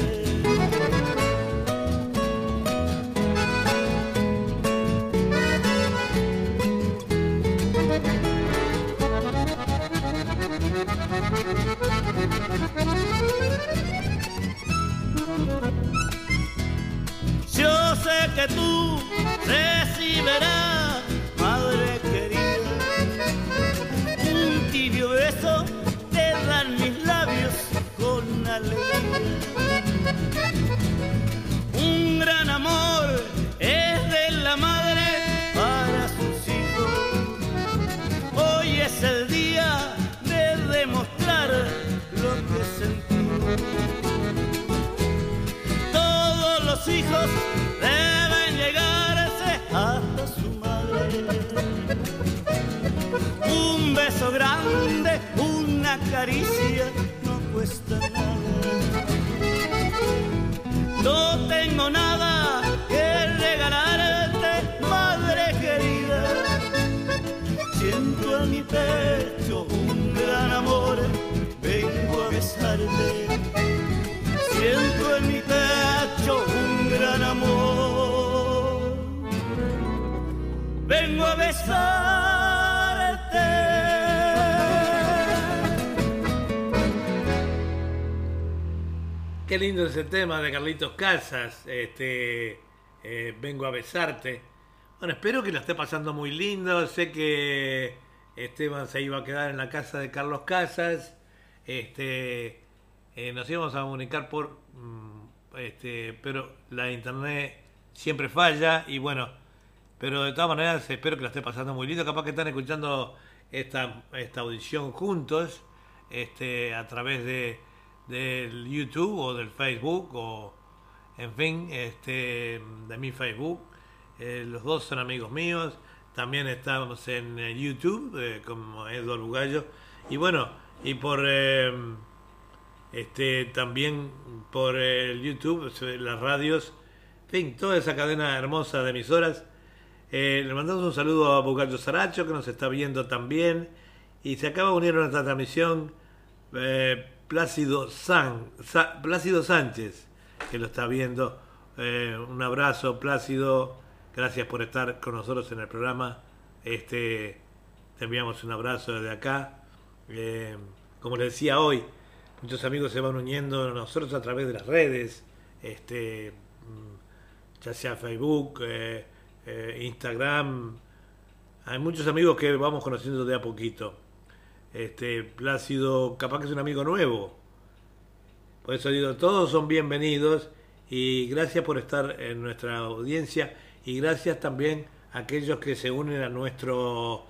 Yo sé que tú recibirás, madre querida, un tibio beso te dan mis labios con alegría. Un gran amor hijos deben llegarse hasta su madre. Un beso grande, una caricia, no cuesta nada. No tengo nada que regalarte, madre querida. Siento en mi pecho un gran amor, vengo a besarte. Siento en mi pecho Vengo a besarte. Qué lindo ese tema de Carlitos Casas. Este, eh, vengo a besarte. Bueno, espero que lo esté pasando muy lindo. Sé que Esteban se iba a quedar en la casa de Carlos Casas. Este, eh, nos íbamos a comunicar por, mm, este, pero la internet siempre falla y bueno, pero de todas maneras espero que lo esté pasando muy lindo. Capaz que están escuchando esta, esta audición juntos, este, a través de del YouTube o del Facebook o en fin, este, de mi Facebook. Eh, los dos son amigos míos. También estamos en eh, YouTube eh, como Eduardo Bugallo. Y bueno, y por eh, este también por el YouTube, las radios, en fin, toda esa cadena hermosa de emisoras. Eh, le mandamos un saludo a Bugallo Saracho que nos está viendo también. Y se acaba de unir a nuestra transmisión eh, Plácido, San, Sa- Plácido Sánchez, que lo está viendo. Eh, un abrazo, Plácido. Gracias por estar con nosotros en el programa. Este, te enviamos un abrazo desde acá. Eh, como les decía hoy, muchos amigos se van uniendo a nosotros a través de las redes, este, mm, ya sea Facebook, eh, Instagram. Hay muchos amigos que vamos conociendo de a poquito. Este, Plácido, capaz que es un amigo nuevo. Por eso digo, todos son bienvenidos y gracias por estar en nuestra audiencia y gracias también a aquellos que se unen a nuestro,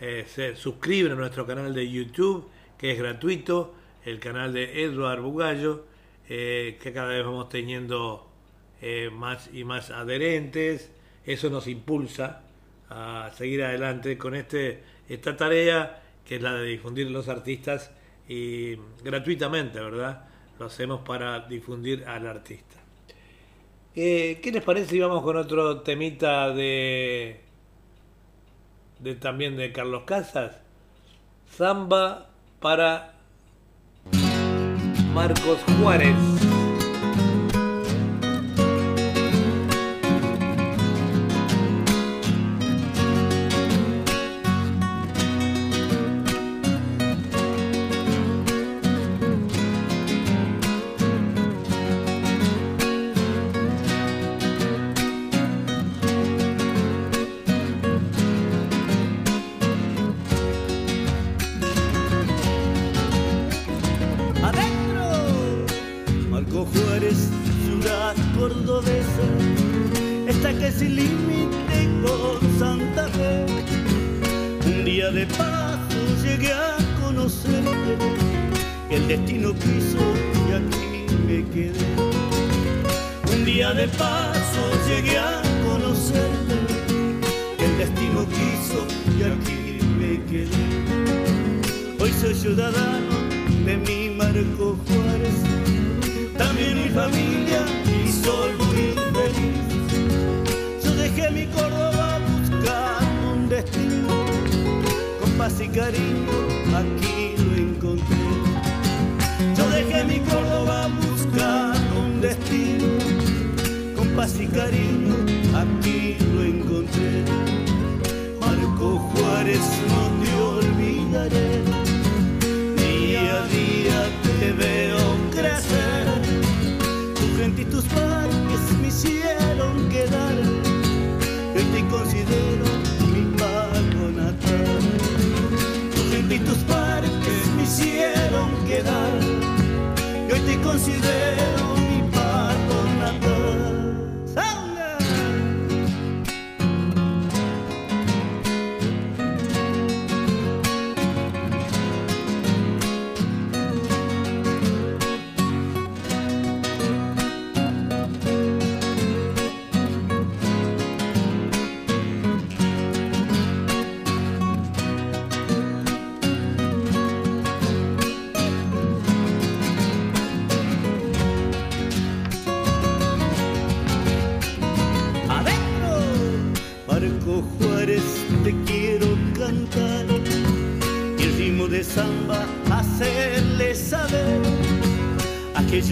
eh, se suscriben a nuestro canal de YouTube, que es gratuito, el canal de Edward Bugallo, eh, que cada vez vamos teniendo más y más adherentes. Eso nos impulsa a seguir adelante con este, esta tarea que es la de difundir los artistas y gratuitamente, ¿verdad? Lo hacemos para difundir al artista. Eh, ¿Qué les parece si vamos con otro temita de, de también de Carlos Casas? Zamba para Marcos Juárez.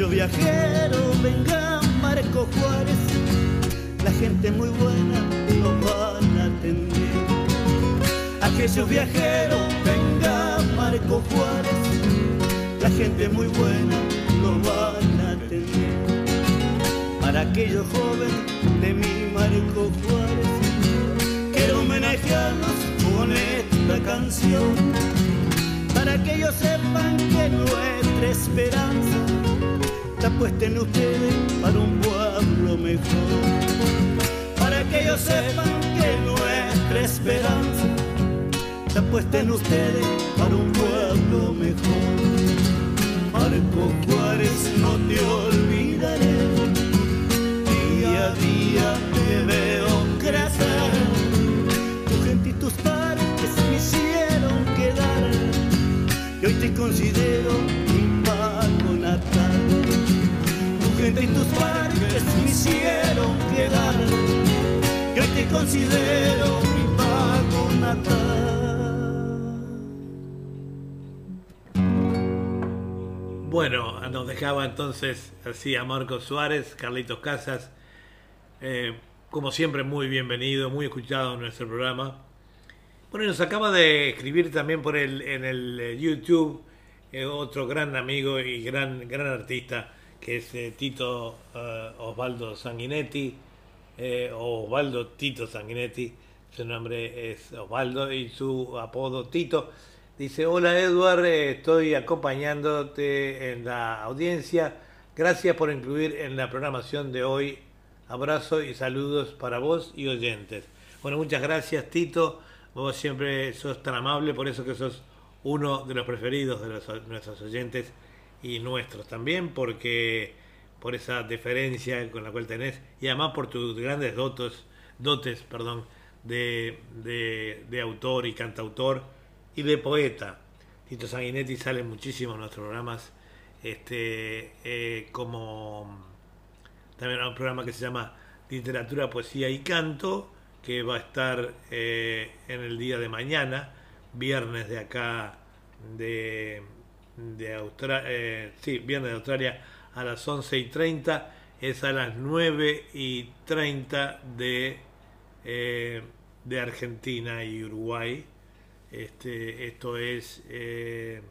Aquellos viajeros, venga Marco Juárez, la gente muy buena nos van a atender. Aquellos viajeros, venga Marco Juárez, la gente muy buena nos van a atender para aquellos jóvenes de mi Marco Juárez. Quiero homenajearlos con esta canción, para que ellos sepan que nuestra esperanza está puesta en ustedes para un pueblo mejor. Para que ellos sepan que nuestra esperanza está puesta en ustedes para un pueblo mejor. Marco Juárez, no te olvidaré día a día te veo crecer. Tu gente y tus parques me hicieron quedar. Y hoy te considero y tus parques me hicieron quedar. Hoy te considero mi pago natal. Bueno, nos dejaba entonces así a Marcos Suárez, Carlitos Casas. Eh, como siempre, muy bienvenido, muy escuchado en nuestro programa. Bueno, y nos acaba de escribir también por el, en el eh, YouTube eh, otro gran amigo y gran, gran artista que es eh, Tito eh, Osvaldo Sanguinetti, eh, o Osvaldo Tito Sanguinetti. Su nombre es Osvaldo y su apodo Tito. Dice, hola Edward, estoy acompañándote en la audiencia. Gracias por incluir en la programación de hoy. Abrazo y saludos para vos y oyentes. Bueno, muchas gracias Tito. Vos siempre sos tan amable, por eso que sos uno de los preferidos de nuestros oyentes y nuestros también, porque por esa deferencia con la cual tenés y además por tus grandes dotos, dotes perdón, de, de, autor y cantautor y de poeta. Tito Sanguinetti sale muchísimo en nuestros programas este, eh, como también un programa que se llama Literatura, Poesía y Canto, que va a estar eh, en el día de mañana, viernes de acá de, de Australia, sí, viernes de Australia a las 11 y 30, es a las 9 y 30 de, eh, de Argentina y Uruguay. Este, esto es eh,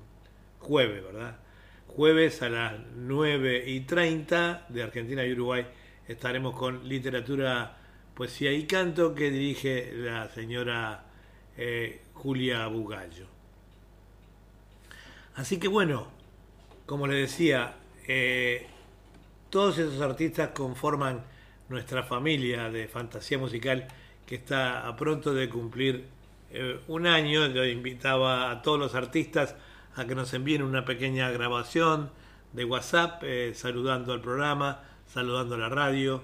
jueves, ¿verdad? Jueves a las 9 y 30 de Argentina y Uruguay estaremos con literatura, poesía y canto que dirige la señora eh, Julia Bugallo. Así que bueno, como les decía, eh, todos esos artistas conforman nuestra familia de fantasía musical que está a pronto de cumplir eh, un año. Yo invitaba a todos los artistas a que nos envíen una pequeña grabación de WhatsApp eh, saludando al programa, saludando a la radio,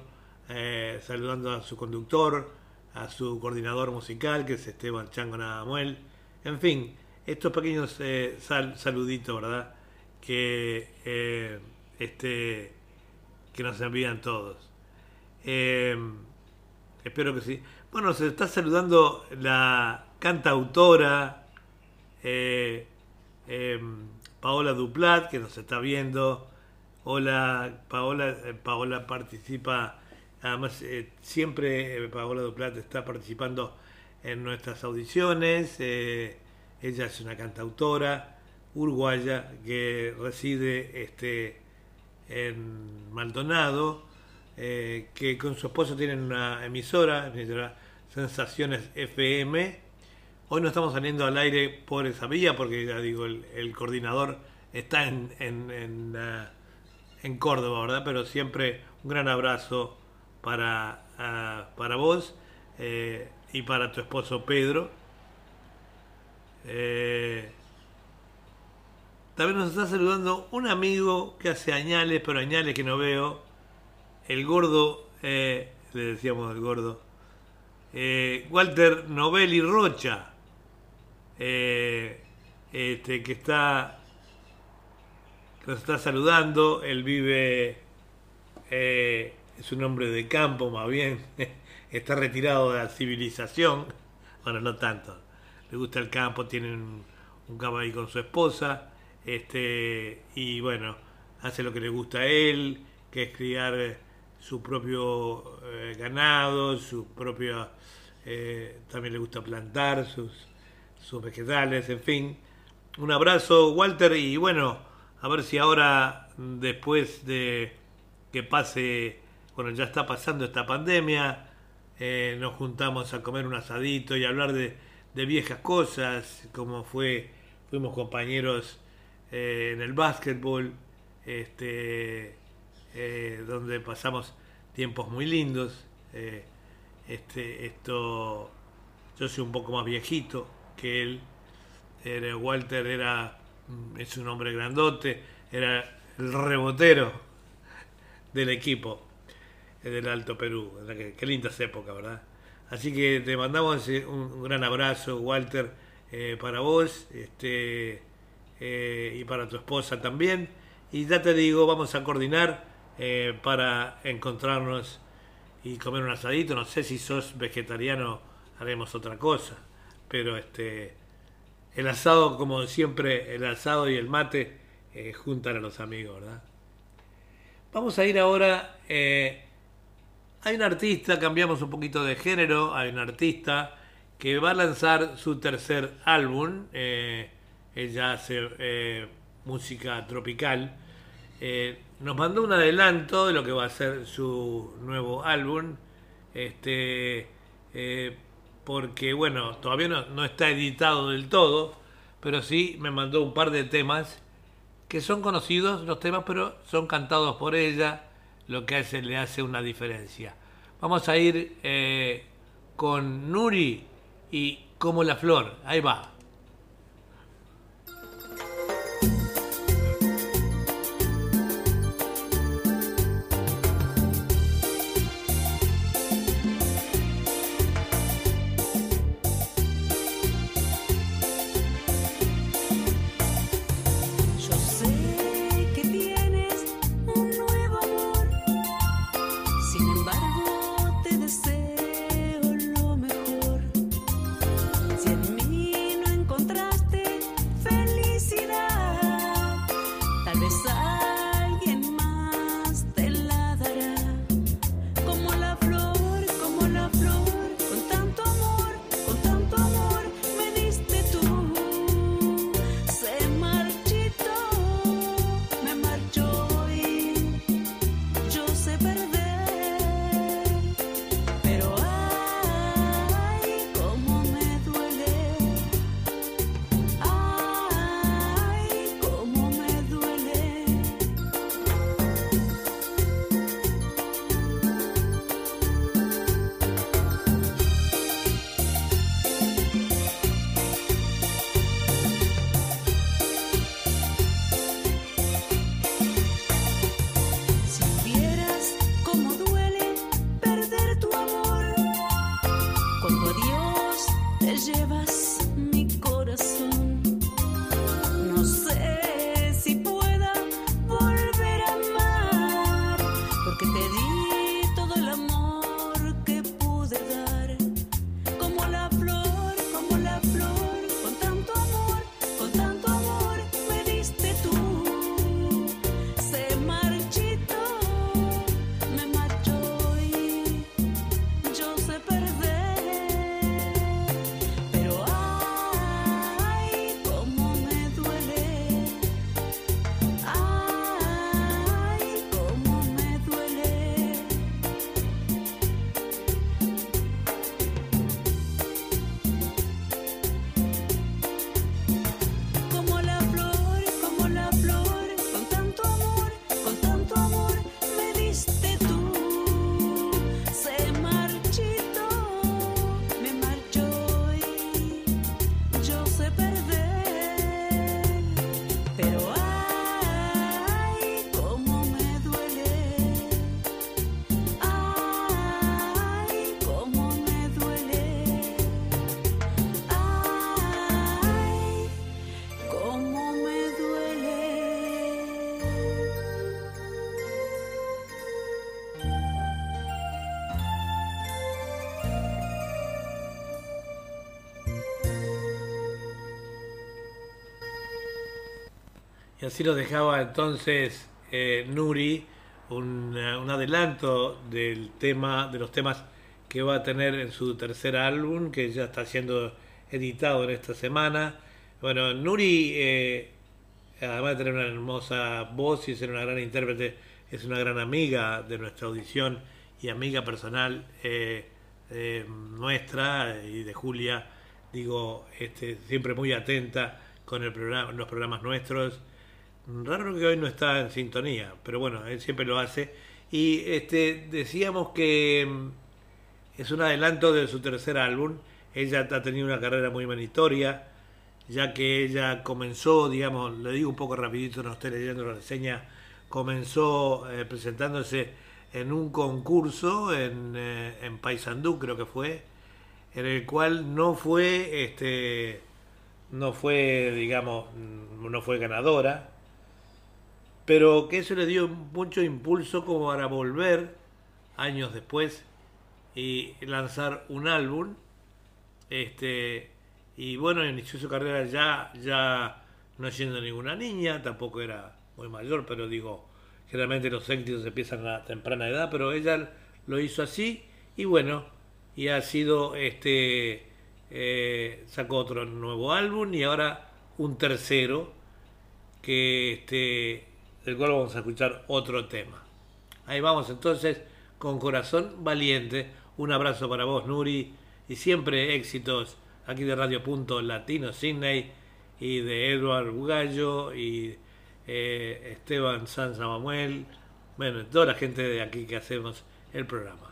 saludando a su conductor, a su coordinador musical que es Esteban Chango Nadamuel. En fin, estos pequeños saluditos, ¿verdad? Que este, que nos envían todos. Eh, espero que sí. Bueno, se está saludando la cantautora eh, em, Paola Duplat, que nos está viendo. Hola, Paola. Eh, Paola participa, además, siempre Paola Duplat está participando en nuestras audiciones. Ella es una cantautora uruguaya que reside este, en Maldonado, eh, que con su esposo tienen una emisora, Sensaciones FM. Hoy no estamos saliendo al aire por esa vía, porque ya digo, el, coordinador está en, en, uh, en, Córdoba, ¿verdad? Pero siempre un gran abrazo para, uh, para vos eh, y para tu esposo Pedro. Eh, también nos está saludando un amigo que hace añales, pero añales que no veo. El gordo, eh, le decíamos el gordo. Eh, Walter Novelli Rocha. Eh, este, que está. Que nos está saludando. Él vive. es un hombre de campo, más bien. está retirado de la civilización. Bueno, no tanto. Le gusta el campo, tiene un, un campo ahí con su esposa este, y bueno, hace lo que le gusta a él, que es criar eh, su propio eh, ganado, su propia, eh, también le gusta plantar sus, sus vegetales, en fin. Un abrazo, Walter, y bueno, a ver si ahora, después de que pase, bueno, ya está pasando esta pandemia, nos juntamos a comer un asadito y hablar de, de viejas cosas, como fue, fuimos compañeros eh, en el básquetbol, este, eh, donde pasamos tiempos muy lindos. Eh, este, esto, yo soy un poco más viejito que él. Era, Walter era, mm, es un hombre grandote, era el rebotero del equipo del Alto Perú. Qué, lindas épocas, ¿verdad? Así que te mandamos un, gran abrazo, Walter, para vos. Este, eh, y para tu esposa también. Y ya te digo, vamos a coordinar eh, para encontrarnos y comer un asadito. No sé si sos vegetariano, haremos otra cosa. Pero este el asado, como siempre, el asado y el mate eh, juntan a los amigos, ¿verdad? Vamos a ir ahora. Hay un artista, cambiamos un poquito de género. Hay un artista que va a lanzar su tercer álbum. Ella hace eh, música tropical. Eh, nos mandó un adelanto de lo que va a ser su nuevo álbum. Este, eh, porque, bueno, todavía no, está editado del todo, pero sí me mandó un par de temas que son conocidos los temas, pero son cantados por ella, lo que hace, le hace una diferencia. Vamos a ir con Nuri y Como la Flor. Ahí va. Y así nos dejaba entonces eh, Nuri un, eh, un adelanto del tema, de los temas que va a tener en su tercer álbum, que ya está siendo editado en esta semana. Bueno, Nuri, eh, además de tener una hermosa voz y ser una gran intérprete, es una gran amiga de nuestra audición y amiga personal nuestra y de Julia. Digo, este, siempre muy atenta con el programa, los programas nuestros. Raro que hoy no está en sintonía, pero bueno, él siempre lo hace. Y este, decíamos que mm, es un adelanto de su tercer álbum. Ella ha tenido una carrera muy meritoria, ya que ella comenzó, digamos, le digo un poco rapidito, no estoy leyendo la reseña, comenzó eh, presentándose en un concurso en, eh, en Paysandú, creo que fue, en el cual no fue, este, no fue, digamos, no fue ganadora, pero que eso le dio mucho impulso como para volver años después y lanzar un álbum. Este, y bueno, inició su carrera ya, ya no siendo ninguna niña, tampoco era muy mayor, pero digo, generalmente los éxitos empiezan a temprana edad, pero ella lo hizo así y bueno, y ha sido este eh, sacó otro nuevo álbum y ahora un tercero que este del cual vamos a escuchar otro tema. Ahí vamos entonces con corazón valiente. Un abrazo para vos, Nuri, y siempre éxitos aquí de Radio Punto Latino Sydney y de Edward Bugallo y eh, Esteban San Samuel, bueno, toda la gente de aquí que hacemos el programa.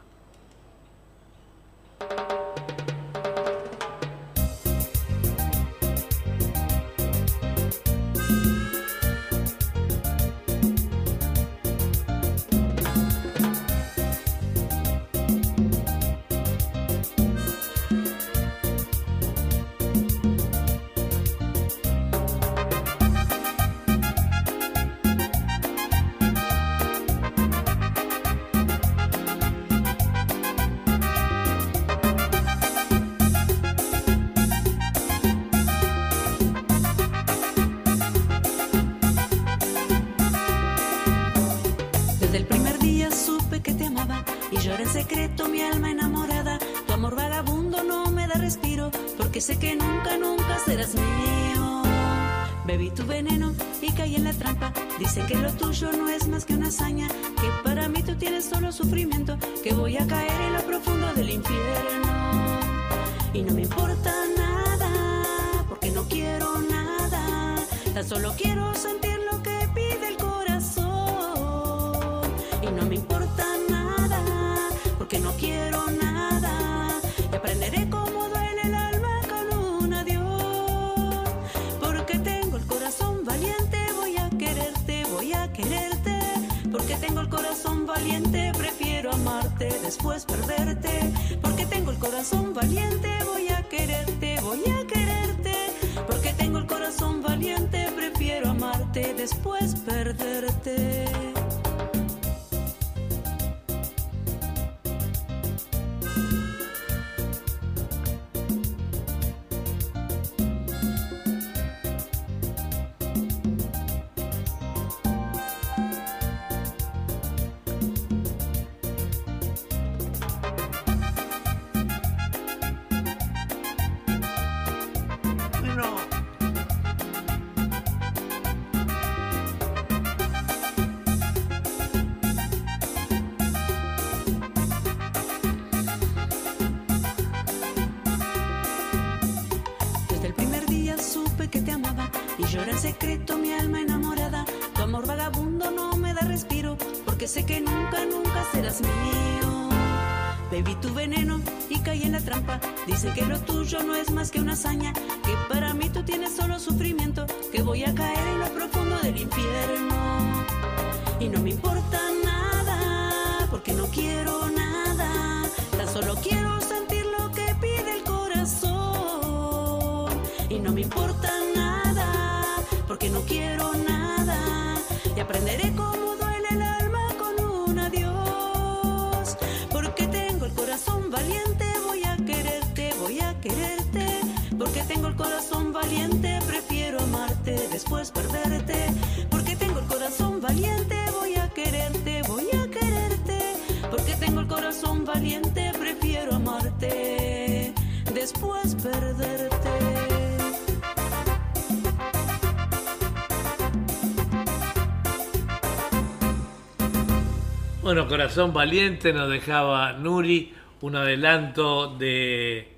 Secreto mi alma enamorada. Tu amor vagabundo no me da respiro porque sé que nunca, nunca serás mío. Bebí tu veneno y caí en la trampa. Dicen que lo tuyo no es más que una hazaña, que para mí tú tienes solo sufrimiento, que voy a caer en lo profundo del infierno. Y no me importa nada, porque no quiero nada, tan solo quiero sentir lo que pide el corazón. Y no me importa no quiero nada, y aprenderé Bueno, Corazón Valiente nos dejaba Nuri un adelanto de,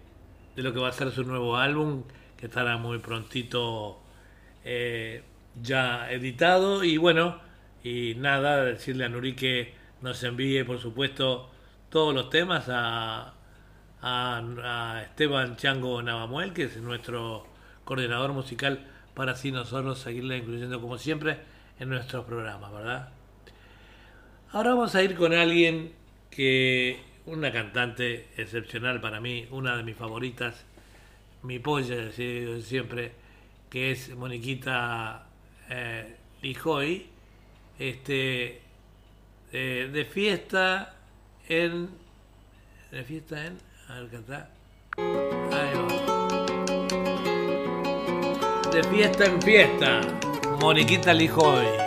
de lo que va a ser su nuevo álbum, que estará muy prontito eh, ya editado. Y bueno, y nada, decirle a Nuri que nos envíe, por supuesto, todos los temas a, a, a Esteban Chango Navamuel, que es nuestro coordinador musical, para así nosotros seguirle incluyendo como siempre en nuestros programas, ¿verdad? Ahora vamos a ir con alguien que, una cantante excepcional para mí, una de mis favoritas, mi polla, siempre, que es Moniquita eh, Lijoy, este, eh, de fiesta en, de fiesta en, a ver, cantá. Ahí va. De fiesta en fiesta, Moniquita Lijoy.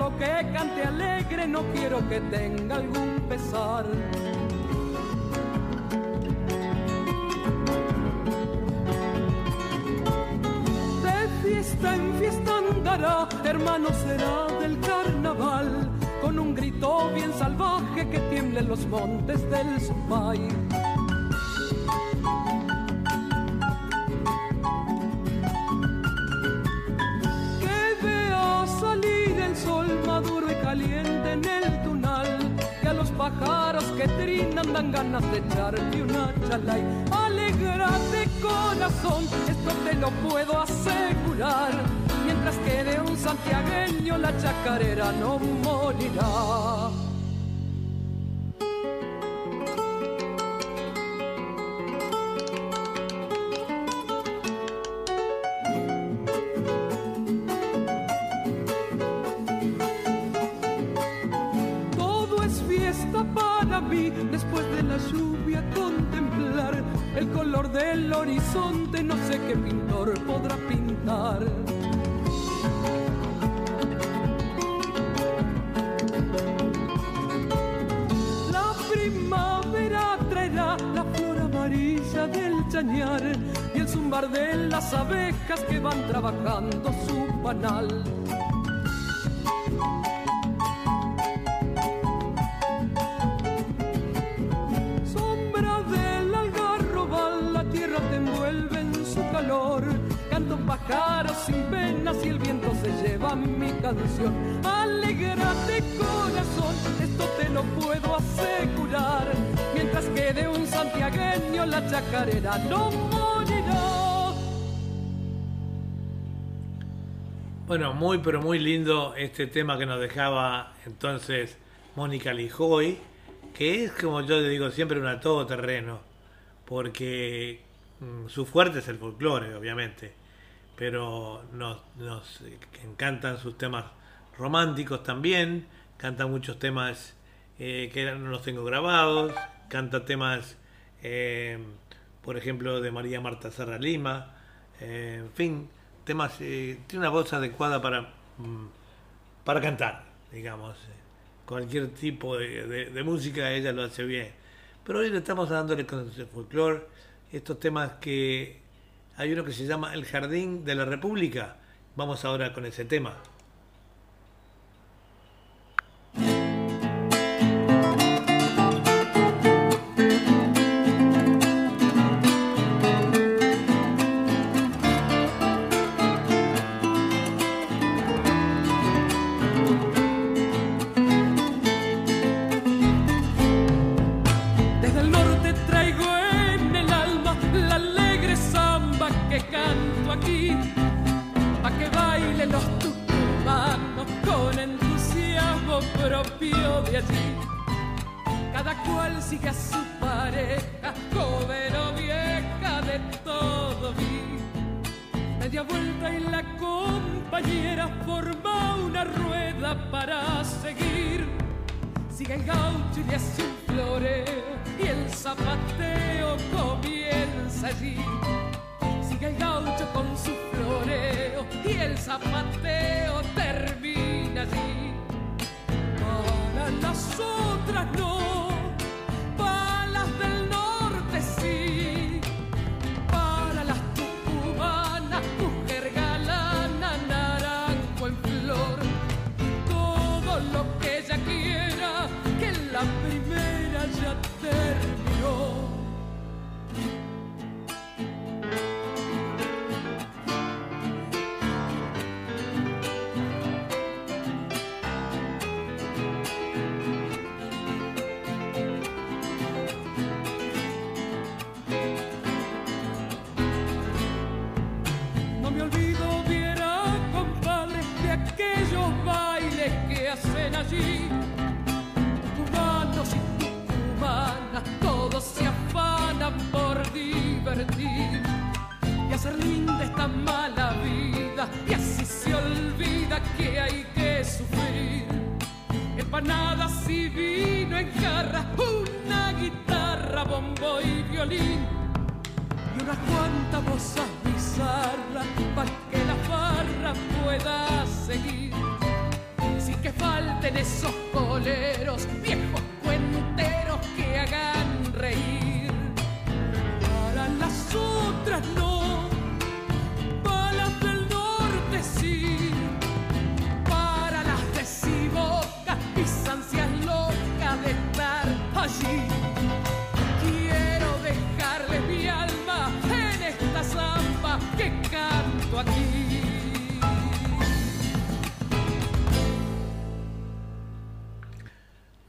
Déjenlo que cante alegre, no quiero que tenga algún pesar. De fiesta en fiesta andará, hermano será del carnaval. Con un grito bien salvaje que tiemblen los montes del Supai. Pájaros que trinan dan ganas de echarle una chalay. Alegrate corazón, esto te lo puedo asegurar, mientras quede un santiagueño la chacarera no morirá. Del horizonte, no sé qué pintor podrá pintar. La primavera traerá la flor amarilla del chañar y el zumbar de las abejas que van trabajando su panal. Canto un pájaro sin penas y el viento se lleva mi canción. Alégrate corazón, esto te lo puedo asegurar. Mientras quede un santiagueño, la chacarera no morirá. Bueno, muy pero muy lindo este tema que nos dejaba entonces Mónica Lijoy, que es como yo le digo siempre una todoterreno, porque mm, su fuerte es el folclore, obviamente, pero nos, nos encantan sus temas románticos también, canta muchos temas eh, que no los tengo grabados, canta temas, eh, por ejemplo, de María Marta Serra Lima, eh, en fin, temas, tiene una voz adecuada para, mm, para cantar, digamos. Cualquier tipo de- de música ella lo hace bien. Pero hoy le estamos dándole con el folclore estos temas que hay uno que se llama El Jardín de la República. Vamos ahora con ese tema. Cada cual sigue a su pareja, joven o vieja, de todo vi. Media vuelta y la compañera forma una rueda para seguir. Sigue el gaucho y hace un floreo y el zapateo comienza allí. Sigue el gaucho con su floreo y el zapateo termina. Para las otras no, allí. Tucumanos y tucumanas, todos se afanan por divertir y hacer linda esta mala vida. Y así se olvida que hay que sufrir. Empanadas y vino en jarra, una guitarra, bombo y violín y unas cuantas cosas bizarras para que la farra pueda seguir. Que falten esos coleros, viejos cuenteros que hagan reír. Para las otras no, para las del norte sí, para las de Siboca, mis ansias locas de estar allí.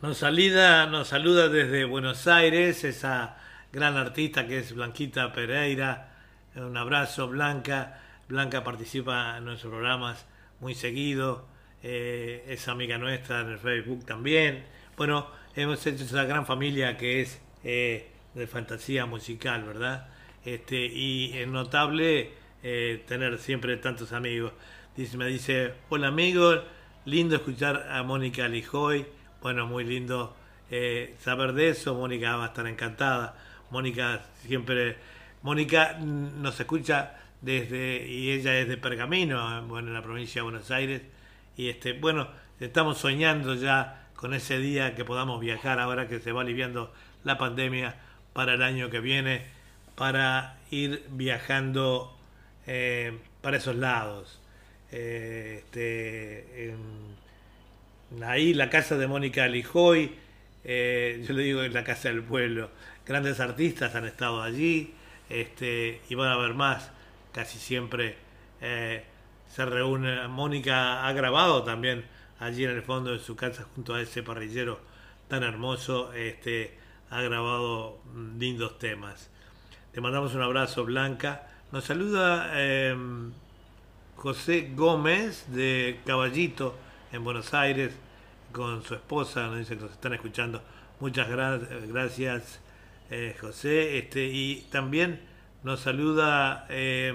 Nos, salida, nos saluda desde Buenos Aires esa gran artista que es Blanquita Pereira. Un abrazo, Blanca. Blanca participa en nuestros programas muy seguido. eh, es amiga nuestra en el Facebook también. Bueno, hemos hecho esa gran familia que es eh, de fantasía musical, ¿verdad? Este, y es notable eh, tener siempre tantos amigos. Dice, me dice, hola amigos, lindo escuchar a Mónica Lijoy. Bueno, muy lindo eh, saber de eso. Mónica va a estar encantada. Mónica siempre, Mónica nos escucha desde, y ella es de Pergamino, bueno, en la provincia de Buenos Aires. Y este, bueno, estamos soñando ya con ese día que podamos viajar ahora que se va aliviando la pandemia para el año que viene, para ir viajando eh, para esos lados. Eh, este, ahí la casa de Mónica Lijoy, eh, yo le digo es la casa del pueblo. Grandes artistas han estado allí este, y van a haber más. Casi siempre eh, se reúne. Mónica ha grabado también allí en el fondo de su casa junto a ese parrillero tan hermoso. Este, ha grabado mm, lindos temas. Le mandamos un abrazo, Blanca. Nos saluda eh, José Gómez de Caballito en Buenos Aires con su esposa, nos dice que nos están escuchando. Muchas gra- gracias, eh, José. Este, y también nos saluda eh,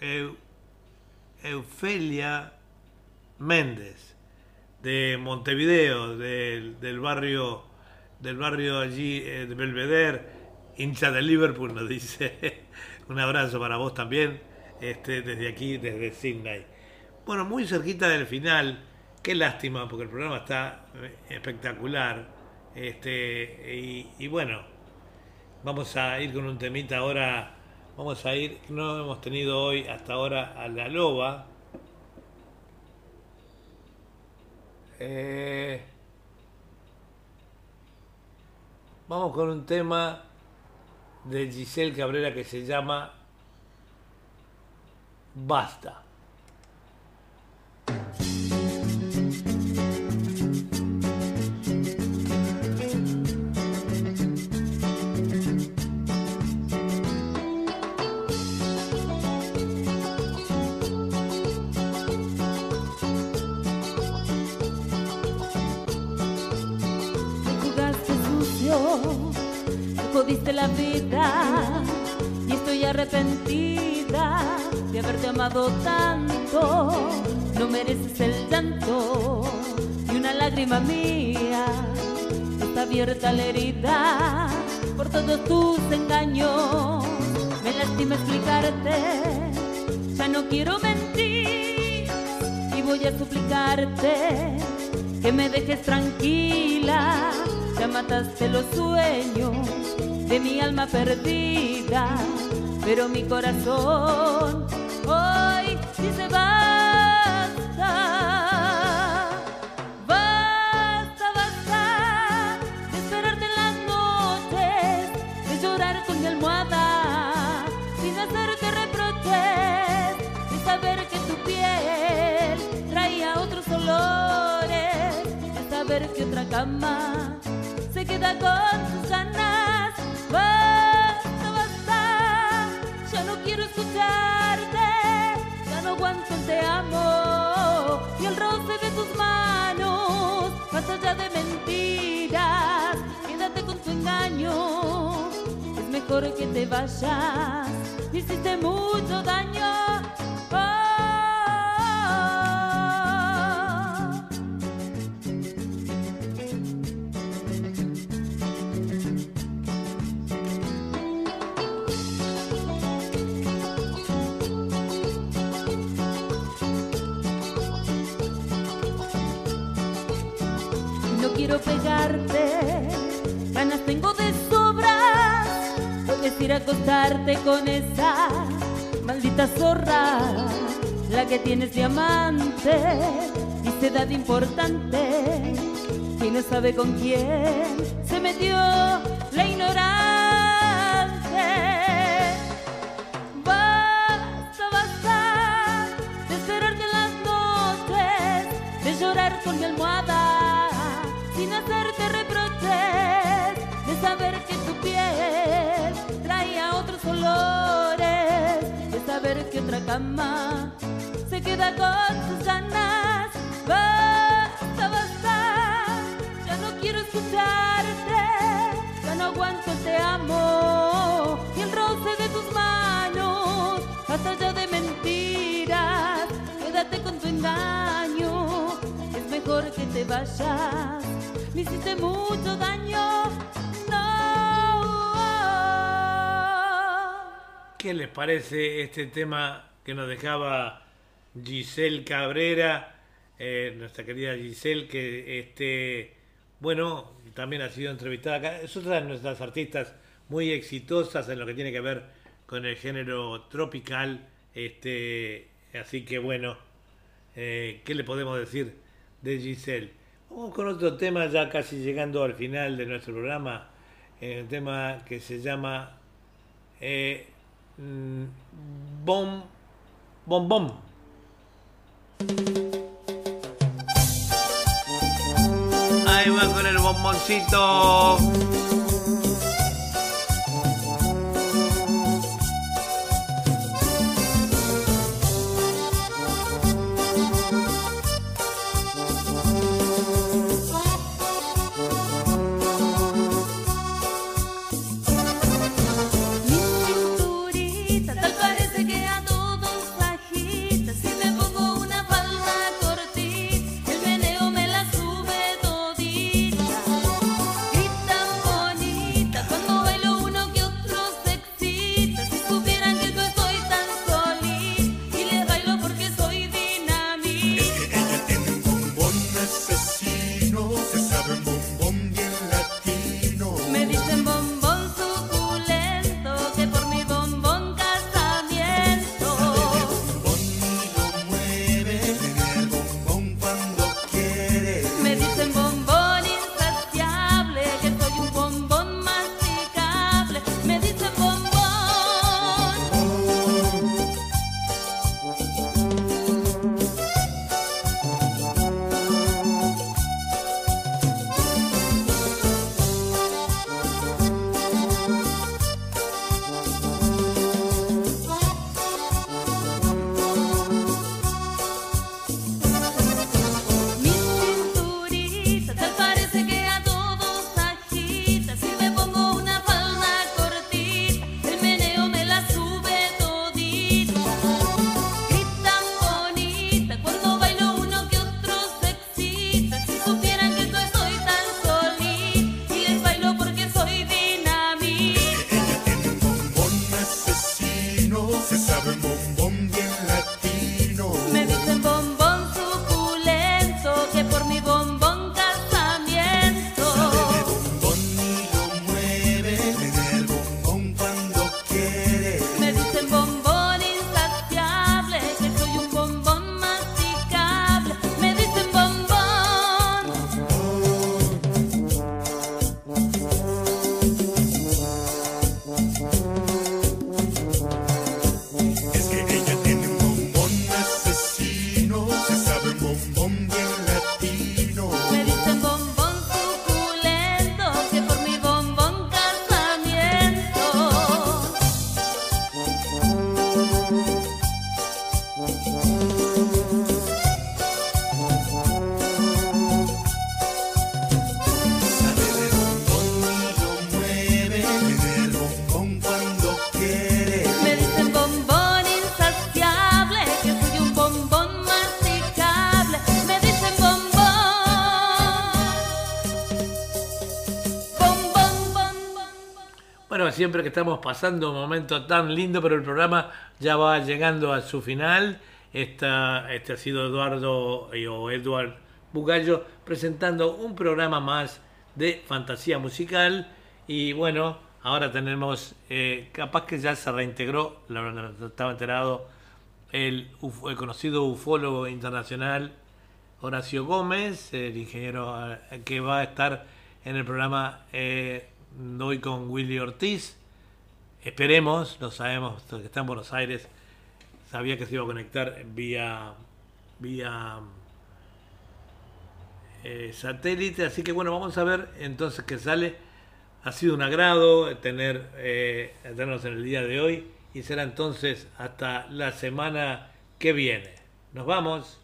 Eu- Eufelia Méndez de Montevideo, del, del barrio del barrio allí eh, de Belvedere, hincha de Liverpool, nos dice. Un abrazo para vos también, este, desde aquí, desde Sydney. Bueno, muy cerquita del final. Qué lástima, porque el programa está eh, espectacular. Este, y, bueno, vamos a ir con un temita ahora. Vamos a ir, no hemos tenido hoy hasta ahora a la loba. Eh, vamos con un tema de Giselle Cabrera que se llama Basta. Me jugaste sucio, me jodiste la vida y estoy arrepentida haberte amado tanto. No mereces el llanto y una lágrima mía. está abierta la herida por todos tus engaños. Me lastima explicarte, ya no quiero mentir y voy a suplicarte que me dejes tranquila. Ya mataste los sueños de mi alma perdida, pero mi corazón saber que otra cama se queda con sus ganas. Basta, basta, ya no quiero escucharte, ya no aguanto el te amo y el roce de tus manos, más allá de mentiras, quédate con tu engaño, es mejor que te vayas, hiciste mucho daño. Tengo de sobras. Puedes ir a acostarte con esa maldita zorra, la que tienes de amante y se da de importante. Y no sabe con quién se metió la ignorante. Piel traía otros olores, de saber que otra cama se queda con tus ganas. Basta, basta, ya no quiero escucharte, ya no aguanto te amo y el roce de tus manos, más allá de mentiras, quédate con tu engaño, es mejor que te vayas, me hiciste mucho daño, ¿Qué les parece este tema que nos dejaba Giselle Cabrera, eh, nuestra querida Giselle, que este, bueno, también ha sido entrevistada acá. Es otra de nuestras artistas muy exitosas en lo que tiene que ver con el género tropical. Este, así que bueno, eh, ¿qué le podemos decir de Giselle? Vamos con otro tema ya casi llegando al final de nuestro programa, eh, un tema que se llama eh, Bom Bom Bom. Ahí va con el bomboncito. Siempre que estamos pasando un momento tan lindo, pero el programa ya va llegando a su final. Esta, este ha sido Eduardo o Eduard Bugallo presentando un programa más de fantasía musical. Y bueno, ahora tenemos, eh, capaz que ya se reintegró, estaba enterado, el conocido ufólogo internacional Horacio Gómez, el ingeniero eh, que va a estar en el programa eh, de hoy con Willy Ortiz. Esperemos, lo sabemos, que está en Buenos Aires, sabía que se iba a conectar vía, vía eh, satélite, así que bueno, vamos a ver entonces qué sale. Ha sido un agrado tener, eh, tenernos en el día de hoy y será entonces hasta la semana que viene. Nos vamos.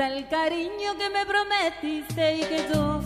está el cariño que me prometiste y que yo